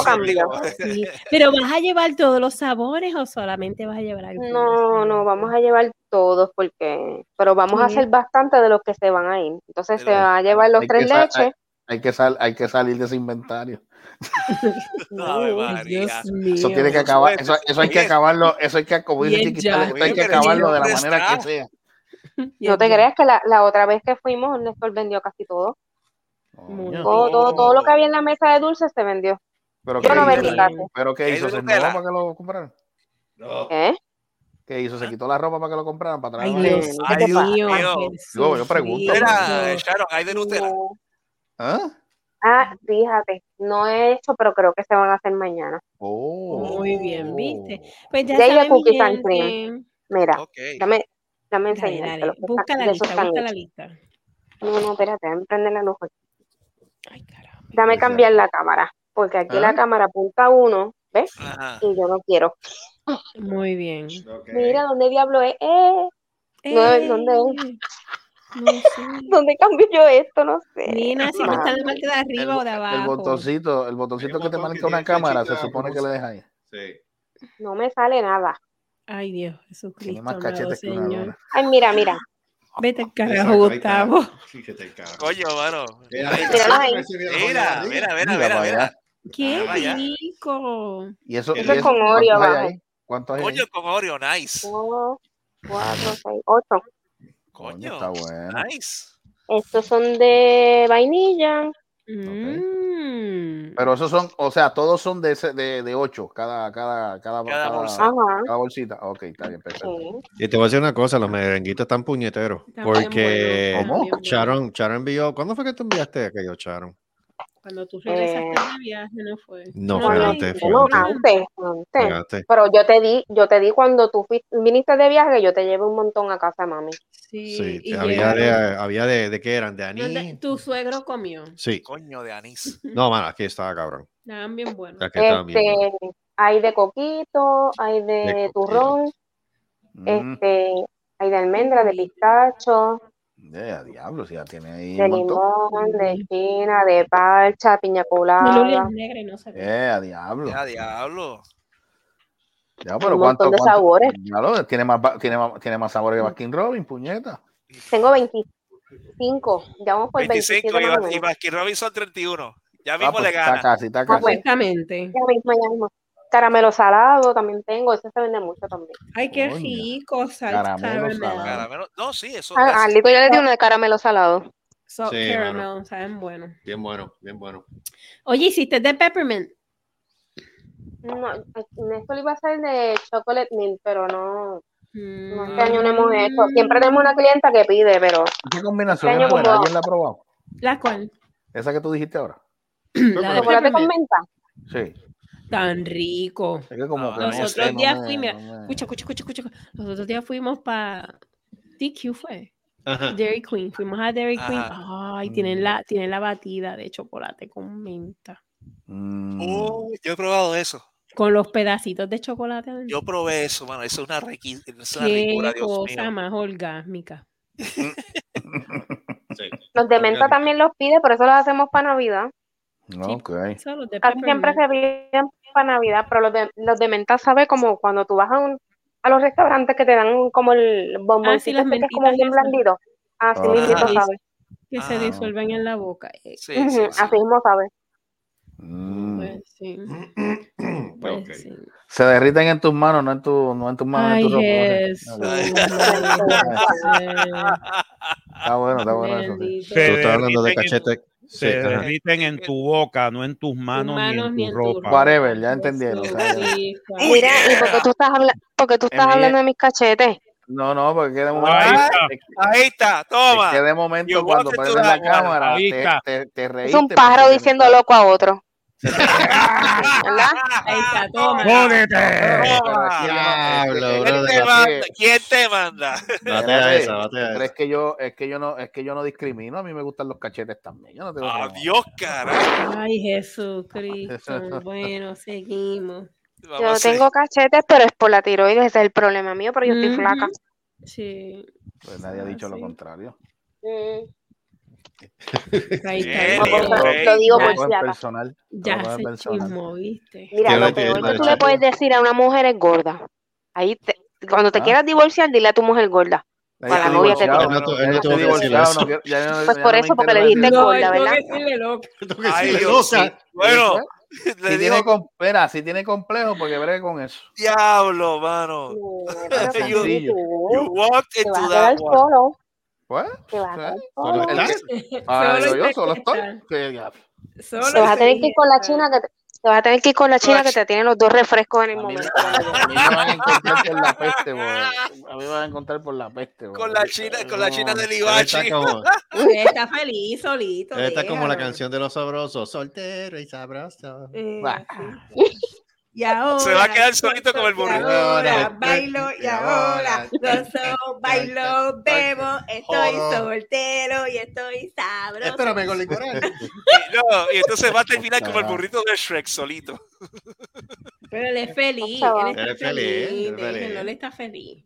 Speaker 10: [LAUGHS]
Speaker 7: Sí. Pero vas a llevar todos los sabores o solamente vas a llevar algunos?
Speaker 10: No, no, vamos a llevar todos porque, pero vamos a
Speaker 7: Sí.
Speaker 10: hacer bastante de los que se van a ir. Entonces se
Speaker 4: Pero
Speaker 10: van a llevar los
Speaker 3: hay
Speaker 10: tres
Speaker 3: sa-
Speaker 10: leches.
Speaker 3: Hay que, sal, hay que salir de ese inventario. [LAUGHS] [LAUGHS] Eso tiene que acabar, eso, eso hay que acabarlo, eso hay que, como dice Chiquita, esto hay que acabarlo de la
Speaker 4: ¿dónde
Speaker 3: manera que sea. [LAUGHS]
Speaker 10: No te creas que la, la otra vez que fuimos, Néstor vendió casi todo.
Speaker 3: Coño.
Speaker 10: Todo, todo, todo lo que había en la mesa de dulces se vendió.
Speaker 3: Pero
Speaker 10: Yo
Speaker 3: ¿qué
Speaker 10: no
Speaker 3: hizo?
Speaker 10: vendí casi.
Speaker 3: ¿Pero qué
Speaker 4: ¿Qué
Speaker 3: hizo? ¿Se para que lo compraran?
Speaker 10: ¿Eh?
Speaker 3: ¿Qué hizo? ¿Se quitó la ropa para que lo compraran? ¿Para
Speaker 7: Ay? Dios
Speaker 4: Ay, Dios
Speaker 3: Yo- yo pregunto.
Speaker 7: Dios.
Speaker 4: Sharon, hay de Nutella.
Speaker 10: No.
Speaker 3: ¿Ah?
Speaker 10: Ah, fíjate, no he hecho, pero creo que se van a hacer mañana.
Speaker 3: Oh.
Speaker 7: Muy bien, ¿viste? Pues ya
Speaker 10: Ya cookies and. Mira,
Speaker 4: Ok.
Speaker 10: dame, dame que
Speaker 7: Busca la lista, busca la lista.
Speaker 10: No, no, espérate, déjame prender la luz. aquí.
Speaker 7: Ay, caramba.
Speaker 10: Dame cambiar la cámara, porque aquí
Speaker 3: Ah.
Speaker 10: la cámara apunta a uno, ¿ves?
Speaker 4: Ajá.
Speaker 10: Y yo no quiero.
Speaker 7: Muy bien.
Speaker 10: Mira, ¿dónde diablo es? Eh, No, ¿dónde es?
Speaker 7: No sé. [LAUGHS]
Speaker 10: ¿Dónde cambio yo esto? No sé.
Speaker 7: Nina, si no está en la parte de
Speaker 3: El,
Speaker 7: arriba o de
Speaker 3: el
Speaker 7: abajo.
Speaker 3: botoncito, el botoncito que te marca una cámara, se supone que le deja ahí.
Speaker 5: Sí.
Speaker 10: No me sale nada.
Speaker 7: Ay, Dios, Jesucristo.
Speaker 3: Tiene más cachetes que una.
Speaker 10: Ay, mira, mira. [LAUGHS]
Speaker 7: Vete al carajo, Gustavo.
Speaker 5: está. Fíjate el carajo.
Speaker 4: Coño, mano.
Speaker 5: Mira, está,
Speaker 4: Mira, mira, mira,
Speaker 3: Mira.
Speaker 7: ¡Qué
Speaker 4: vaya.
Speaker 7: rico!
Speaker 3: Y eso,
Speaker 4: Eso
Speaker 3: y
Speaker 10: es con Oreo
Speaker 3: ¿cuántos hay.
Speaker 4: Coño, con Oreo, nice.
Speaker 10: Cuatro, seis, ocho.
Speaker 3: Coño, está bueno.
Speaker 4: nice.
Speaker 10: Estos son de vainilla.
Speaker 7: Mm.
Speaker 3: Pero esos son, o sea, todos son de, ese- de, de ocho, cada, cada, cada,
Speaker 4: Cada bolsa.
Speaker 3: Cada bolsita. Ok, está bien, perfecto.
Speaker 5: Y te voy a decir una cosa, los merenguitos están puñeteros. Porque
Speaker 7: buenos.
Speaker 5: Sharon, Sharon envió. ¿Cuándo fue que tú enviaste aquello, Sharon?
Speaker 7: Cuando tú regresaste
Speaker 10: Eh,
Speaker 7: de viaje, no fue.
Speaker 5: No,
Speaker 7: No,
Speaker 5: fue antes, fue
Speaker 10: No,
Speaker 5: antes.
Speaker 10: Pero yo te di, yo te di cuando tú fuiste, viniste de viaje, yo te llevé un montón a casa, mami.
Speaker 7: Sí,
Speaker 5: Sí,
Speaker 7: y
Speaker 5: había de, había de, de qué eran, de anís.
Speaker 7: Tu suegro comió.
Speaker 5: Sí.
Speaker 4: Coño de anís. [LAUGHS]
Speaker 5: No, mano, aquí estaba cabrón.
Speaker 7: Estaban bien buenos.
Speaker 5: Aquí estaban bien
Speaker 10: Este,
Speaker 5: buenos.
Speaker 10: hay de coquito, hay de,
Speaker 5: De
Speaker 10: turrón,
Speaker 3: Mm,
Speaker 10: este, hay de almendra, de pistacho,
Speaker 3: ya, diablo, si ya tiene ahí
Speaker 10: de limón, de china, de parcha, piña colada,
Speaker 7: negra y no se ve.
Speaker 3: Eh, a diablo.
Speaker 4: Ya, diablo.
Speaker 3: Ya, pero
Speaker 10: un
Speaker 3: ¿cuánto,
Speaker 10: montón de
Speaker 3: cuánto?
Speaker 10: sabores.
Speaker 3: Tiene más, tiene más, tiene más sabores que Baskin Robin, puñeta.
Speaker 10: Tengo 25, ya vamos por
Speaker 4: 25
Speaker 10: 27
Speaker 4: y. Baskin Robinson 31. Ya
Speaker 3: Ah,
Speaker 4: mismo
Speaker 3: pues
Speaker 4: le
Speaker 3: está casi, está casi.
Speaker 7: Exactamente.
Speaker 10: Ya mismo, ya mismo. Caramelo salado también tengo, ese se vende mucho también.
Speaker 7: Ay, qué rico, salt
Speaker 3: Caramelo
Speaker 7: caramel.
Speaker 3: salado.
Speaker 4: Caramelo. No, sí, eso.
Speaker 10: Ah, Alito yo le di uno de caramelo salado.
Speaker 7: Salt
Speaker 5: Sí,
Speaker 7: caramel, saben bueno.
Speaker 5: Bien bueno, bien bueno.
Speaker 7: Oye, ¿hiciste de peppermint?
Speaker 10: No, esto le iba a ser de chocolate mint, pero no, no este
Speaker 7: Mm.
Speaker 10: año no hemos hecho. Siempre tenemos una clienta que pide, pero
Speaker 3: Esa combinación
Speaker 10: Este
Speaker 3: es buena, ¿alguien la ha probado?
Speaker 7: ¿La cual?
Speaker 3: Esa que tú dijiste ahora. [CLEARS THROAT]
Speaker 7: La de
Speaker 10: chocolate con menta.
Speaker 3: Sí.
Speaker 7: Tan rico.
Speaker 3: Es que como
Speaker 4: Ah,
Speaker 3: que no
Speaker 7: Los
Speaker 3: sé,
Speaker 7: otros
Speaker 3: no
Speaker 7: días
Speaker 3: me-
Speaker 7: fuimos,
Speaker 3: no me-
Speaker 7: escucha, escucha, escucha, escucha. Los otros días fuimos para DQ fue.
Speaker 5: Ajá.
Speaker 7: Dairy Queen, fuimos a Dairy Queen.
Speaker 4: Ajá.
Speaker 7: Ay, tienen la, tienen la batida de chocolate con menta.
Speaker 3: Mm.
Speaker 4: Oh, yo he probado eso.
Speaker 7: Con los pedacitos de chocolate.
Speaker 4: Yo probé eso, mano. Eso es una, requi- es una
Speaker 7: Qué
Speaker 4: ricura, Dios
Speaker 7: cosa
Speaker 4: mío.
Speaker 7: más orgásmica. [LAUGHS]
Speaker 5: Sí.
Speaker 10: Los de menta también los pide, por eso los hacemos para Navidad.
Speaker 3: Ok.
Speaker 7: Eso, los de
Speaker 10: Casi siempre se piden para Navidad, pero los de, los de menta sabe como cuando tú vas a, un, a los restaurantes que te dan como el bomboncito
Speaker 7: las
Speaker 10: este que es como bien
Speaker 7: esas.
Speaker 10: blandito. Así
Speaker 3: Ah.
Speaker 10: mismito
Speaker 7: Sí,
Speaker 10: sabe.
Speaker 7: Que se
Speaker 4: Ah.
Speaker 7: disuelven en la boca. Eh,
Speaker 4: Sí, sí, sí.
Speaker 10: Así mismo sabe.
Speaker 3: Mm.
Speaker 7: Pues sí. Pues sí.
Speaker 3: Se derriten en tus manos, no en, tu, no en tus manos.
Speaker 7: Ay,
Speaker 3: en tu ropa.
Speaker 4: Ay.
Speaker 3: Está bueno, está bueno eso. sí.
Speaker 5: Tú estás hablando de cachete.
Speaker 2: Se
Speaker 5: Sí, ajá.
Speaker 2: derriten en tu boca, no en tus manos,
Speaker 7: manos
Speaker 2: ni en tu
Speaker 7: tu
Speaker 2: ropa.
Speaker 3: Whatever, ya entendieron,
Speaker 10: Mira, ¿y por qué tú estás, habla porque tú estás hablando de mis cachetes?
Speaker 3: No, no, porque de momento,
Speaker 2: Ahí está.
Speaker 3: es
Speaker 4: Ahí está, toma.
Speaker 3: que de momento
Speaker 4: You
Speaker 3: cuando
Speaker 4: walk into
Speaker 3: prendes la
Speaker 4: that one.
Speaker 3: cámara
Speaker 2: Ahí
Speaker 3: te, te,
Speaker 10: Es un pájaro diciendo loco a otro. ¿Verdad?
Speaker 7: Ahí está, toma.
Speaker 2: ¡Jódete!
Speaker 4: Toma.
Speaker 5: Diablo,
Speaker 3: ¿Quién
Speaker 4: ¿Quién
Speaker 5: brother.
Speaker 4: te manda? ¿Quién te manda?
Speaker 5: Bate a
Speaker 3: Espérate,
Speaker 5: esa, bate a
Speaker 3: pero es que yo, es que yo no, es que yo no discrimino, a mí me gustan los cachetes también. Yo no tengo problema.
Speaker 4: Adiós, carajo.
Speaker 7: Ay, Jesucristo. [LAUGHS] Bueno, seguimos.
Speaker 10: Yo
Speaker 4: Vamos
Speaker 10: tengo cachetes, pero es por la tiroides, ese es el problema mío, pero yo estoy flaca.
Speaker 7: Sí.
Speaker 3: Pues nadie ha dicho lo
Speaker 7: Sí.
Speaker 3: contrario.
Speaker 10: Mm, [LAUGHS]
Speaker 7: Ahí está.
Speaker 4: bien.
Speaker 10: Lo digo por si
Speaker 3: personal.
Speaker 7: Ya se
Speaker 3: personal.
Speaker 7: chismó, ¿viste?
Speaker 10: Mira,
Speaker 5: ¿Qué
Speaker 10: lo peor que tú le puedes decir a una mujer es gorda. Ahí te- cuando te
Speaker 3: Ah.
Speaker 10: quieras divorciar, dile a tu mujer gorda. Para la novia
Speaker 5: no-
Speaker 10: Pues por eso, porque le dijiste
Speaker 7: No,
Speaker 10: gorda, ¿verdad? [LAUGHS]
Speaker 4: Ay, Dios. Bueno,
Speaker 3: Si [LAUGHS]
Speaker 4: le
Speaker 3: tiene, com- espera, si tiene complejo, porque bregue con eso.
Speaker 4: diablo, mano.
Speaker 10: No, pero
Speaker 3: Sencillo.
Speaker 10: Francisco,
Speaker 4: You walked
Speaker 10: Te vas
Speaker 4: into
Speaker 10: a quedar
Speaker 4: that one.
Speaker 10: solo.
Speaker 3: Pues,
Speaker 10: Te vas a quedar
Speaker 3: ¿eh?
Speaker 5: Solo estás. [LAUGHS]
Speaker 3: Ah,
Speaker 7: Solo
Speaker 3: estoy.
Speaker 7: Solo
Speaker 10: Te vas a tener que ir con la china que te, te vas a tener que ir con la china que te tiene los dos refrescos en el
Speaker 3: A mí, me,
Speaker 10: momento.
Speaker 3: a mí me van a encontrar por la peste, bo. A mí me van a encontrar por la peste, bo.
Speaker 4: Con la china, con la china del Ibachi.
Speaker 5: está como,
Speaker 7: Él está feliz solito.
Speaker 5: está como la canción de los sabrosos. Soltero y sabroso.
Speaker 7: Eh, sí. [LAUGHS] y ahora.
Speaker 4: Se va a quedar solito como el
Speaker 7: Y
Speaker 4: burrito.
Speaker 7: ahora bailo y ahora gozo, bailo, bebo, estoy
Speaker 5: Jodo.
Speaker 7: soltero y estoy sabroso.
Speaker 5: Espérame, Golden Coral.
Speaker 4: Y, no, y entonces va a terminar como el burrito de Shrek solito.
Speaker 7: Pero él es feliz, él está
Speaker 5: feliz,
Speaker 7: feliz,
Speaker 5: él es feliz.
Speaker 7: déjenlo, él está feliz.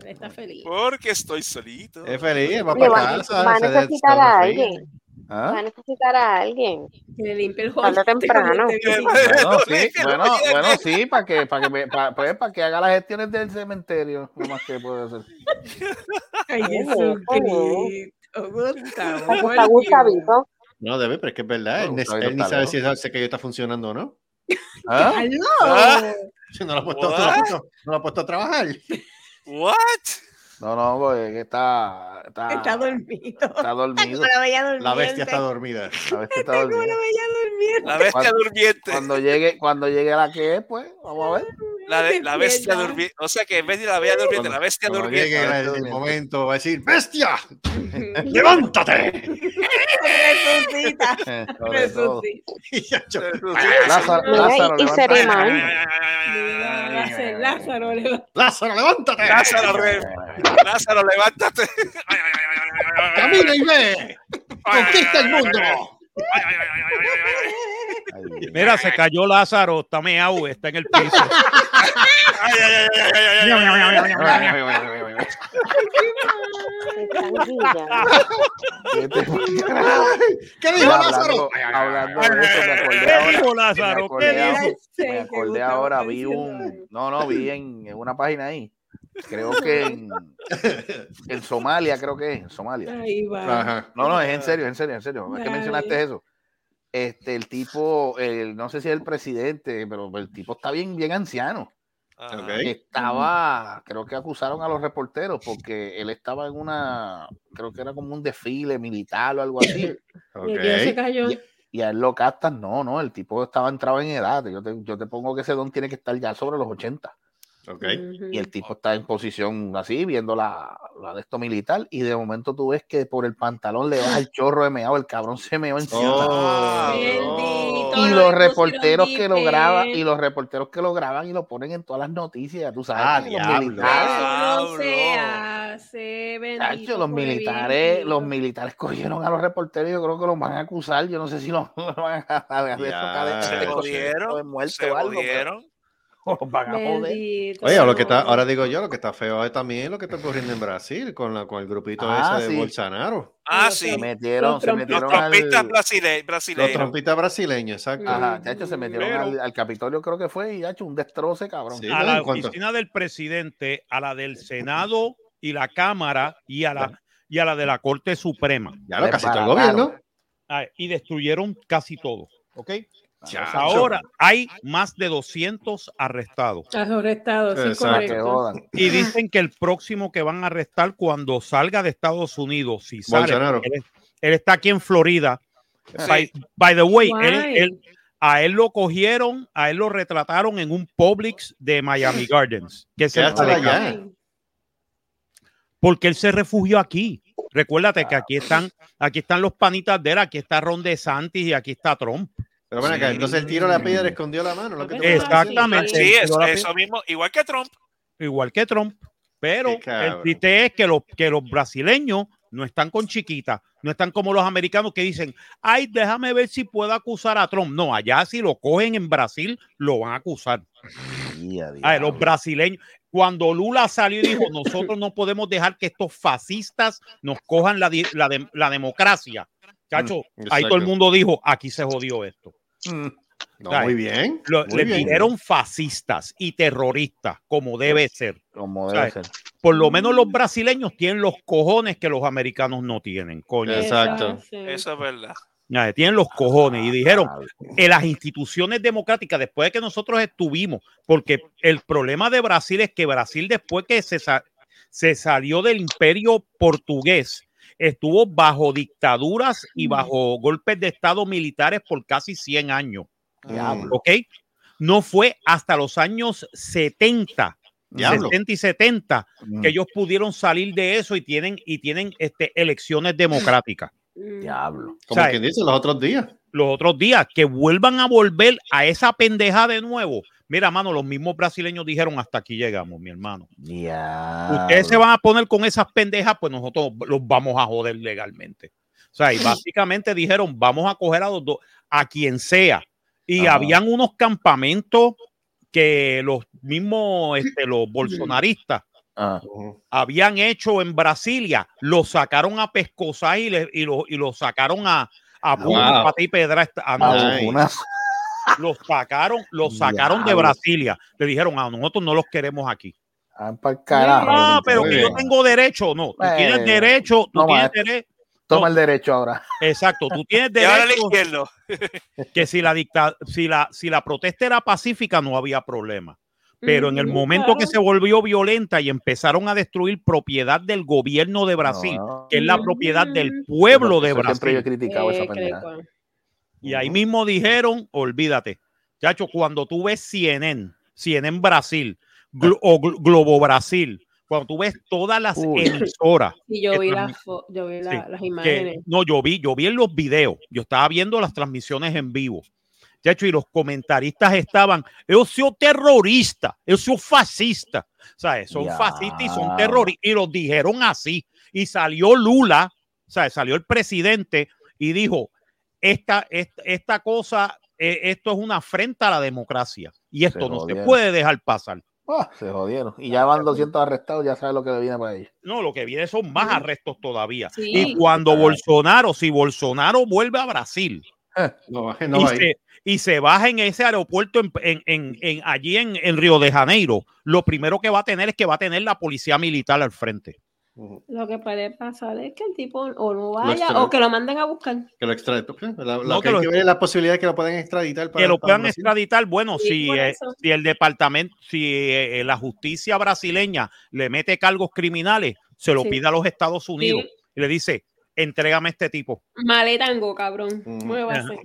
Speaker 7: Él está feliz.
Speaker 4: Porque estoy solito.
Speaker 5: Es feliz, va
Speaker 10: Le
Speaker 5: para
Speaker 10: va,
Speaker 5: casa.
Speaker 10: va a necesitar a alguien. Va a
Speaker 3: ¿Ah?
Speaker 10: necesitar a alguien.
Speaker 7: Que le limpie el hot. [LAUGHS]
Speaker 10: temprano. [LAUGHS]
Speaker 3: Bueno, sí,
Speaker 4: Que
Speaker 3: bueno, bueno, sí, para que, para que, me- para, pues, para que haga las gestiones del cementerio, lo más que puede hacer.
Speaker 7: Ay,
Speaker 10: Oye,
Speaker 7: Jesucristo, Dios.
Speaker 10: Gustavito.
Speaker 5: No, debe, pero es que es verdad.
Speaker 3: No,
Speaker 5: Él, ni sabe si esa aquello está funcionando o no.
Speaker 3: ¿Ah?
Speaker 7: ¡Aló!
Speaker 4: Ah.
Speaker 5: No lo ha puesto- no lo ha puesto a trabajar.
Speaker 4: What?
Speaker 3: No, no, porque está, está,
Speaker 7: Está dormido.
Speaker 3: está dormido.
Speaker 7: La bella.
Speaker 5: La bestia está dormida.
Speaker 3: A ver si está dormido.
Speaker 7: la bella durmiente.
Speaker 4: La bestia
Speaker 3: Cuando-
Speaker 4: durmiente.
Speaker 3: Cuando llegue, cuando llegue la que es, pues, vamos a ver.
Speaker 4: La, de- la bestia durmiente. O sea que en vez de la bella durmiente, la bestia
Speaker 5: Cuando
Speaker 4: durmiente.
Speaker 5: llegue
Speaker 3: la
Speaker 5: el,
Speaker 3: bestia
Speaker 5: momento, va a decir: ¡Bestia! ¡Levántate!
Speaker 7: Resucita.
Speaker 3: Eh.
Speaker 7: Resucita.
Speaker 3: Lázaro, Lázaro,
Speaker 10: y, y
Speaker 3: levántate.
Speaker 7: Lázaro, Lázaro, le-
Speaker 5: Lázaro, levántate. Camina y ve. Conquista el mundo.
Speaker 2: Mira, se cayó Lázaro, está meao, está en el piso.
Speaker 10: ¿Qué
Speaker 5: dijo Lázaro?
Speaker 2: ¿Qué dijo Lázaro?
Speaker 3: Me acordé ahora, vi un. No, no, vi en una página ahí Creo que en, en Somalia, creo que es, en Somalia.
Speaker 7: Ahí va.
Speaker 5: Ajá.
Speaker 3: No, no, es en serio, en serio, en serio. Es que mencionaste eso. Este, el tipo, el, no sé si es el presidente, pero el tipo está bien, bien anciano. Estaba, creo que acusaron a los reporteros porque él estaba en una, creo que era como un desfile militar o algo así. [LAUGHS]
Speaker 7: Se.
Speaker 3: Y a él lo captan, no, no, el tipo estaba entrado en edad. Yo te, yo te pongo que ese don tiene que estar ya sobre los 80.
Speaker 5: Ok.
Speaker 7: Ujú.
Speaker 3: Y el tipo está en posición así, viendo la, la de esto militar, y de momento tú ves que por el pantalón le baja el chorro de meado, el cabrón se meó encima.
Speaker 4: Ah,
Speaker 7: Bendito.
Speaker 3: y los reporteros que lo graban, y los reporteros que lo graban y lo ponen en todas las noticias, tú sabes.
Speaker 5: Ah,
Speaker 3: los
Speaker 5: diablo.
Speaker 3: militares,
Speaker 7: no se hace, bendito.
Speaker 3: chacho, los militares, los militares cogieron a los reporteros y yo creo que los van a acusar. Yo no sé si los, los [LAUGHS] van a, a, a- de
Speaker 5: Ya,
Speaker 3: de-
Speaker 4: Se
Speaker 3: de-
Speaker 4: jodieron.
Speaker 3: de muerte
Speaker 4: Se
Speaker 3: o algo, pero [LAUGHS] los van a joder.
Speaker 7: Bendito.
Speaker 5: Oye, lo que está, ahora digo yo, lo que está feo es también lo que está ocurriendo en Brasil con, la, con el grupito
Speaker 3: Ah,
Speaker 5: ese de. Bolsonaro.
Speaker 4: Ah, sí.
Speaker 3: Se metieron, se
Speaker 7: Los
Speaker 4: Los
Speaker 3: metieron
Speaker 4: trompistas
Speaker 3: al,
Speaker 4: brasile-
Speaker 5: Los
Speaker 4: brasileños.
Speaker 5: trompistas brasileños, exacto.
Speaker 3: Ajá, chacho, se metieron
Speaker 2: Pero-
Speaker 3: al, al Capitolio, creo que fue, y ha hecho un destroce, cabrón.
Speaker 5: Sí.
Speaker 2: a la oficina del presidente, a la del Senado y la Cámara y a la, y a la de la Corte Suprema.
Speaker 5: Ya lo casi todo el gobierno.
Speaker 2: Ah, y destruyeron casi todo. ¿Ok?
Speaker 5: Ya.
Speaker 2: Ahora hay más de 200 arrestados.
Speaker 7: Has arrestado, sí,
Speaker 5: Exacto.
Speaker 3: Para que
Speaker 7: correcto.
Speaker 3: jodan.
Speaker 2: Y dicen que el próximo que van a arrestar cuando salga de Estados Unidos, si sale, él, él está aquí en Florida.
Speaker 4: Sí.
Speaker 2: By, by the way, él-
Speaker 7: Guay.
Speaker 2: él- a él lo cogieron, a él lo retrataron en un Publix de Miami Gardens, porque él se refugió aquí. Recuérdate que aquí están, aquí están los panitas de él, aquí está Ron DeSantis y aquí está Trump.
Speaker 5: Pero ven acá,
Speaker 4: Sí.
Speaker 5: entonces el tiro a la piedra escondió la mano. Lo que
Speaker 2: Exactamente.
Speaker 4: Sí,
Speaker 2: Pero
Speaker 4: eso, mismo. Igual que Trump.
Speaker 2: igual que Trump. Pero el triste es que los, que los brasileños no están con chiquitas, no están como los americanos que dicen, ay, déjame ver si puedo acusar a Trump. No, allá si lo cogen en Brasil, lo van a acusar. Ay, los brasileños, cuando Lula salió y dijo, nosotros no podemos dejar que estos fascistas nos cojan la, la, de- la democracia. Chacho,
Speaker 5: Mm,
Speaker 2: ahí todo el mundo dijo, aquí se jodió esto.
Speaker 3: Mm.
Speaker 5: No, muy bien.
Speaker 2: Lo-
Speaker 5: muy bien.
Speaker 2: dijeron fascistas y terroristas, como debe ser.
Speaker 3: Como debe
Speaker 2: ¿sabes?
Speaker 3: ser.
Speaker 2: Por lo menos los brasileños tienen los cojones que los americanos no tienen, coño.
Speaker 5: Exacto.
Speaker 4: Eso es verdad.
Speaker 2: Ya, Tienen los cojones y dijeron
Speaker 3: Diablo.
Speaker 2: en las instituciones democráticas, después de que nosotros estuvimos, porque el problema de Brasil es que Brasil después que se, sa- se salió del imperio portugués, estuvo bajo dictaduras y bajo golpes de estado militares por casi 100 años.
Speaker 3: Diablo.
Speaker 2: ¿Ok? No fue hasta los años 70,
Speaker 5: Diablo.
Speaker 2: 60 y 70
Speaker 3: Mm.
Speaker 2: que ellos pudieron salir de eso y tienen, y tienen este, elecciones democráticas.
Speaker 3: Diablo.
Speaker 5: Como
Speaker 2: ¿sabes?
Speaker 5: quien dice los otros días.
Speaker 2: Los otros días, que vuelvan a volver a esa pendeja de nuevo. Mira, mano, los mismos brasileños dijeron hasta aquí llegamos, mi hermano.
Speaker 3: Ya.
Speaker 2: Ustedes se van a poner con esas pendejas, pues nosotros los vamos a joder legalmente. O sea, y [LAUGHS] básicamente dijeron, vamos a coger a los dos, a quien sea. Y habían unos campamentos que los mismos, este, los [CLEARS THROAT] bolsonaristas
Speaker 3: Ah,
Speaker 2: habían hecho en Brasilia, lo sacaron a pescosar y, le- y, lo, y lo sacaron a, a
Speaker 5: Wow.
Speaker 2: pata y pedra. a
Speaker 3: ah, una-
Speaker 2: Los sacaron, los [LAUGHS] sacaron de. Brasilia. Le dijeron, a nosotros no los queremos aquí.
Speaker 3: ah, pa'l carajo.
Speaker 2: Ah, pero que
Speaker 5: bien.
Speaker 2: yo tengo derecho. No, tú tienes derecho, tú
Speaker 3: no,
Speaker 2: tienes
Speaker 3: maestro.
Speaker 2: derecho.
Speaker 3: Toma
Speaker 2: no.
Speaker 3: el derecho ahora.
Speaker 2: Exacto, tú tienes [LAUGHS]
Speaker 4: Y ahora el
Speaker 2: derecho
Speaker 4: izquierdo. [LAUGHS]
Speaker 2: que si la dicta, si la, si la protesta era pacífica no había problema. Pero en el
Speaker 7: Ujú,
Speaker 2: momento
Speaker 7: claro.
Speaker 2: que se volvió violenta y empezaron a destruir propiedad del gobierno de Brasil,
Speaker 3: No,
Speaker 2: que es la
Speaker 7: Ujú.
Speaker 2: propiedad del pueblo de
Speaker 3: eso Siempre yo he
Speaker 2: Brasil,
Speaker 3: criticado esa
Speaker 7: Eh, cuan.
Speaker 2: Y ahí mismo dijeron, olvídate, chacho, cuando tú ves CNN, CNN Brasil Glo- o Glo- Globo Brasil, cuando tú ves todas las
Speaker 3: Uy.
Speaker 2: emisoras
Speaker 7: Y yo vi, fo- yo vi la-
Speaker 2: Sí,
Speaker 7: las
Speaker 2: que
Speaker 7: imágenes.
Speaker 2: no, yo vi, yo vi en los videos, yo estaba viendo las transmisiones en vivo. Chacho, y los comentaristas estaban, yo soy terrorista, yo soy fascista. O sea, son
Speaker 3: Ya.
Speaker 2: fascistas y son terroristas. Y los dijeron así. Y salió Lula, sea, salió el presidente y dijo, esta, esta, esta cosa, eh, esto es una afrenta a la democracia. Y esto no se puede dejar pasar.
Speaker 3: Ah, se jodieron. Y ya van 200 arrestados, ya sabes lo que le viene para ellos.
Speaker 2: No, lo que viene son más arrestos todavía.
Speaker 7: Sí.
Speaker 2: Y cuando. Bolsonaro, si Bolsonaro vuelve a Brasil,
Speaker 5: No, baje, no
Speaker 2: y, se, y se baja en ese aeropuerto en, en- en- en- allí en, en Río de Janeiro, lo primero que va a tener es que va a tener la policía militar al frente.
Speaker 7: Lo que puede pasar es que el tipo o no vaya o que lo manden a buscar.
Speaker 5: Que lo extraditen. La, la
Speaker 2: No,
Speaker 5: que
Speaker 2: que
Speaker 5: hay
Speaker 2: lo-
Speaker 5: que ver es la posibilidad de que lo puedan extraditar para
Speaker 2: que lo puedan extraditar, bueno,
Speaker 7: Sí,
Speaker 2: si,
Speaker 7: por
Speaker 2: eh, si el departamento, si eh, la justicia brasileña le mete cargos criminales, se lo
Speaker 7: Sí.
Speaker 2: pide a los Estados Unidos
Speaker 7: Sí.
Speaker 2: y le dice, entrégame a este tipo,
Speaker 7: Maletango, cabrón.
Speaker 3: Va a joder.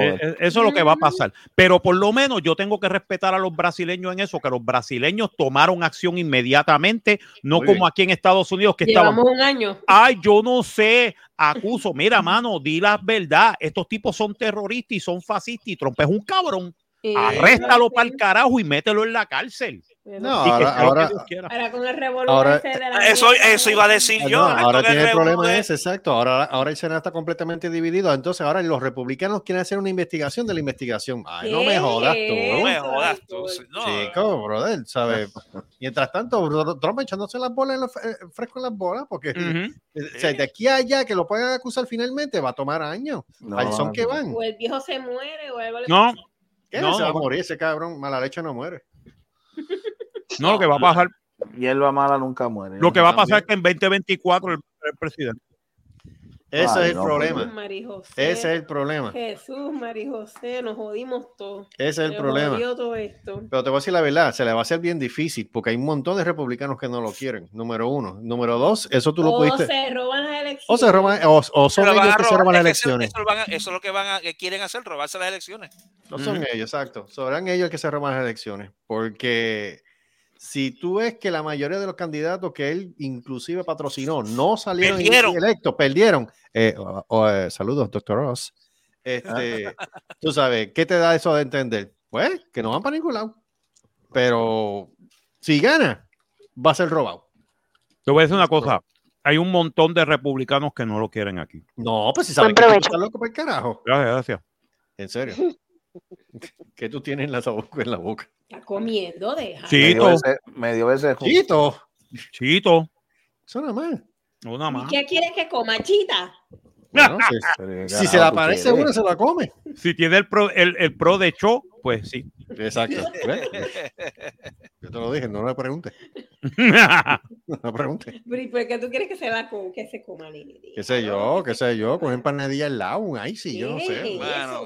Speaker 2: Eh, eh, Eso es lo que va a pasar. Pero por lo menos yo tengo que respetar a los brasileños en eso, que los brasileños tomaron acción inmediatamente, no
Speaker 5: Muy
Speaker 2: como
Speaker 5: bien.
Speaker 2: aquí en Estados Unidos que estaban.
Speaker 7: Llevamos un año.
Speaker 2: Ay, yo no sé, acuso. Mira, mano, di la verdad. Estos tipos son terroristas y son fascistas y Trump es un cabrón.
Speaker 7: Eh,
Speaker 2: Arréstalo
Speaker 7: sí.
Speaker 2: para el carajo y mételo en la cárcel.
Speaker 5: No, ahora, ahora,
Speaker 2: Dios quiera.
Speaker 7: Ahora con el revolver
Speaker 5: Ahora-
Speaker 7: ese de la
Speaker 4: Eso, eso iba a decir
Speaker 5: Ah,
Speaker 4: yo.
Speaker 5: ahora
Speaker 4: el
Speaker 5: tiene el problema ese, exacto. Ahora, ahora el Senado está completamente dividido. Entonces, ahora los republicanos quieren hacer una investigación de la investigación. Ay, no me
Speaker 7: ¿Qué
Speaker 5: jodas tú.
Speaker 4: No me jodas tú. No.
Speaker 5: Chico, brother, ¿sabes? [LAUGHS] Mientras tanto, Trump echándose las bolas en la- eh, fresco en las bolas, porque eh, o sea, de aquí a allá que lo puedan acusar finalmente va a tomar años.
Speaker 3: No,
Speaker 5: Al son que van.
Speaker 7: O el viejo se muere o algo le
Speaker 2: No.
Speaker 5: ¿Qué?
Speaker 2: No,
Speaker 5: se va a morir ese cabrón. Mala leche no muere.
Speaker 2: No, lo que va a pasar,
Speaker 3: Hierba mala nunca muere.
Speaker 2: lo que va a pasar es que en 2024 el, el presidente.
Speaker 5: Ese
Speaker 3: Ay,
Speaker 5: es el
Speaker 3: no,
Speaker 5: problema.
Speaker 7: Jesús, María José.
Speaker 5: Ese es el problema.
Speaker 7: Jesús, María José, nos jodimos todos.
Speaker 5: Ese es el problema.
Speaker 7: jodió todo esto.
Speaker 5: Pero te voy a decir la verdad, se le va a hacer bien difícil porque hay un montón de republicanos que no lo quieren. Número uno. Número dos, eso tú lo
Speaker 7: o
Speaker 5: pudiste.
Speaker 7: se roban las elecciones.
Speaker 5: O se roban, o, o son ellos que se roban las
Speaker 4: eso-
Speaker 5: elecciones.
Speaker 4: Eso, lo van a- eso es lo que van a, que quieren hacer, robarse las elecciones.
Speaker 5: No son ellos, exacto. Serán ellos que se roban las elecciones. Porque si tú ves que la mayoría de los candidatos que él inclusive patrocinó no salieron
Speaker 4: Perdieron.
Speaker 5: electos, perdieron. Eh, eh, saludos, doctor Ross. Este, [LAUGHS] tú sabes, ¿qué te da eso de entender? Pues que no van para ningún lado. Pero si gana, va a ser robado.
Speaker 2: Te voy a decir una cosa. Hay un montón de republicanos que no lo quieren aquí.
Speaker 5: No, pues si saben que estás loco por el carajo.
Speaker 2: Gracias, gracias.
Speaker 5: En serio. [LAUGHS] ¿Qué tú tienes en la boca? En la boca?
Speaker 7: Está comiendo, deja.
Speaker 2: Sí.
Speaker 3: Medio
Speaker 2: Chito.
Speaker 3: veces, medio veces.
Speaker 5: Chito.
Speaker 2: Chito,
Speaker 5: Eso nada más.
Speaker 2: una
Speaker 7: ¿Y
Speaker 2: más.
Speaker 7: qué quieres que coma, chita?
Speaker 5: Bueno, si, si se le aparece uno, se la come.
Speaker 2: Si tiene el pro, el, el pro de show, pues sí.
Speaker 5: Exacto. [LAUGHS] ¿Ves? Yo te lo dije, no le preguntes. [LAUGHS] No le preguntes.
Speaker 7: Pero, ¿y ¿Por qué tú quieres que se la co- que se coma, Nini?
Speaker 5: ¿Qué sé yo? ¿Qué sé yo? Con empanadilla al lado, un icy, yo no sé.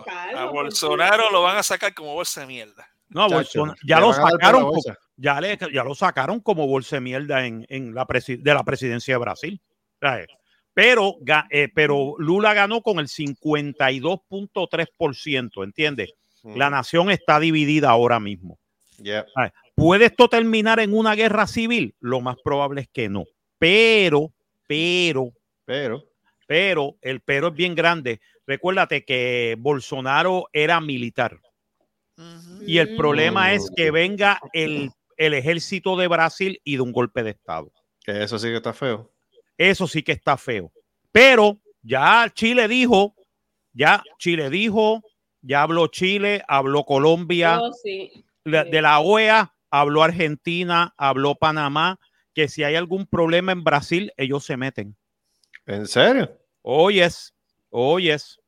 Speaker 7: Carlos,
Speaker 4: a Bolsonaro lo van a sacar como bolsa de mierda.
Speaker 2: No,
Speaker 5: Chacho,
Speaker 2: Bolsonaro- ya lo sacaron, ya, le, ya lo sacaron como bolsa de mierda en, en la presi- de la presidencia de Brasil. ¿sabes? Pero, eh, pero Lula ganó con el 52.3%, ¿entiendes? La nación está dividida ahora mismo.
Speaker 5: Yeah.
Speaker 2: ¿Puede esto terminar en una guerra civil? Lo más probable es que no. Pero, pero,
Speaker 5: Pero,
Speaker 2: pero, el pero es bien grande. Recuérdate que Bolsonaro era militar. Y el problema es que venga el, el ejército de Brasil y de un golpe de Estado.
Speaker 5: Eso sí que está feo.
Speaker 2: Eso sí que está feo. Pero ya Chile dijo, ya Chile dijo, ya habló Chile, habló Colombia,
Speaker 7: Oh, sí.
Speaker 2: la- de la OEA, habló Argentina, habló Panamá, que si hay algún problema en Brasil, ellos se meten.
Speaker 5: ¿En serio?
Speaker 2: Oyes, oyes.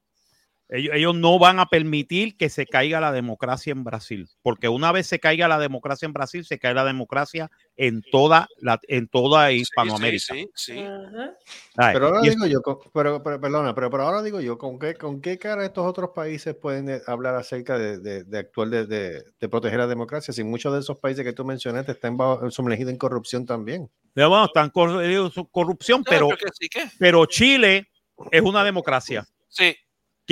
Speaker 2: Ellos, ellos no van a permitir que se caiga la democracia en Brasil, porque una vez se caiga la democracia en Brasil, se cae la democracia en toda la, en toda Hispanoamérica.
Speaker 4: Sí, sí, sí.
Speaker 2: Ay,
Speaker 5: Pero ahora
Speaker 2: y es-
Speaker 5: digo yo, con- pero, pero- perdona, pero, pero ahora digo yo, ¿con qué, ¿con qué cara estos otros países pueden eh, hablar acerca de, de, de actuar de, de- de proteger la democracia si muchos de esos países que tú mencionaste están bajo- sumergidos en corrupción también?
Speaker 2: Pero bueno, están su corrupción, pero, pero Chile es una democracia.
Speaker 4: Sí.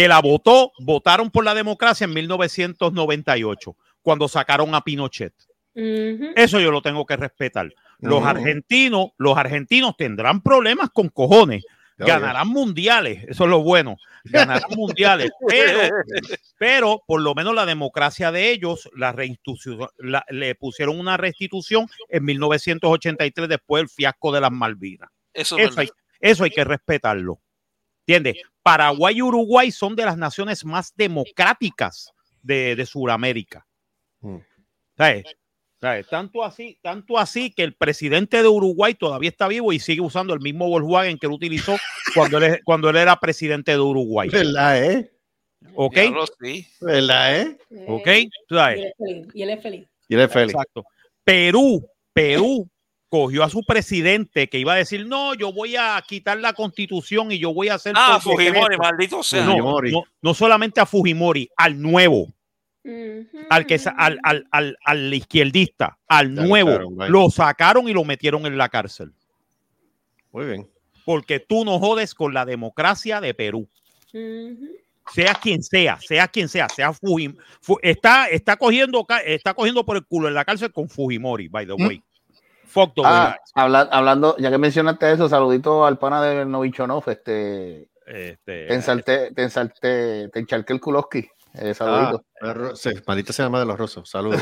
Speaker 2: Que la votó, votaron por la democracia en 1998, cuando sacaron a Pinochet. Eso yo lo tengo que respetar. Los argentinos, los argentinos tendrán problemas con cojones. Ganarán mundiales, eso es lo bueno. Ganarán mundiales, [LAUGHS] pero, pero por lo menos la democracia de ellos la la- le pusieron una restitución en 1983 después del fiasco de las Malvinas.
Speaker 4: Eso es
Speaker 2: Eso hay, eso hay que respetarlo. ¿Entiendes? Paraguay y Uruguay son de las naciones más democráticas de, de Sudamérica.
Speaker 5: Mm.
Speaker 2: ¿Sabes? ¿Sabes? Tanto así, tanto así que el presidente de Uruguay todavía está vivo y sigue usando el mismo Volkswagen que él utilizó [LAUGHS] cuando él, cuando él era presidente de Uruguay.
Speaker 5: ¿Verdad, eh?
Speaker 2: ¿Ok?
Speaker 4: Sí.
Speaker 5: ¿Verdad, eh?
Speaker 2: ¿Ok?
Speaker 7: Eh,
Speaker 2: ¿Tú sabes?
Speaker 7: Y él es feliz. Y él es feliz.
Speaker 5: Y él es feliz.
Speaker 2: Exacto. Perú, Perú cogió a su presidente que iba a decir, no, yo voy a quitar la constitución y yo voy a hacer...
Speaker 4: Ah,
Speaker 2: por decreto".
Speaker 4: Fujimori, maldito sea.
Speaker 2: No,
Speaker 5: Fujimori.
Speaker 2: no, no solamente a Fujimori, al nuevo, al que al, al, al, al izquierdista, al
Speaker 5: Ya
Speaker 2: nuevo,
Speaker 5: sacaron,
Speaker 2: lo sacaron y lo metieron en la cárcel.
Speaker 5: Muy bien.
Speaker 2: Porque tú no jodes con la democracia de Perú. Sea quien sea, sea quien sea, sea Fujim, Fu- está, está cogiendo está cogiendo por el culo en la cárcel con Fujimori, by the way. Fuck the
Speaker 3: Ah, habla- hablando, ya que mencionaste eso, saludito al pana de Novichonov, este,
Speaker 2: Este,
Speaker 3: te ensalté, te ensalté, te encharqué el Kuloski. Eh, saludito.
Speaker 5: Ah, el ro- sí, maldita sea madre de los rusos. Saludos.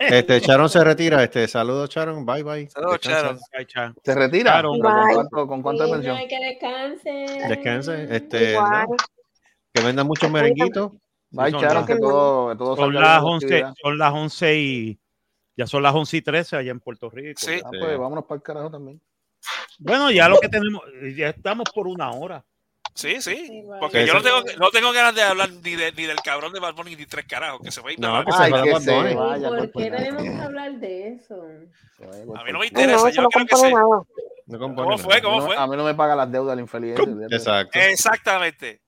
Speaker 5: Este, Charon se retira. Este, saludos, Charon. Bye, bye.
Speaker 4: Saludos,
Speaker 5: Descansa.
Speaker 4: Charon.
Speaker 3: ¿Se retira? ¿Pero ¿Con cuánto, con cuánto
Speaker 7: Sí, no que descanse.
Speaker 5: Descanse. Este, que vendan muchos merenguitos.
Speaker 3: Bye,
Speaker 2: son
Speaker 3: Charon,
Speaker 2: las-
Speaker 3: que todo, que todo
Speaker 2: Son las
Speaker 3: bien la
Speaker 2: 11,
Speaker 3: actividad.
Speaker 2: son las 11 y ya son las 11 y 13 allá en Puerto Rico.
Speaker 4: Sí.
Speaker 3: Ah, pues vámonos para el carajo también.
Speaker 2: Bueno, ya lo que tenemos, ya estamos por una hora.
Speaker 4: Sí, sí. Porque yo no tengo, no tengo ganas de hablar ni, de- ni del cabrón de Balbón ni tres carajos, que se va a ir
Speaker 5: No,
Speaker 4: mal.
Speaker 5: que se
Speaker 3: Ay,
Speaker 5: joda
Speaker 3: que
Speaker 5: Bad
Speaker 3: se
Speaker 5: Bunny.
Speaker 3: vaya.
Speaker 7: ¿Por
Speaker 3: por
Speaker 7: qué
Speaker 3: nada.
Speaker 7: tenemos que hablar de eso?
Speaker 4: A mí no me interesa.
Speaker 10: no,
Speaker 4: yo
Speaker 10: no
Speaker 4: quiero que.
Speaker 5: No
Speaker 4: ¿Cómo
Speaker 5: nada.
Speaker 4: fue?
Speaker 3: A
Speaker 4: ¿Cómo
Speaker 3: no-
Speaker 4: fue?
Speaker 3: A mí no me paga las deudas el infeliz.
Speaker 5: Exacto.
Speaker 4: Exactamente.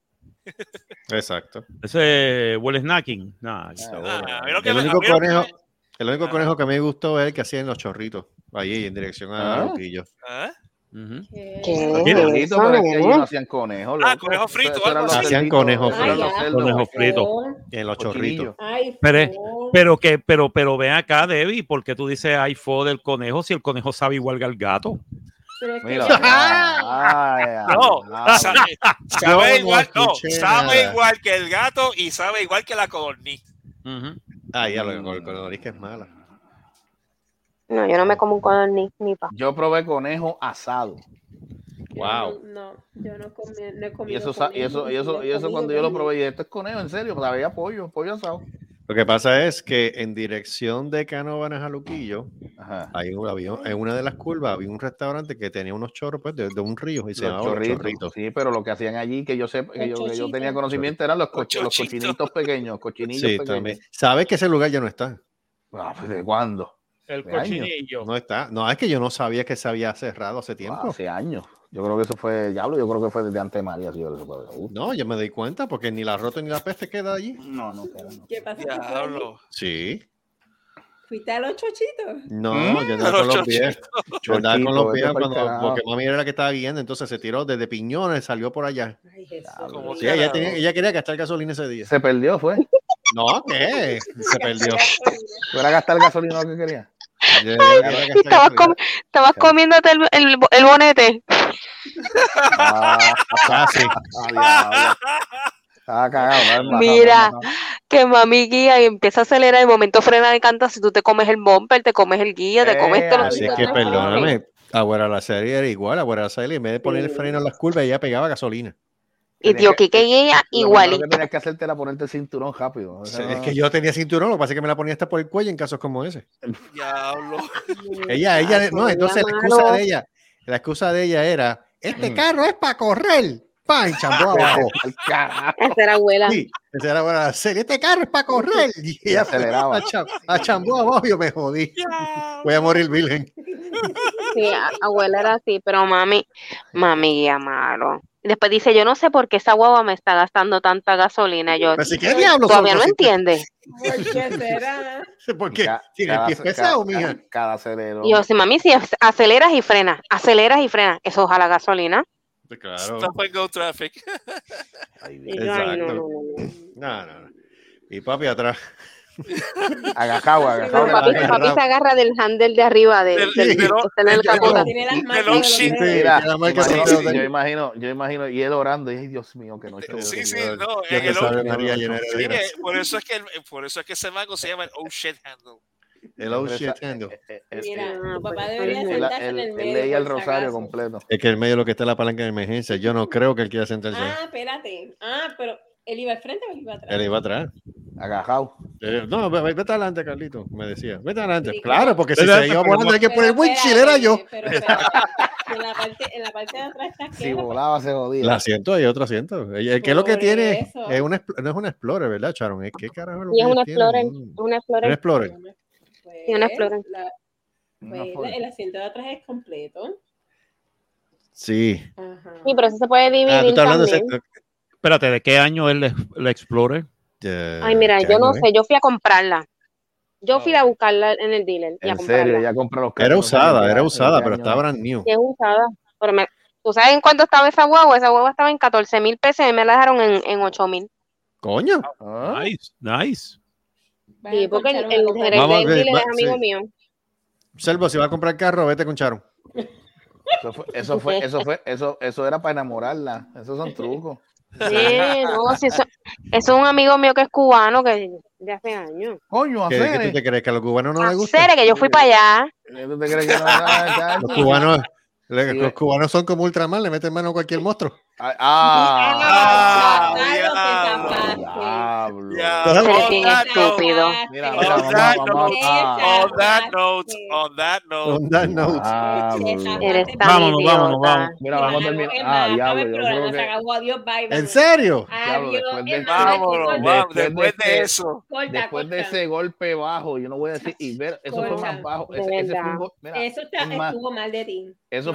Speaker 5: Exacto.
Speaker 2: Ese Will Snacking. Nah,
Speaker 3: Ah,
Speaker 4: Ah, a mí lo que
Speaker 5: El
Speaker 4: me- a
Speaker 5: único
Speaker 4: mí lo que
Speaker 5: conejo,
Speaker 4: me-
Speaker 5: el único
Speaker 4: Ah.
Speaker 5: conejo que a mí me gustó es el que hacían los chorritos. Ahí en dirección a
Speaker 3: Ah.
Speaker 5: Luquillo.
Speaker 4: ¿Ah?
Speaker 2: Ujú.
Speaker 7: ¿Qué?
Speaker 10: ¿Qué?
Speaker 3: Maldito, pero es que allí no hacían conejos.
Speaker 4: Ah, conejo frito,
Speaker 3: Eso- eso.
Speaker 5: Hacían conejo
Speaker 7: frito.
Speaker 2: Conejo frito.
Speaker 7: Por-
Speaker 5: En los chorritos.
Speaker 7: Ay,
Speaker 2: Pero-
Speaker 7: por-
Speaker 2: Pero que, pero, pero ven acá, Debbie, porque tú dices ay fo del conejo si el conejo sabe igual que el gato.
Speaker 7: pero es que
Speaker 3: Mira.
Speaker 7: ya-
Speaker 3: ay, ay,
Speaker 4: No, sabe,
Speaker 5: Yo
Speaker 4: sabe
Speaker 5: no
Speaker 4: igual, no, sabe igual que el gato y sabe igual que la codorniz.
Speaker 5: Ah, ya lo que con el codorniz que es mala.
Speaker 10: No, yo no me como un codorniz ni pa.
Speaker 3: Yo probé conejo asado.
Speaker 5: Wow.
Speaker 7: No, no, yo no, comí, no he
Speaker 3: Y
Speaker 7: comido
Speaker 3: eso, sa- y eso, y eso, y eso cuando yo lo probé, y esto es conejo, en serio, pues había pollo, pollo asado.
Speaker 5: Lo que pasa es que en dirección de Canóvanas a Luquillo,
Speaker 3: Ajá.
Speaker 5: hay un, había, en una de las curvas había un restaurante que tenía unos chorros pues, de, de un río y se llamaba
Speaker 3: chorritos. Sí, pero lo que hacían allí, que yo sé, que yo, que yo
Speaker 7: chochitos.
Speaker 3: tenía conocimiento, eran los, coch- los cochinitos pequeños, cochinillos
Speaker 5: Sí,
Speaker 3: pequeños.
Speaker 5: también. ¿Sabes que ese lugar ya no está?
Speaker 3: Ah, pues, ¿De cuándo?
Speaker 2: El
Speaker 3: años.
Speaker 2: cochinillo.
Speaker 5: No está. No, es que yo no sabía que se había cerrado hace tiempo.
Speaker 3: Ah, hace años. Yo creo que eso fue, diablo, yo creo que fue desde antes de María. yo eso fue- uh,
Speaker 5: No, yo me di cuenta porque ni la rota ni la peste queda allí.
Speaker 3: No, no, queda, no.
Speaker 7: ¿Qué pasa? ¿Tú fuiste-
Speaker 4: Diablo.
Speaker 5: Sí.
Speaker 7: ¿Fuiste a los chochitos?
Speaker 5: No,
Speaker 3: ¿Mm?
Speaker 5: yo andaba con
Speaker 4: Los
Speaker 5: pies. Yo andaba con los pies cuando, porque mami era la que estaba guiando, entonces se tiró desde Piñones, salió por allá.
Speaker 7: Ay, Jesús.
Speaker 5: Sí, ella, tenía- ella quería gastar gasolina ese día.
Speaker 3: Se perdió, fue.
Speaker 5: No, ¿qué? Se perdió. [LAUGHS]
Speaker 3: ¿Tú era gastar gasolina lo que quería?
Speaker 5: Yo- yo quería gastar
Speaker 10: Y estabas, com- estabas comiéndote el, el, el bonete.
Speaker 3: Ah,
Speaker 5: Ah, sí.
Speaker 3: ah. Estaba cagado. no,
Speaker 10: Mira.
Speaker 3: no, no, no.
Speaker 10: que mami guía y empieza a acelerar, de momento frena de canta, si tú te comes el bumper, te comes el guía, te comes
Speaker 3: Eh,
Speaker 10: todo lo
Speaker 5: Así es que perdóname. Abuela la serie era igual, abuela la serie, en vez de poner el freno en las curvas, ella pegaba gasolina.
Speaker 10: Y tío
Speaker 3: Lo primero
Speaker 10: igualito.
Speaker 3: que tenías que hacerte era ponerte el cinturón rápido. O sea,
Speaker 5: Es que yo tenía cinturón, lo que pasa es que me la ponía hasta por el cuello en casos como ese.
Speaker 4: Diablo.
Speaker 5: Ella, ella, no, entonces la excusa
Speaker 10: malo.
Speaker 5: de ella, la excusa de ella era, este
Speaker 3: Mm.
Speaker 5: carro es para correr. ¡Pam! Chambó [LAUGHS] abajo.
Speaker 10: Esa era abuela.
Speaker 5: Sí, esa era buena la serie. Este carro es para correr. Y ella
Speaker 3: aceleraba.
Speaker 5: A, cham- a chambó abajo y yo me jodí. Voy a morir virgen.
Speaker 10: Sí, abuela era así, pero mami, mami guía malo. Y después dice, yo no sé por qué esa guagua me está gastando tanta gasolina. Yo,
Speaker 5: Pero si qué diablos
Speaker 10: todavía no entiende. [LAUGHS]
Speaker 7: ¿Por qué será?
Speaker 5: ¿Por qué? ¿Tiene
Speaker 3: cada-
Speaker 5: pesado,
Speaker 3: ca-
Speaker 5: mija?
Speaker 3: Cada acelero.
Speaker 10: Y yo, sí, mami, si ac- aceleras y frenas, aceleras y frenas, eso ojalá gasolina.
Speaker 5: Claro.
Speaker 4: Stop and go traffic.
Speaker 10: Ay,
Speaker 5: Exacto.
Speaker 10: no, no, no.
Speaker 5: No, no, no. Y papi atrás.
Speaker 3: Agajado, agajado.
Speaker 10: Papi, se agarra del handle de arriba de,
Speaker 4: Del-
Speaker 10: del,
Speaker 4: del-
Speaker 10: que está en el
Speaker 4: del-
Speaker 10: capota.
Speaker 3: Yo imagino, yo imagino, y él orando, y ay Dios mío, que no he hecho
Speaker 4: Sí,
Speaker 3: eso,
Speaker 4: sí,
Speaker 3: Dios.
Speaker 4: no.
Speaker 5: Ya
Speaker 4: en el por eso es que el- por eso es que ese mango se llama el oh shit handle.
Speaker 5: El oh shit handle.
Speaker 3: eh, eh,
Speaker 7: Mira, tu papá debería sentarse en el medio.
Speaker 3: leía el rosario completo.
Speaker 5: Es que en medio de lo que está la palanca de emergencia, yo no creo que él quiera sentarse.
Speaker 7: Ah, espérate. Ah, pero ¿él iba al frente o él iba atrás?
Speaker 5: Él iba atrás.
Speaker 3: Agajado.
Speaker 5: Eh, No, ve- ve- vete adelante, Carlito, me decía. Vete adelante.
Speaker 7: Sí,
Speaker 5: Claro, porque si se iba
Speaker 2: pero
Speaker 5: volando hay que
Speaker 7: Pero
Speaker 5: poner el windshield, era yo.
Speaker 7: Pero si en la parte, en la parte de atrás está
Speaker 3: Si
Speaker 7: que
Speaker 3: volaba, se jodía.
Speaker 5: El asiento hay otro asiento. Ella- ¿Qué es lo que tiene? Es una, no es una Explorer, ¿verdad, Charon? ¿Es- ¿Qué carajo es lo
Speaker 10: Y
Speaker 5: que
Speaker 10: es una
Speaker 5: ellos tienen?
Speaker 10: Explorer,
Speaker 5: Mm.
Speaker 10: una
Speaker 5: ¿Un
Speaker 10: Explorer.
Speaker 5: Explorer?
Speaker 10: Sí, una Explorer.
Speaker 7: la-
Speaker 3: Una
Speaker 7: pues, el asiento de atrás es completo.
Speaker 5: Sí.
Speaker 7: Ajá.
Speaker 10: Sí, pero eso se puede
Speaker 5: Ah, tú
Speaker 10: dividir
Speaker 5: estás hablando de
Speaker 10: también.
Speaker 5: ese-
Speaker 2: Espérate, ¿de qué año es el, el Explorer?
Speaker 5: eh,
Speaker 10: Ay, mira,
Speaker 5: ¿qué
Speaker 10: yo no
Speaker 5: es?
Speaker 10: sé, yo fui a comprarla. Yo fui a buscarla en el dealer y
Speaker 3: En serio, ya compré los carros.
Speaker 5: Era usada, era usada, pero estaba
Speaker 3: es.
Speaker 5: brand new.
Speaker 10: Es usada. Pero me, ¿Tú sabes en cuánto estaba esa guagua? Esa guagua estaba en 14 mil pesos y me la dejaron en, en 8 mil.
Speaker 5: Coño.
Speaker 3: Ah,
Speaker 2: Nice, nice.
Speaker 7: Vas
Speaker 10: Sí, porque el, el
Speaker 7: una
Speaker 10: gerente del
Speaker 5: ver,
Speaker 10: dealer
Speaker 5: va-
Speaker 10: es amigo
Speaker 5: sí.
Speaker 10: mío.
Speaker 5: Selvo, si va a comprar carro, vete con Charon.
Speaker 3: Eso fue, eso fue, eso fue, eso, eso era para enamorarla. Esos son [LAUGHS] trucos.
Speaker 10: Sí, no, si eso, eso es un amigo mío que es cubano que de hace años.
Speaker 3: Coño,
Speaker 5: ¿Qué, qué tú te crees? ¿Que a los cubanos no les gusta?
Speaker 10: Hacer que yo fui para allá.
Speaker 3: ¿Tú te crees que no?
Speaker 5: Los cubanos,
Speaker 3: Sí,
Speaker 5: los cubanos son como Ultraman, le meten mano a cualquier monstruo.
Speaker 3: Ah, diablo.
Speaker 10: Eres estúpido.
Speaker 4: On that note, on that note, on that note.
Speaker 10: Tan
Speaker 2: Vámonos,
Speaker 10: idiota.
Speaker 2: vámonos, vámonos.
Speaker 3: Mira, vamos a terminar. Ah, diablo, yo creo que.
Speaker 7: Adiós, bye.
Speaker 5: ¿En serio?
Speaker 4: Vámonos,
Speaker 3: Después de
Speaker 4: eso.
Speaker 3: Después de ese golpe bajo, yo no voy a decir, y ver, eso fue más bajo. Ese,
Speaker 7: Eso estuvo mal de ti.
Speaker 3: eso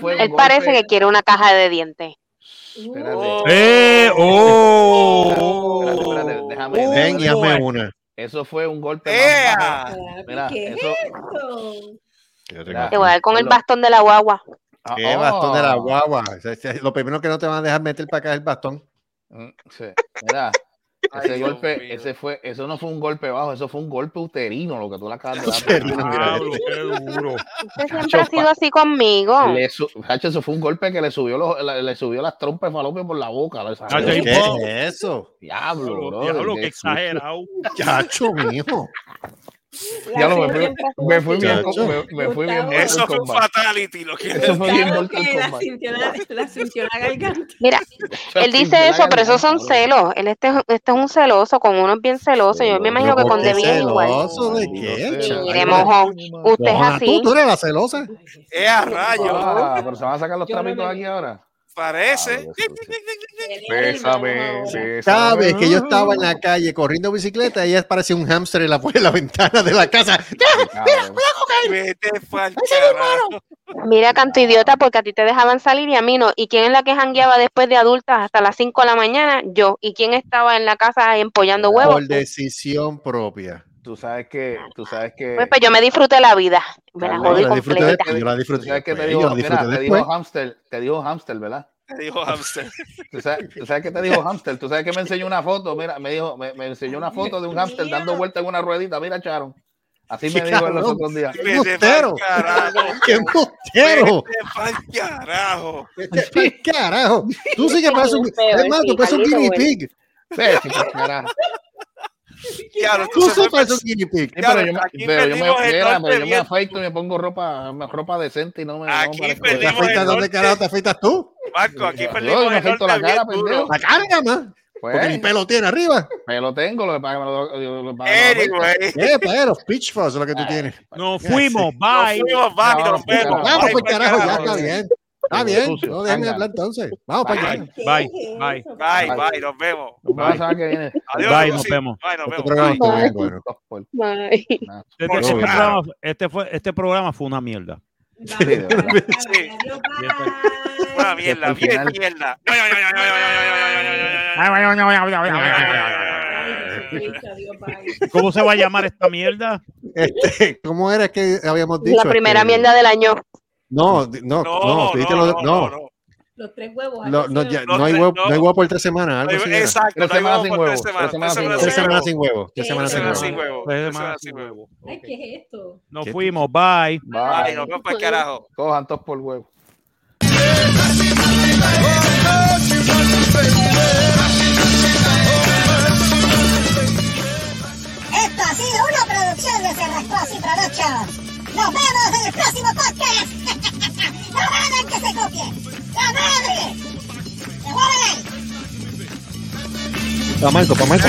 Speaker 3: fue.
Speaker 10: Él parece que quiere una caja de dientes.
Speaker 3: Espérate.
Speaker 4: Oh.
Speaker 2: ¡Eh! ¡Oh!
Speaker 3: Espérate, espérate, déjame-
Speaker 2: Oh,
Speaker 5: Ven y hazme una.
Speaker 3: Eso fue un golpe
Speaker 4: ¡Ea!
Speaker 3: más Mira,
Speaker 7: ¿Qué es
Speaker 3: eso-
Speaker 7: esto?
Speaker 10: Te voy a dar con el bastón de la guagua.
Speaker 3: Ah,
Speaker 5: ¿Qué bastón de la
Speaker 3: oh.
Speaker 5: guagua? Lo primero que no te van a dejar meter para acá es el bastón.
Speaker 3: Mm, sí. Mira, ese
Speaker 4: Dios
Speaker 3: golpe, ese fue, eso no fue un golpe bajo, eso fue un golpe uterino, lo que tú le acabas de [LAUGHS] dar.
Speaker 2: qué duro.
Speaker 10: Usted siempre ha sido así conmigo.
Speaker 3: Le su- Hacho, eso fue un golpe que le subió, los- le, le subió las trompas de falopio por la boca.
Speaker 5: ¿Qué
Speaker 2: Ay,
Speaker 5: es eso?
Speaker 3: Diablo, bro.
Speaker 2: Diablo, qué exagerado.
Speaker 5: Chacho, mijo.
Speaker 3: Me
Speaker 10: ha sido
Speaker 3: me fui
Speaker 10: así.
Speaker 3: bien, me, me fui bien.
Speaker 4: Eso fue un fatality. Lo que
Speaker 3: Eso fue bien
Speaker 7: Claro
Speaker 3: Mortal
Speaker 7: que la sintió la, la sintió la garganta.
Speaker 10: Mira, él dice eso, pero esos son celos. Él este, este es un celoso, con uno es bien celoso. Yo me imagino que
Speaker 5: ¿Pero
Speaker 10: con Debbie es igual.
Speaker 5: celoso de qué?
Speaker 10: Mire, mojón, usted es así.
Speaker 5: ¿Tú, tú eres la celosa?
Speaker 4: es a rayo.
Speaker 3: Ah, pero se van a sacar los
Speaker 7: me-
Speaker 3: aquí ahora.
Speaker 4: Parece.
Speaker 5: Cada vez que yo estaba en la calle corriendo bicicleta, ella parecía un hámster en la, en la ventana de la casa.
Speaker 4: Vete pa'l carajo.
Speaker 10: Mira, canto idiota, porque a ti te dejaban salir y a mí no. ¿Y quién es la que jangueaba después de adultas hasta las 5 de la mañana? Yo. ¿Y quién estaba en la casa empollando huevos?
Speaker 5: Por decisión propia.
Speaker 3: Tú sabes que, tú sabes que.
Speaker 10: Pues, pues yo me disfruté la vida. Me la jodí
Speaker 5: Yo la
Speaker 10: completa.
Speaker 5: después. Yo la
Speaker 3: Tú
Speaker 5: disfruté
Speaker 3: sabes que te
Speaker 5: después,
Speaker 3: dijo,
Speaker 5: yo la disfruté
Speaker 3: mira, te dijo hamster, te dijo hamster, ¿verdad?
Speaker 4: Te dijo hamster. [LAUGHS]
Speaker 3: ¿Tú sabes, tú sabes que te dijo hamster? ¿Tú sabes que me enseñó una foto? Mira, me dijo, me, me enseñó una foto de un hamster dando vuelta en una ruedita. Mira, Charon. Así me
Speaker 5: Sí,
Speaker 3: dijo él los otros días. [LAUGHS]
Speaker 4: Vete
Speaker 5: embustero. [LAUGHS] ¡Qué embustero!
Speaker 4: Pa'l carajo.
Speaker 5: Pa'l carajo! Tú sí que pareces un, es más,
Speaker 10: sí,
Speaker 5: tú pareces un guinea pig.
Speaker 3: Por carajo. [LAUGHS]
Speaker 4: Claro,
Speaker 5: Tú sepas un guinea pig.
Speaker 3: Pero yo,
Speaker 4: aquí
Speaker 3: pero yo me, mira, pero yo afeito y me pongo ropa, ropa decente y no me. no
Speaker 4: Aquí
Speaker 5: ¿Te afeitas dónde carajo te afeitas tú?
Speaker 4: Marco, aquí
Speaker 3: Yo
Speaker 4: perdimos
Speaker 3: me afeito la cara, pendejo.
Speaker 5: La cara nada más.
Speaker 3: Pues,
Speaker 5: Porque ni pelo tiene arriba.
Speaker 3: pelo tengo, lo que es me lo- lo- lo- lo-
Speaker 4: Anyway,
Speaker 5: ¿Qué pelo? Pitch fuzz es lo que tú tienes.
Speaker 2: Nos fuimos,
Speaker 4: nos
Speaker 2: bye.
Speaker 4: fuimos, bye,
Speaker 5: Vamos carajo, ya está bien. Está bien.
Speaker 3: Sucio,
Speaker 5: No déjenme hablar entonces. Vamos para allá.
Speaker 2: Bye, bye, bye.
Speaker 4: Bye, bye, nos vemos. Adiós,
Speaker 2: Bye,
Speaker 4: Lucy.
Speaker 2: nos vemos.
Speaker 4: Bye, nos
Speaker 5: Este.
Speaker 2: Este, este este, fue, este programa fue una mierda.
Speaker 4: Sí.
Speaker 7: Adiós,
Speaker 4: Una mierda, bien mierda.
Speaker 7: Adiós.
Speaker 2: ¿Cómo se va a llamar esta mierda?
Speaker 5: Este, ¿Cómo era que habíamos dicho?
Speaker 10: La primera
Speaker 5: Este,
Speaker 10: mierda del año.
Speaker 5: No, no, no, lo de- no,
Speaker 4: no.
Speaker 7: Los tres huevos.
Speaker 5: no,
Speaker 7: algo
Speaker 5: no, ya-
Speaker 4: No,
Speaker 5: no hay
Speaker 4: no,
Speaker 5: huevo,
Speaker 4: no.
Speaker 5: no hay huevo por tres semanas, algo.
Speaker 4: Exacto,
Speaker 3: Tres semanas sin
Speaker 4: por
Speaker 3: huevo,
Speaker 4: tres semanas.
Speaker 3: sin
Speaker 5: Tres
Speaker 3: huevo.
Speaker 5: semanas sin huevo. Tres semanas sin
Speaker 4: Tres
Speaker 5: huevo.
Speaker 4: semanas sin huevo.
Speaker 2: Tres semanas sin.
Speaker 7: Ay, ¿qué es esto?
Speaker 2: Nos
Speaker 3: ¿Qué?
Speaker 2: fuimos, bye.
Speaker 3: Bye.
Speaker 4: Ay, nos vemos para el carajo.
Speaker 3: Cojan todos por huevo.
Speaker 1: Esto ha sido una producción de Cerrascos y Productions. ¡Nos vemos en el próximo podcast! ¡No hagan que se copie! ¡La madre! ¡Se mueven!
Speaker 5: Pa' Marco, pa' Marco.